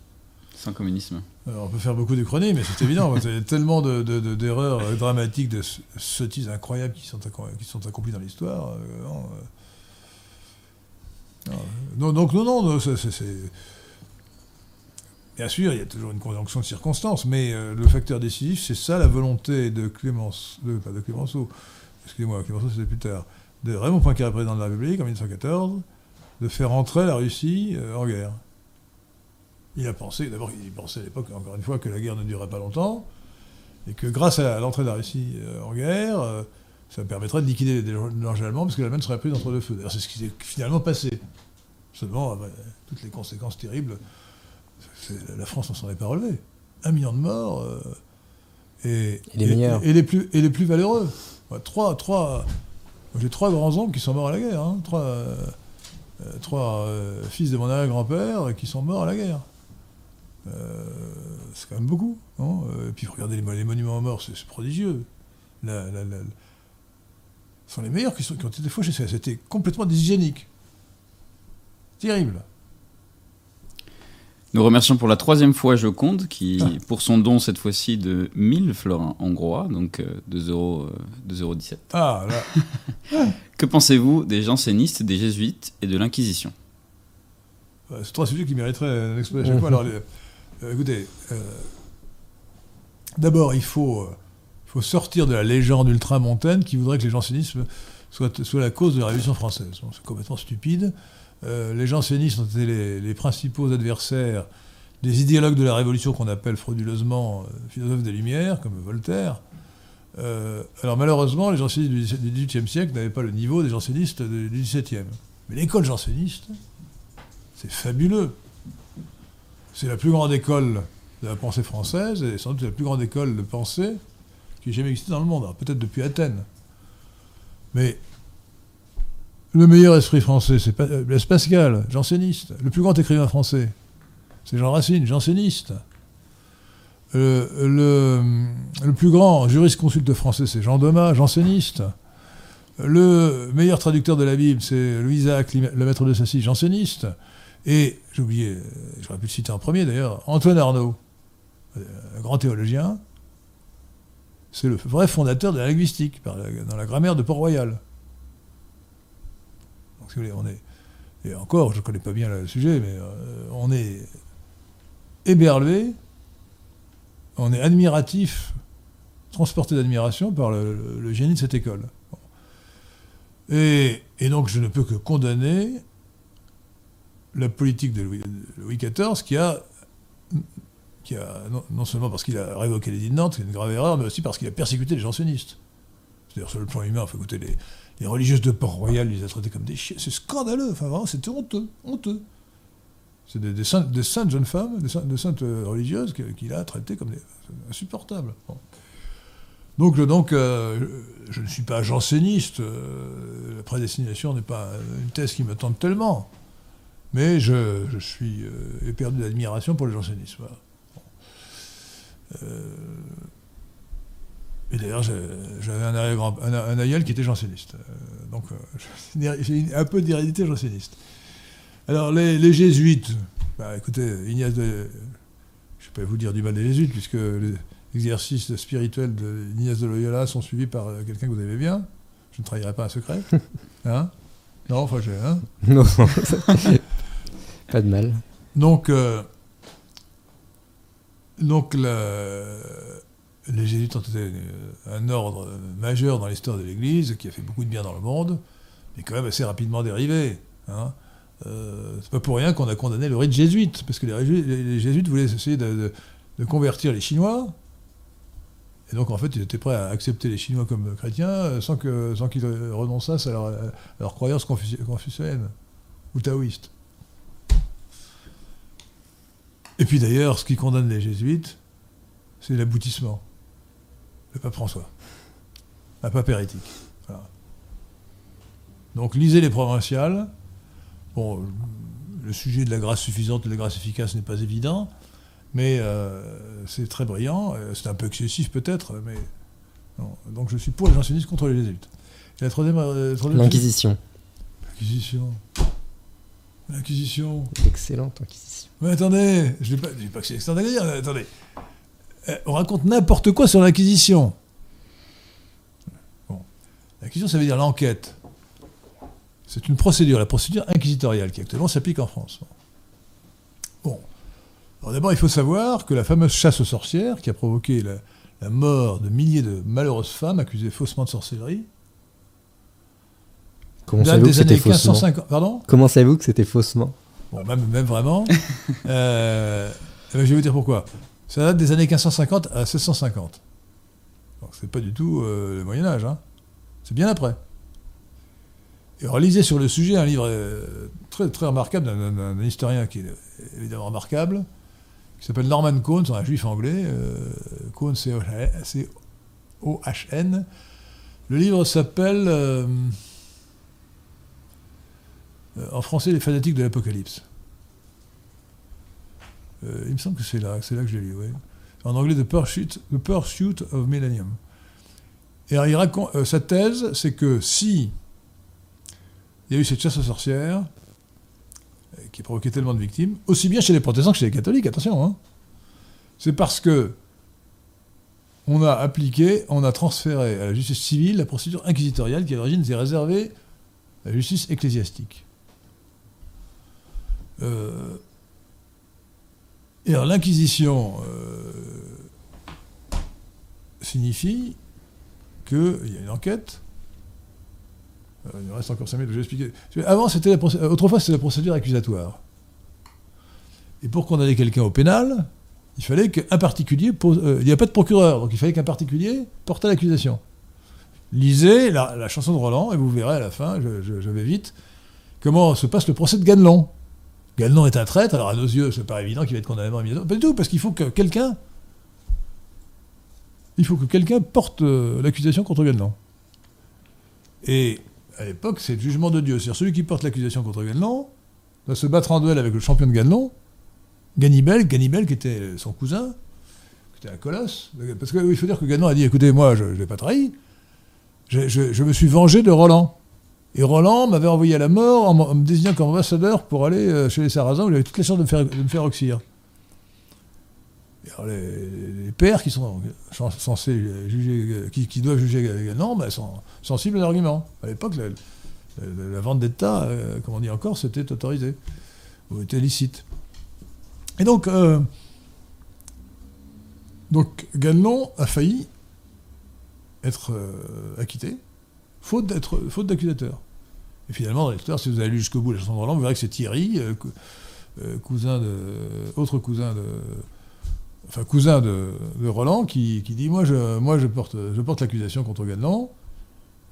Sans communisme. On peut faire beaucoup d'Uchronie, mais c'est évident. Il y a tellement d'erreurs de, dramatiques, de sottises incroyables qui sont, qui accomplies dans l'histoire. Euh, non, donc, non, non. Bien sûr, il y a toujours une conjonction de circonstances, mais euh, le facteur décisif, c'est ça la volonté de Clémence, de, pas de Clémenceau, excusez-moi, Clémenceau c'était plus tard, de Raymond Poincaré, président de la République en 1914, de faire entrer la Russie euh, en guerre. Il a pensé, d'abord, il pensait à l'époque, encore une fois, que la guerre ne durerait pas longtemps, et que grâce à l'entrée de la Russie euh, en guerre, euh, ça permettrait de liquider les dangers allemands, parce que l'Allemagne serait prise entre deux feux. D'ailleurs, c'est ce qui s'est finalement passé. Seulement, toutes les conséquences terribles, la France ne s'en est pas relevée. Un million de morts, euh, et, et, les plus, et les plus valeureux. trois, trois, j'ai trois grands oncles qui sont morts à la guerre. Hein. trois, trois fils de mon arrière-grand-père qui sont morts à la guerre. Euh, c'est quand même beaucoup. Euh, et puis regardez les, monuments aux morts, c'est prodigieux. La, ce sont les meilleurs qui, sont, qui ont été fauchés. C'était complètement dyshygiénique. Terrible. Nous remercions pour la troisième fois Joconde, qui, ah. pour son don cette fois-ci de 1000 florins hongrois, donc euh, 2,17€. Ah, là. que pensez-vous des jansénistes, des jésuites et de l'Inquisition? C'est trois sujets qui mériteraient un exposé chaque fois. Alors, euh, écoutez, euh, d'abord, il faut, euh, sortir de la légende ultramontaine qui voudrait que les jansénistes soient, soient la cause de la Révolution française. c'est complètement stupide. les jansénistes ont été les, principaux adversaires des idéologues de la Révolution qu'on appelle frauduleusement philosophes des Lumières, comme Voltaire. alors malheureusement, les jansénistes du XVIIIe siècle n'avaient pas le niveau des jansénistes du XVIIe. Mais l'école janséniste, c'est fabuleux. C'est la plus grande école de la pensée française et sans doute la plus grande école de pensée qui ait jamais existé dans le monde. Peut-être depuis Athènes. Mais le meilleur esprit français, c'est Blaise Pascal, janséniste. Le plus grand écrivain français, c'est Jean Racine, janséniste. le, plus grand juriste consulte français, c'est Jean Domas, janséniste. Le meilleur traducteur de la Bible, c'est Louis Isaac, le maître de Sassy, janséniste. Et, j'ai oublié, euh, j'aurais pu le citer en premier d'ailleurs, Antoine Arnaud, euh, un grand théologien, c'est le vrai fondateur de la linguistique, dans la grammaire de Port-Royal. Donc, si vous voulez, on est. Et encore, je ne connais pas bien le sujet, mais euh, on est éberlué, on est admiratif, transporté d'admiration par le, génie de cette école. Et, et, donc, je ne peux que condamner la politique de Louis, XIV qui a, qui a non, seulement parce qu'il a révoqué l'édit de Nantes, c'est une grave erreur, mais aussi parce qu'il a persécuté les jansénistes. C'est-à-dire sur le plan humain, faut écouter les, religieuses de Port-Royal, les a traités comme des chiens. C'est scandaleux, enfin vraiment, c'était honteux, honteux. C'est des, saintes, jeunes femmes, des saintes, religieuses qu'il a traitées comme des insupportables. Donc, donc euh, je ne suis pas janséniste, euh, la prédestination n'est pas une thèse qui me tente tellement. Mais je, suis euh, éperdu d'admiration pour le jansénisme. Euh, et d'ailleurs, j'avais un, un, aïeul qui était janséniste. Euh, donc, j'ai un peu d'hérédité janséniste. Alors, les, jésuites, bah, écoutez, Ignace de. Je ne vais pas vous dire du mal des jésuites, puisque exercices spirituels de Ignace de Loyola sont suivis par quelqu'un que vous aimez bien. Je ne trahirai pas un secret. Hein? Non, enfin, j'ai. Hein? Non, pas de mal. donc, euh, donc le- les jésuites ont été un ordre majeur dans l'histoire de l'Église, qui a fait beaucoup de bien dans le monde, mais quand même assez rapidement dérivé. Hein. Euh, c'est pas pour rien qu'on a condamné le rite jésuite, parce que les, jésuites voulaient essayer de, convertir les Chinois, et donc en fait ils étaient prêts à accepter les Chinois comme chrétiens euh, sans qu'ils euh, renonçassent à leur, à leur croyance confuci- confucéenne ou taoïste. Et puis d'ailleurs, ce qui condamne les jésuites, c'est l'aboutissement. Le pape François. Un pape hérétique. Voilà. Donc lisez les provinciales. Bon, le sujet de la grâce suffisante et de la grâce efficace n'est pas évident, mais euh, c'est très brillant. Euh, C'est un peu excessif peut-être, mais non. Donc je suis pour les jansénistes contre les jésuites. Et la troisième, euh, troisième- L'Inquisition. L'Inquisition. L'Inquisition. Excellente Inquisition. Mais attendez, je ne dis pas, je dis pas que c'est extraordinaire, mais attendez. Euh, on raconte n'importe quoi sur l'Inquisition. Bon. L'Inquisition, ça veut dire l'enquête. C'est une procédure, la procédure inquisitoriale qui actuellement s'applique en France. Bon. Alors d'abord, il faut savoir que la fameuse chasse aux sorcières, qui a provoqué la, la mort de milliers de malheureuses femmes accusées faussement de sorcellerie, Comment savez-vous que c'était faussement 1550. Pardon Comment savez-vous que c'était faussement Bon, même, même vraiment. Euh, eh ben, je vais vous dire pourquoi. Ça date des années 1550 à 1650. Donc c'est pas du tout euh, le Moyen Âge. Hein. C'est bien après. Et relisez sur le sujet un livre euh, très, très remarquable d'un- historien qui est évidemment remarquable, qui s'appelle Norman Cohn, c'est un juif anglais. Cohn, c'est O-H-N. Le livre s'appelle, en français, Les fanatiques de l'Apocalypse. Euh, il me semble que c'est là, c'est là que je l'ai lu, ouais. En anglais, The Pursuit, of Millennium. Et il raconte, euh, sa thèse, c'est que si il y a eu cette chasse aux sorcières, euh, qui a provoqué tellement de victimes, aussi bien chez les protestants que chez les catholiques, attention, hein, c'est parce que on a appliqué, on a transféré à la justice civile la procédure inquisitoriale qui à l'origine était réservée à la justice ecclésiastique. Euh, et alors l'inquisition euh, signifie qu'il y a une enquête. Euh, il me reste encore 5 minutes, je vais expliquer. Avant, c'était autrefois, c'était la procédure accusatoire. Et pour condamner quelqu'un au pénal, il fallait qu'un particulier il n'y a pas de procureur, donc il fallait qu'un particulier porte l'accusation. Lisez la, chanson de Roland et vous verrez à la fin, je vais vite, comment se passe le procès de Ganelon. Ganelon est un traître, alors à nos yeux, c'est pas évident qu'il va être condamné immédiatement. Pas du tout, parce qu'il faut que quelqu'un. Il faut que quelqu'un porte euh, l'accusation contre Ganelon. Et à l'époque, c'est le jugement de Dieu. C'est-à-dire celui qui porte l'accusation contre Ganelon doit se battre en duel avec le champion de Ganelon, Ganibel, Ganibel qui était son cousin, qui était un colosse. Parce qu'il faut dire que Ganelon a dit écoutez, moi, je ne l'ai pas trahi. Je me suis vengé de Roland. Et Roland m'avait envoyé à la mort en, me désignant comme ambassadeur pour aller euh, chez les Sarrasins où j'avais toutes les chances de me faire, de oxyre. Les, pères qui sont cens- censés juger, euh, qui, doivent juger Ganelon, ben, sont sensibles à l'argument. À l'époque, la, vente d'État, euh, comme on dit encore, c'était autorisé, ou était licite. Et donc, donc Ganelon a failli être acquitté, faute d'être faute d'accusateur. Et finalement, dans l'histoire, si vous allez jusqu'au bout de la chanson de Roland, vous verrez que c'est Thierry, euh, euh, cousin de, autre cousin de, enfin cousin de, Roland, qui, qui dit moi je, moi je porte, je porte l'accusation contre Ganelon,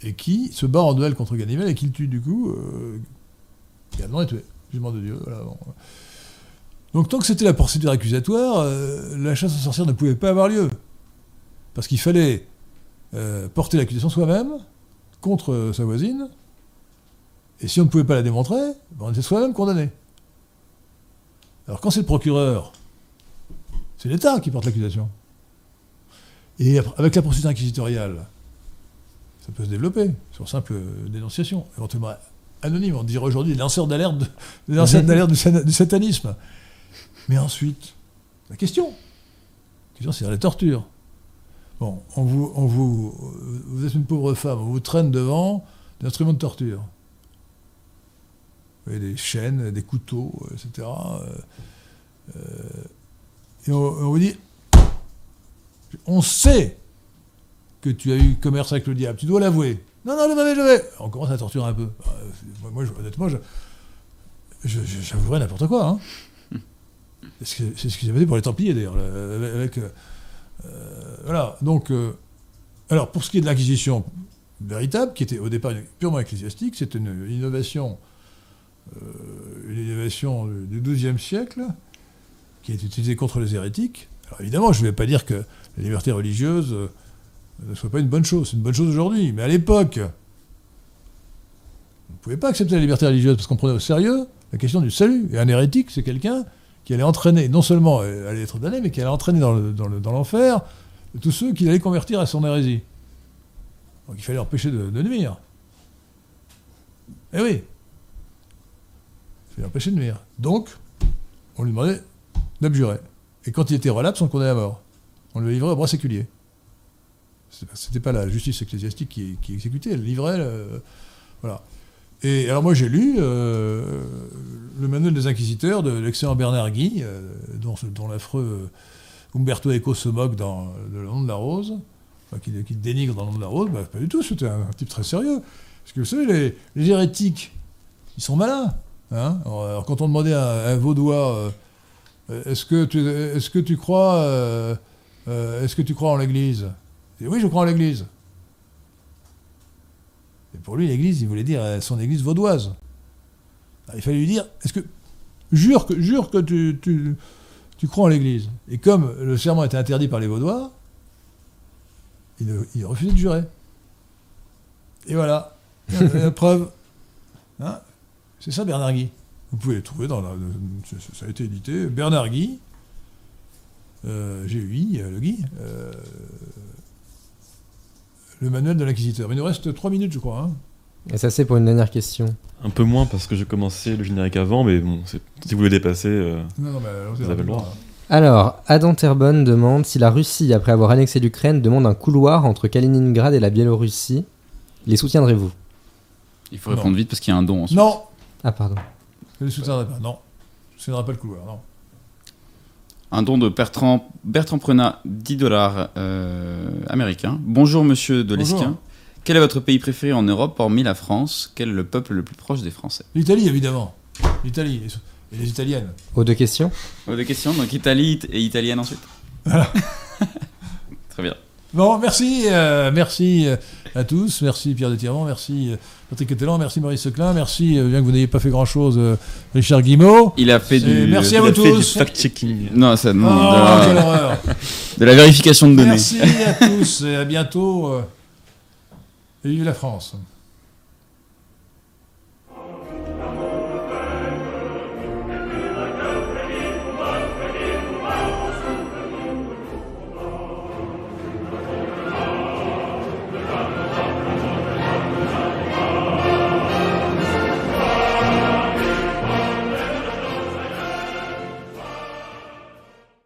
et qui se bat en duel contre Ganimel et qui le tue du coup. Euh, est tué, jugement de Dieu. Donc tant que c'était la procédure accusatoire, euh, la chasse aux sorcières ne pouvait pas avoir lieu, parce qu'il fallait porter l'accusation soi-même contre sa voisine, et si on ne pouvait pas la démontrer, ben, on était soi-même condamné. Alors quand c'est le procureur, c'est l'État qui porte l'accusation. Et avec la procédure inquisitoriale, ça peut se développer sur simple dénonciation, éventuellement anonyme. On dirait aujourd'hui des lanceurs d'alerte, du satanisme. Mais ensuite, la question, la question c'est la torture. Bon, on vous, on vous, êtes une pauvre femme, on vous traîne devant des instruments de torture. Vous voyez, des chaînes, des couteaux, etc. Euh, et on, on vous dit, on sait que tu as eu commerce avec le diable, tu dois l'avouer. Non, non, je vais, je vais. On commence à torturer un peu. Euh, Moi, je- honnêtement, je, j'avouerais n'importe quoi. hein. C'est ce que- avaient fait pour les Templiers, d'ailleurs. Avec, euh, euh, voilà. Donc, euh, alors, pour ce qui est de l'Inquisition véritable, qui était au départ purement ecclésiastique, c'est une innovation, euh, une innovation du XIIe siècle, qui est utilisée contre les hérétiques. Alors, évidemment, je ne vais pas dire que la liberté religieuse euh, ne soit pas une bonne chose. C'est une bonne chose aujourd'hui. Mais à l'époque, on ne pouvait pas accepter la liberté religieuse parce qu'on prenait au sérieux la question du salut. Et un hérétique, c'est quelqu'un qui allait entraîner, non seulement euh, allait être damné, mais qui allait entraîner dans, le- dans le- dans l'enfer tous ceux qu'il allait convertir à son hérésie. Donc il fallait empêcher de, de nuire. Eh oui. Il fallait empêcher de nuire. Donc, on lui demandait d'abjurer. Et quand il était relapse, on le condamnait à mort. On le livrait au bras séculier. C'était pas la justice ecclésiastique qui, qui exécutait, elle livrait. le- voilà. Et alors moi j'ai lu euh, le manuel des inquisiteurs de l'excellent Bernard Guy, euh, dont, l'affreux Umberto Eco se moque dans Le nom de la rose, qu'il qu'il dénigre dans Le nom de la rose, bah, pas du tout, c'était un, type très sérieux. Parce que vous savez, les, hérétiques, ils sont malins. hein. alors, quand on demandait à un vaudois, euh, est-ce que, tu- est-ce que tu crois... euh, euh, est-ce que tu crois en l'Église? Oui, je crois en l'Église. Et pour lui, l'Église, il voulait dire euh, son Église vaudoise. Alors, il fallait lui dire, est-ce que jure que jure que tu, tu, tu crois en l'Église Et comme le serment était interdit par les Vaudois, il, refusait de jurer. Et voilà, la, preuve. Hein C'est ça Bernard Guy. Vous pouvez le trouver dans la, ça- ça a été édité. Bernard Guy, euh, GUI, euh, le Guy, euh, le manuel de l'inquisiteur. Il nous reste 3 minutes, je crois. hein. Et ça, c'est pour une dernière question. Un peu moins parce que j'ai commencé le générique avant, mais bon, c'est- si vous voulez dépasser, euh, Non, non, Vous avez le droit. Alors, Adam Terbonne demande si la Russie, après avoir annexé l'Ukraine, demande un couloir entre Kaliningrad et la Biélorussie. Les soutiendrez-vous? Il faut Non. répondre vite parce qu'il y a un don ensuite. Non, Ah, pardon. je ne soutiendrai pas. Non, je ne soutiendrai pas le couloir. Non. Un don de Bertrand, Bertrand Prenat, 10 dollars euh, américains. Bonjour monsieur de. Lesquin. Quel est votre pays préféré en Europe hormis la France? Quel est le peuple le plus proche des Français? L'Italie, évidemment. L'Italie. Et les Italiennes. Aux deux questions Oh, Des questions, donc Italie et italienne ensuite. Très bien. Bon, merci, euh, merci euh, à tous, merci Pierre Détirement, merci euh, Patrick Kettelan, merci Maurice Seclin, merci, euh, bien que vous n'ayez pas fait grand-chose, euh, Richard Guimau. Il a fait du. merci à vous tous. fact-checking. Non, ça, non, Oh, de, quelle la, horreur de la vérification de données. Merci à tous et à bientôt. et vive la France.